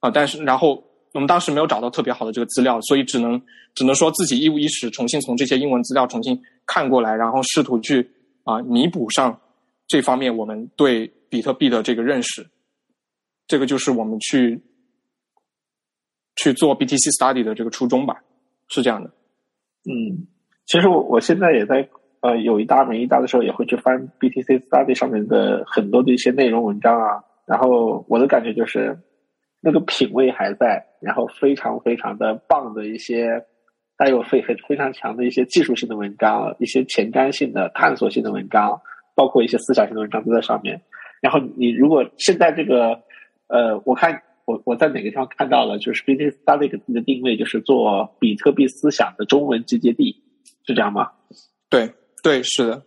啊。但是然后我们当时没有找到特别好的这个资料，所以只能只能说自己一五一十重新从这些英文资料重新看过来，然后试图去啊弥补上这方面我们对比特币的这个认识。这个就是我们去。去做 BTC study 的这个初衷吧，是这样的。嗯，其实我我现在也在呃有一搭没一搭的时候，也会去翻 BTC study 上面的很多的一些内容文章啊。然后我的感觉就是，那个品味还在，然后非常非常的棒的一些带有非非非常强的一些技术性的文章，一些前瞻性的探索性的文章，包括一些思想性的文章都在上面。然后你如果现在这个呃，我看。我我在哪个地方看到了？就是 BTC Study 给自己的定位就是做比特币思想的中文集结地，是这样吗？对对，是的。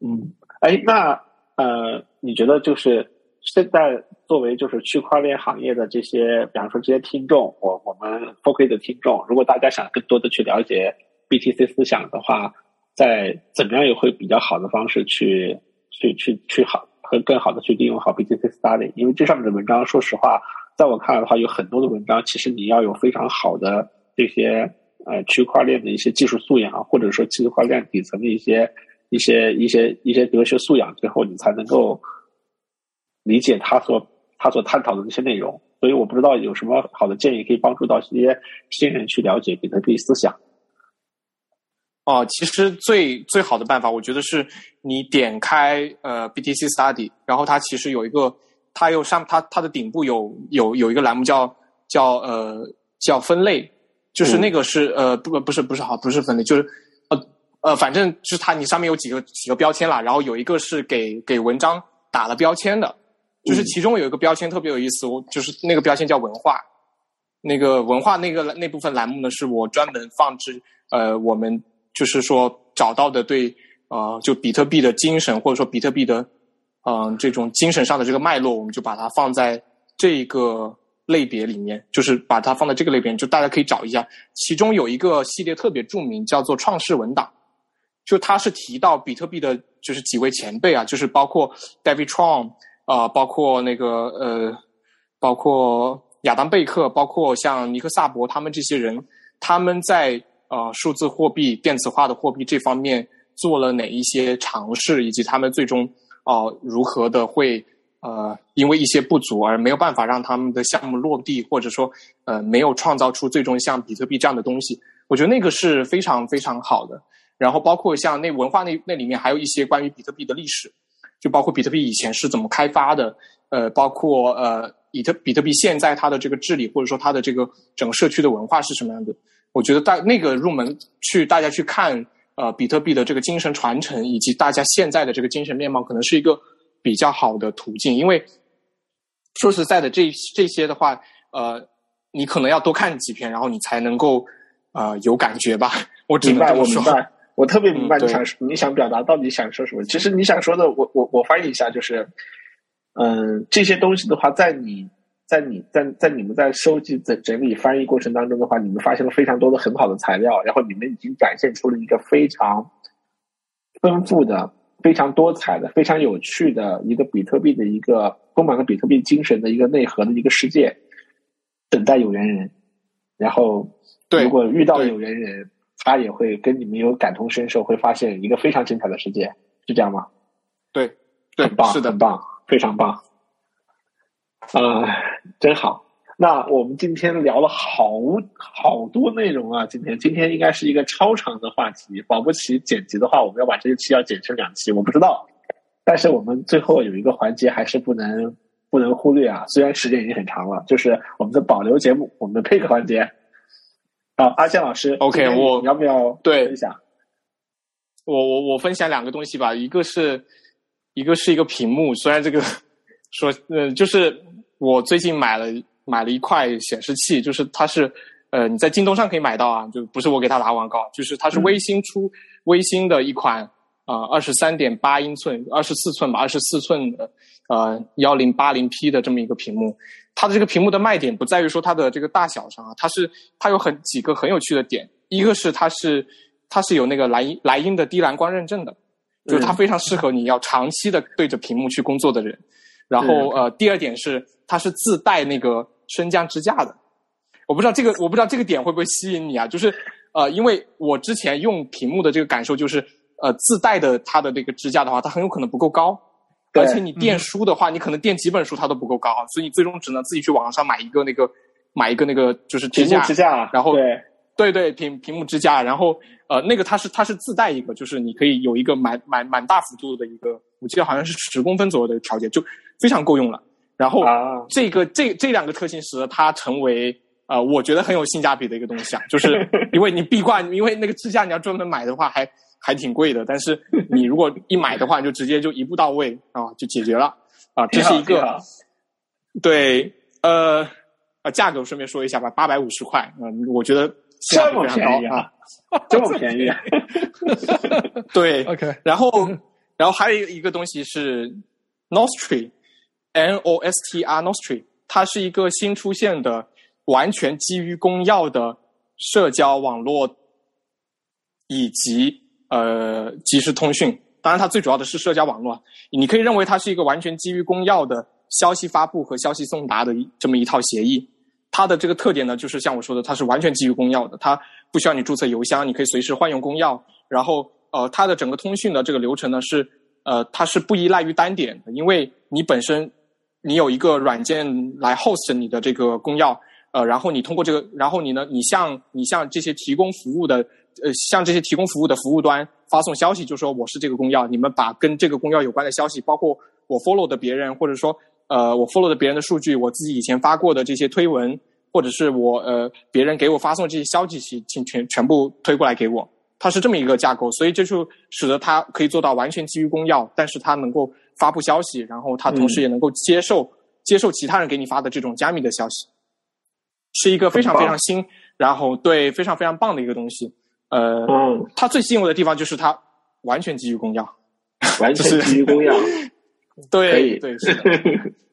嗯，哎，那呃，你觉得就是现在作为就是区块链行业的这些，比方说这些听众，我我们 f o k 的听众，如果大家想更多的去了解 BTC 思想的话，在怎么样也会比较好的方式去去去去好和更好的去利用好 BTC Study？因为这上面的文章，说实话。在我看来的话，有很多的文章，其实你要有非常好的这些呃区块链的一些技术素养，或者说区块链底层的一些一些一些一些哲学素养，最后你才能够理解他所他所探讨的那些内容。所以我不知道有什么好的建议可以帮助到这些新人去了解比特币思想。哦，其实最最好的办法，我觉得是你点开呃 BTC Study，然后它其实有一个。它有上它它的顶部有有有一个栏目叫叫呃叫分类，就是那个是呃不不是不是好不是分类，就是呃呃反正就是它你上面有几个几个标签啦，然后有一个是给给文章打了标签的，就是其中有一个标签特别有意思，我就是那个标签叫文化，那个文化那个那部分栏目呢是我专门放置呃我们就是说找到的对呃就比特币的精神或者说比特币的。嗯，这种精神上的这个脉络，我们就把它放在这个类别里面，就是把它放在这个类别，就大家可以找一下。其中有一个系列特别著名，叫做创世文档，就它是提到比特币的，就是几位前辈啊，就是包括 David Tron 啊，包括那个呃，包括亚当贝克，包括像尼克萨博他们这些人，他们在呃数字货币、电子化的货币这方面做了哪一些尝试，以及他们最终。哦，如何的会呃，因为一些不足而没有办法让他们的项目落地，或者说呃，没有创造出最终像比特币这样的东西？我觉得那个是非常非常好的。然后包括像那文化那那里面还有一些关于比特币的历史，就包括比特币以前是怎么开发的，呃，包括呃，以特比特币现在它的这个治理或者说它的这个整个社区的文化是什么样的？我觉得大那个入门去大家去看。呃，比特币的这个精神传承，以及大家现在的这个精神面貌，可能是一个比较好的途径。因为说实在的，这这些的话，呃，你可能要多看几篇，然后你才能够呃有感觉吧。我明白，我明白，我特别明白你想你想表达到底想说什么。其实你想说的，我我我翻译一下，就是，嗯，这些东西的话，在你。在你在在你们在收集整整理翻译过程当中的话，你们发现了非常多的很好的材料，然后你们已经展现出了一个非常丰富的、非常多彩的、非常有趣的一个比特币的一个充满了比特币精神的一个内核的一个世界，等待有缘人。然后，如果遇到有缘人，他也会跟你们有感同身受，会发现一个非常精彩的世界，是这样吗？对，很棒，是的，很棒，非常棒。啊，真好！那我们今天聊了好好多内容啊，今天今天应该是一个超长的话题，保不齐剪辑的话，我们要把这一期要剪成两期，我不知道。但是我们最后有一个环节还是不能不能忽略啊。虽然时间已经很长了，就是我们的保留节目，我们的配合环节。好，阿健老师 OK，我你我要不要对分享？我我我分享两个东西吧，一个是一个是一个屏幕，虽然这个说呃，就是我最近买了买了一块显示器，就是它是呃你在京东上可以买到啊，就不是我给他打广告，就是它是微星出、微星的一款啊二十三点八英寸、二十四寸吧，二十四寸的呃幺零八零 P 的这么一个屏幕。它的这个屏幕的卖点不在于说它的这个大小上啊，它是它有很几个很有趣的点，一个是它是它是有那个莱茵莱茵的低蓝光认证的，就是它非常适合你要长期的对着屏幕去工作的人。然后呃，第二点是它是自带那个升降支架的，我不知道这个我不知道这个点会不会吸引你啊？就是呃，因为我之前用屏幕的这个感受就是呃，自带的它的这个支架的话，它很有可能不够高。对而且你垫书的话，你可能垫几本书它都不够高，所以你最终只能自己去网上买一个那个买一个那个就是支架屏幕，支架，然后对，对对，屏屏幕支架，然后呃，那个它是它是自带一个，就是你可以有一个蛮蛮蛮大幅度的一个，我记得好像是十公分左右的调节，就非常够用了。然后啊，这个这这两个特性使得它成为呃，我觉得很有性价比的一个东西啊，就是 因为你壁挂，因为那个支架你要专门买的话还还挺贵的，但是你如果一买的话，就直接就一步到位啊，就解决了啊，这是一个对呃啊价格顺便说一下吧，八百五十块，嗯、我觉得非常高便宜啊，这么便宜，对 OK，然后，然后还有一个东西是 Nostri，N O S T R Nostri，它是一个新出现的完全基于公钥的社交网络以及呃即时通讯。当然，它最主要的是社交网络。你可以认为它是一个完全基于公钥的消息发布和消息送达的这么一套协议。它的这个特点呢，就是像我说的，它是完全基于公钥的，它不需要你注册邮箱，你可以随时换用公钥。然后呃，它的整个通讯的这个流程呢是呃，它是不依赖于单点的，因为你本身你有一个软件来 host 你的这个公钥，呃，然后你通过这个，然后你呢，你向你向这些提供服务的呃，向这些提供服务的服务端发送消息，就说我是这个公钥，你们把跟这个公钥有关的消息，包括我 follow 的别人，或者说呃我 follow 的别人的数据，我自己以前发过的这些推文，或者是我呃别人给我发送这些消息，请请全全部推过来给我。它是这么一个架构，所以这就使得它可以做到完全基于公钥，但是它能够发布消息，然后它同时也能够接受、接受其他人给你发的这种加密的消息，是一个非常非常新，然后对非常非常棒的一个东西。呃，嗯，它最吸引我的地方就是它完全基于公钥，完全基于公钥，可以。对对是的。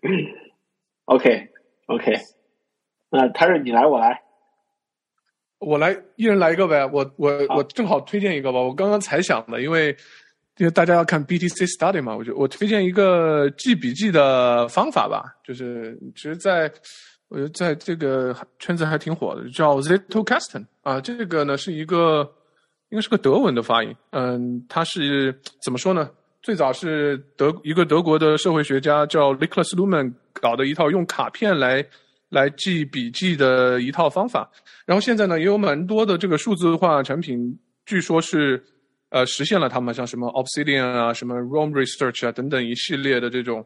OK OK，那泰瑞你来我来，我来一人来一个呗，我我我正好推荐一个吧，我刚刚才想的，因为因为大家要看 BTC Study 嘛，我就我推荐一个记笔记的方法吧，就是其实在我觉得在这个圈子还挺火的，叫 Zettelkasten 啊，这个呢是一个应该是个德文的发音，嗯，它是怎么说呢？最早是德一个德国的社会学家叫 Niklas Luhmann 搞的一套用卡片来来记笔记的一套方法。然后现在呢，也有蛮多的这个数字化产品，据说是呃实现了他们像什么 Obsidian 啊、什么 Roam Research 啊等等一系列的这种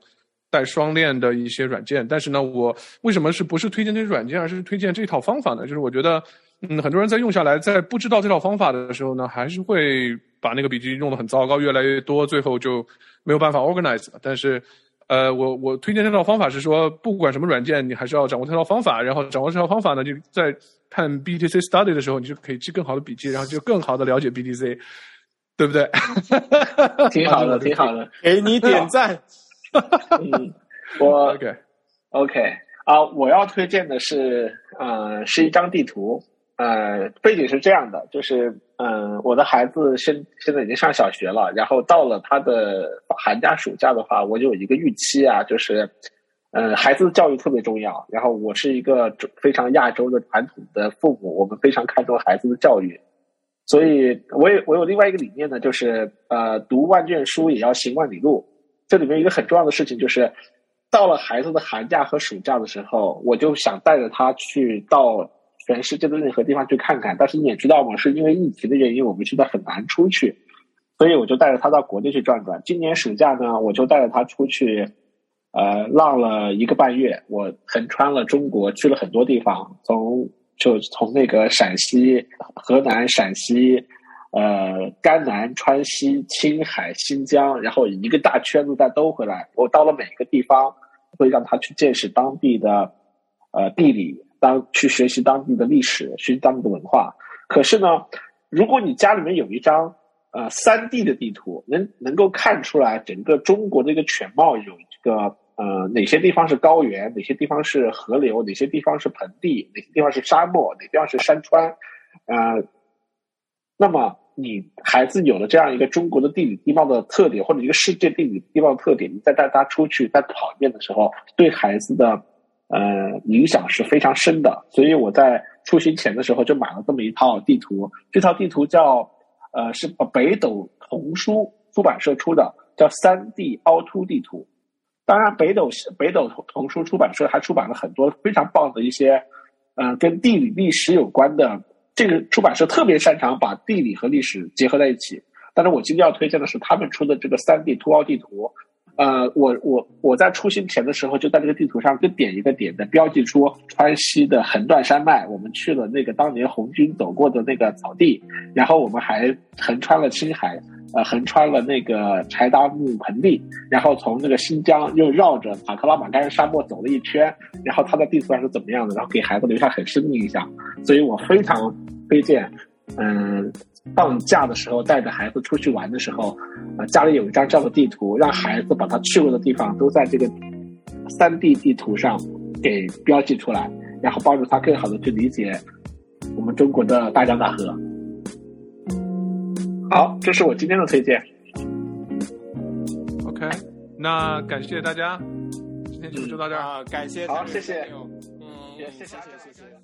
带双链的一些软件。但是呢，我为什么是不是推荐这些软件，而是推荐这套方法呢？就是我觉得，嗯，很多人在用下来，在不知道这套方法的时候呢，还是会把那个笔记用的很糟糕，越来越多，最后就没有办法 organize 了。但是呃，我我推荐这套方法是说，不管什么软件，你还是要掌握这套方法，然后掌握这套方法呢，就在看 BTC Study 的时候，你就可以记更好的笔记，然后就更好的了解 BTC，对不对？挺好的，挺好的。给你点赞。嗯，我 OK，OK 啊，我要推荐的是，呃，是一张地图。呃，背景是这样的，就是，嗯、我的孩子现现在已经上小学了，然后到了他的寒假、暑假的话，我就有一个预期啊，就是，呃，孩子的教育特别重要。然后我是一个中非常亚洲的传统的父母，我们非常看重孩子的教育，所以我也我有另外一个理念呢，就是呃，读万卷书也要行万里路。这里面一个很重要的事情就是，到了孩子的寒假和暑假的时候，我就想带着他去到全世界的任何地方去看看。但是你也知道嘛，是因为疫情的原因，我们现在很难出去，所以我就带着他到国内去转转。今年暑假呢，我就带着他出去，呃，浪了一个半月，我横穿了中国，去了很多地方，从就从那个陕西、河南、陕西，呃，甘南、川西、青海、新疆，然后一个大圈子再兜回来。我到了每一个地方，会让他去见识当地的呃地理，当去学习当地的历史，学习当地的文化。可是呢，如果你家里面有一张呃三 D 的地图，能能够看出来整个中国的一个全貌，有一个。呃，哪些地方是高原？哪些地方是河流？哪些地方是盆地？哪些地方是沙漠？哪些地方是山川？呃，那么你孩子有了这样一个中国的地理地貌的特点，或者一个世界地理地貌的特点，你再带他出去再跑一遍的时候，对孩子的呃影响是非常深的。所以我在出行前的时候就买了这么一套地图，这套地图叫呃是北斗童书出版社出的，叫三 D 凹凸地图。当然，北斗北斗童书出版社还出版了很多非常棒的一些，嗯，跟地理历史有关的。这个出版社特别擅长把地理和历史结合在一起。但是我今天要推荐的是他们出的这个三 D 凸凹地图。呃，我我我在出行前的时候就在这个地图上跟点一个点的标记出川西的横断山脉，我们去了那个当年红军走过的那个草地，然后我们还横穿了青海。呃，横穿了那个柴达木盆地，然后从那个新疆又绕着塔克拉玛干沙漠走了一圈，然后他的地图上是怎么样的，然后给孩子留下很深的印象。所以我非常推荐，嗯，放假的时候带着孩子出去玩的时候，呃，家里有一张这样的地图，让孩子把他去过的地方都在这个三 D 地图上给标记出来，然后帮助他更好的去理解我们中国的大江大河。好，这是我今天的推荐。OK，那感谢大家，今天节目就到这儿。啊，感谢，好，谢谢，嗯，谢谢，谢谢，谢谢。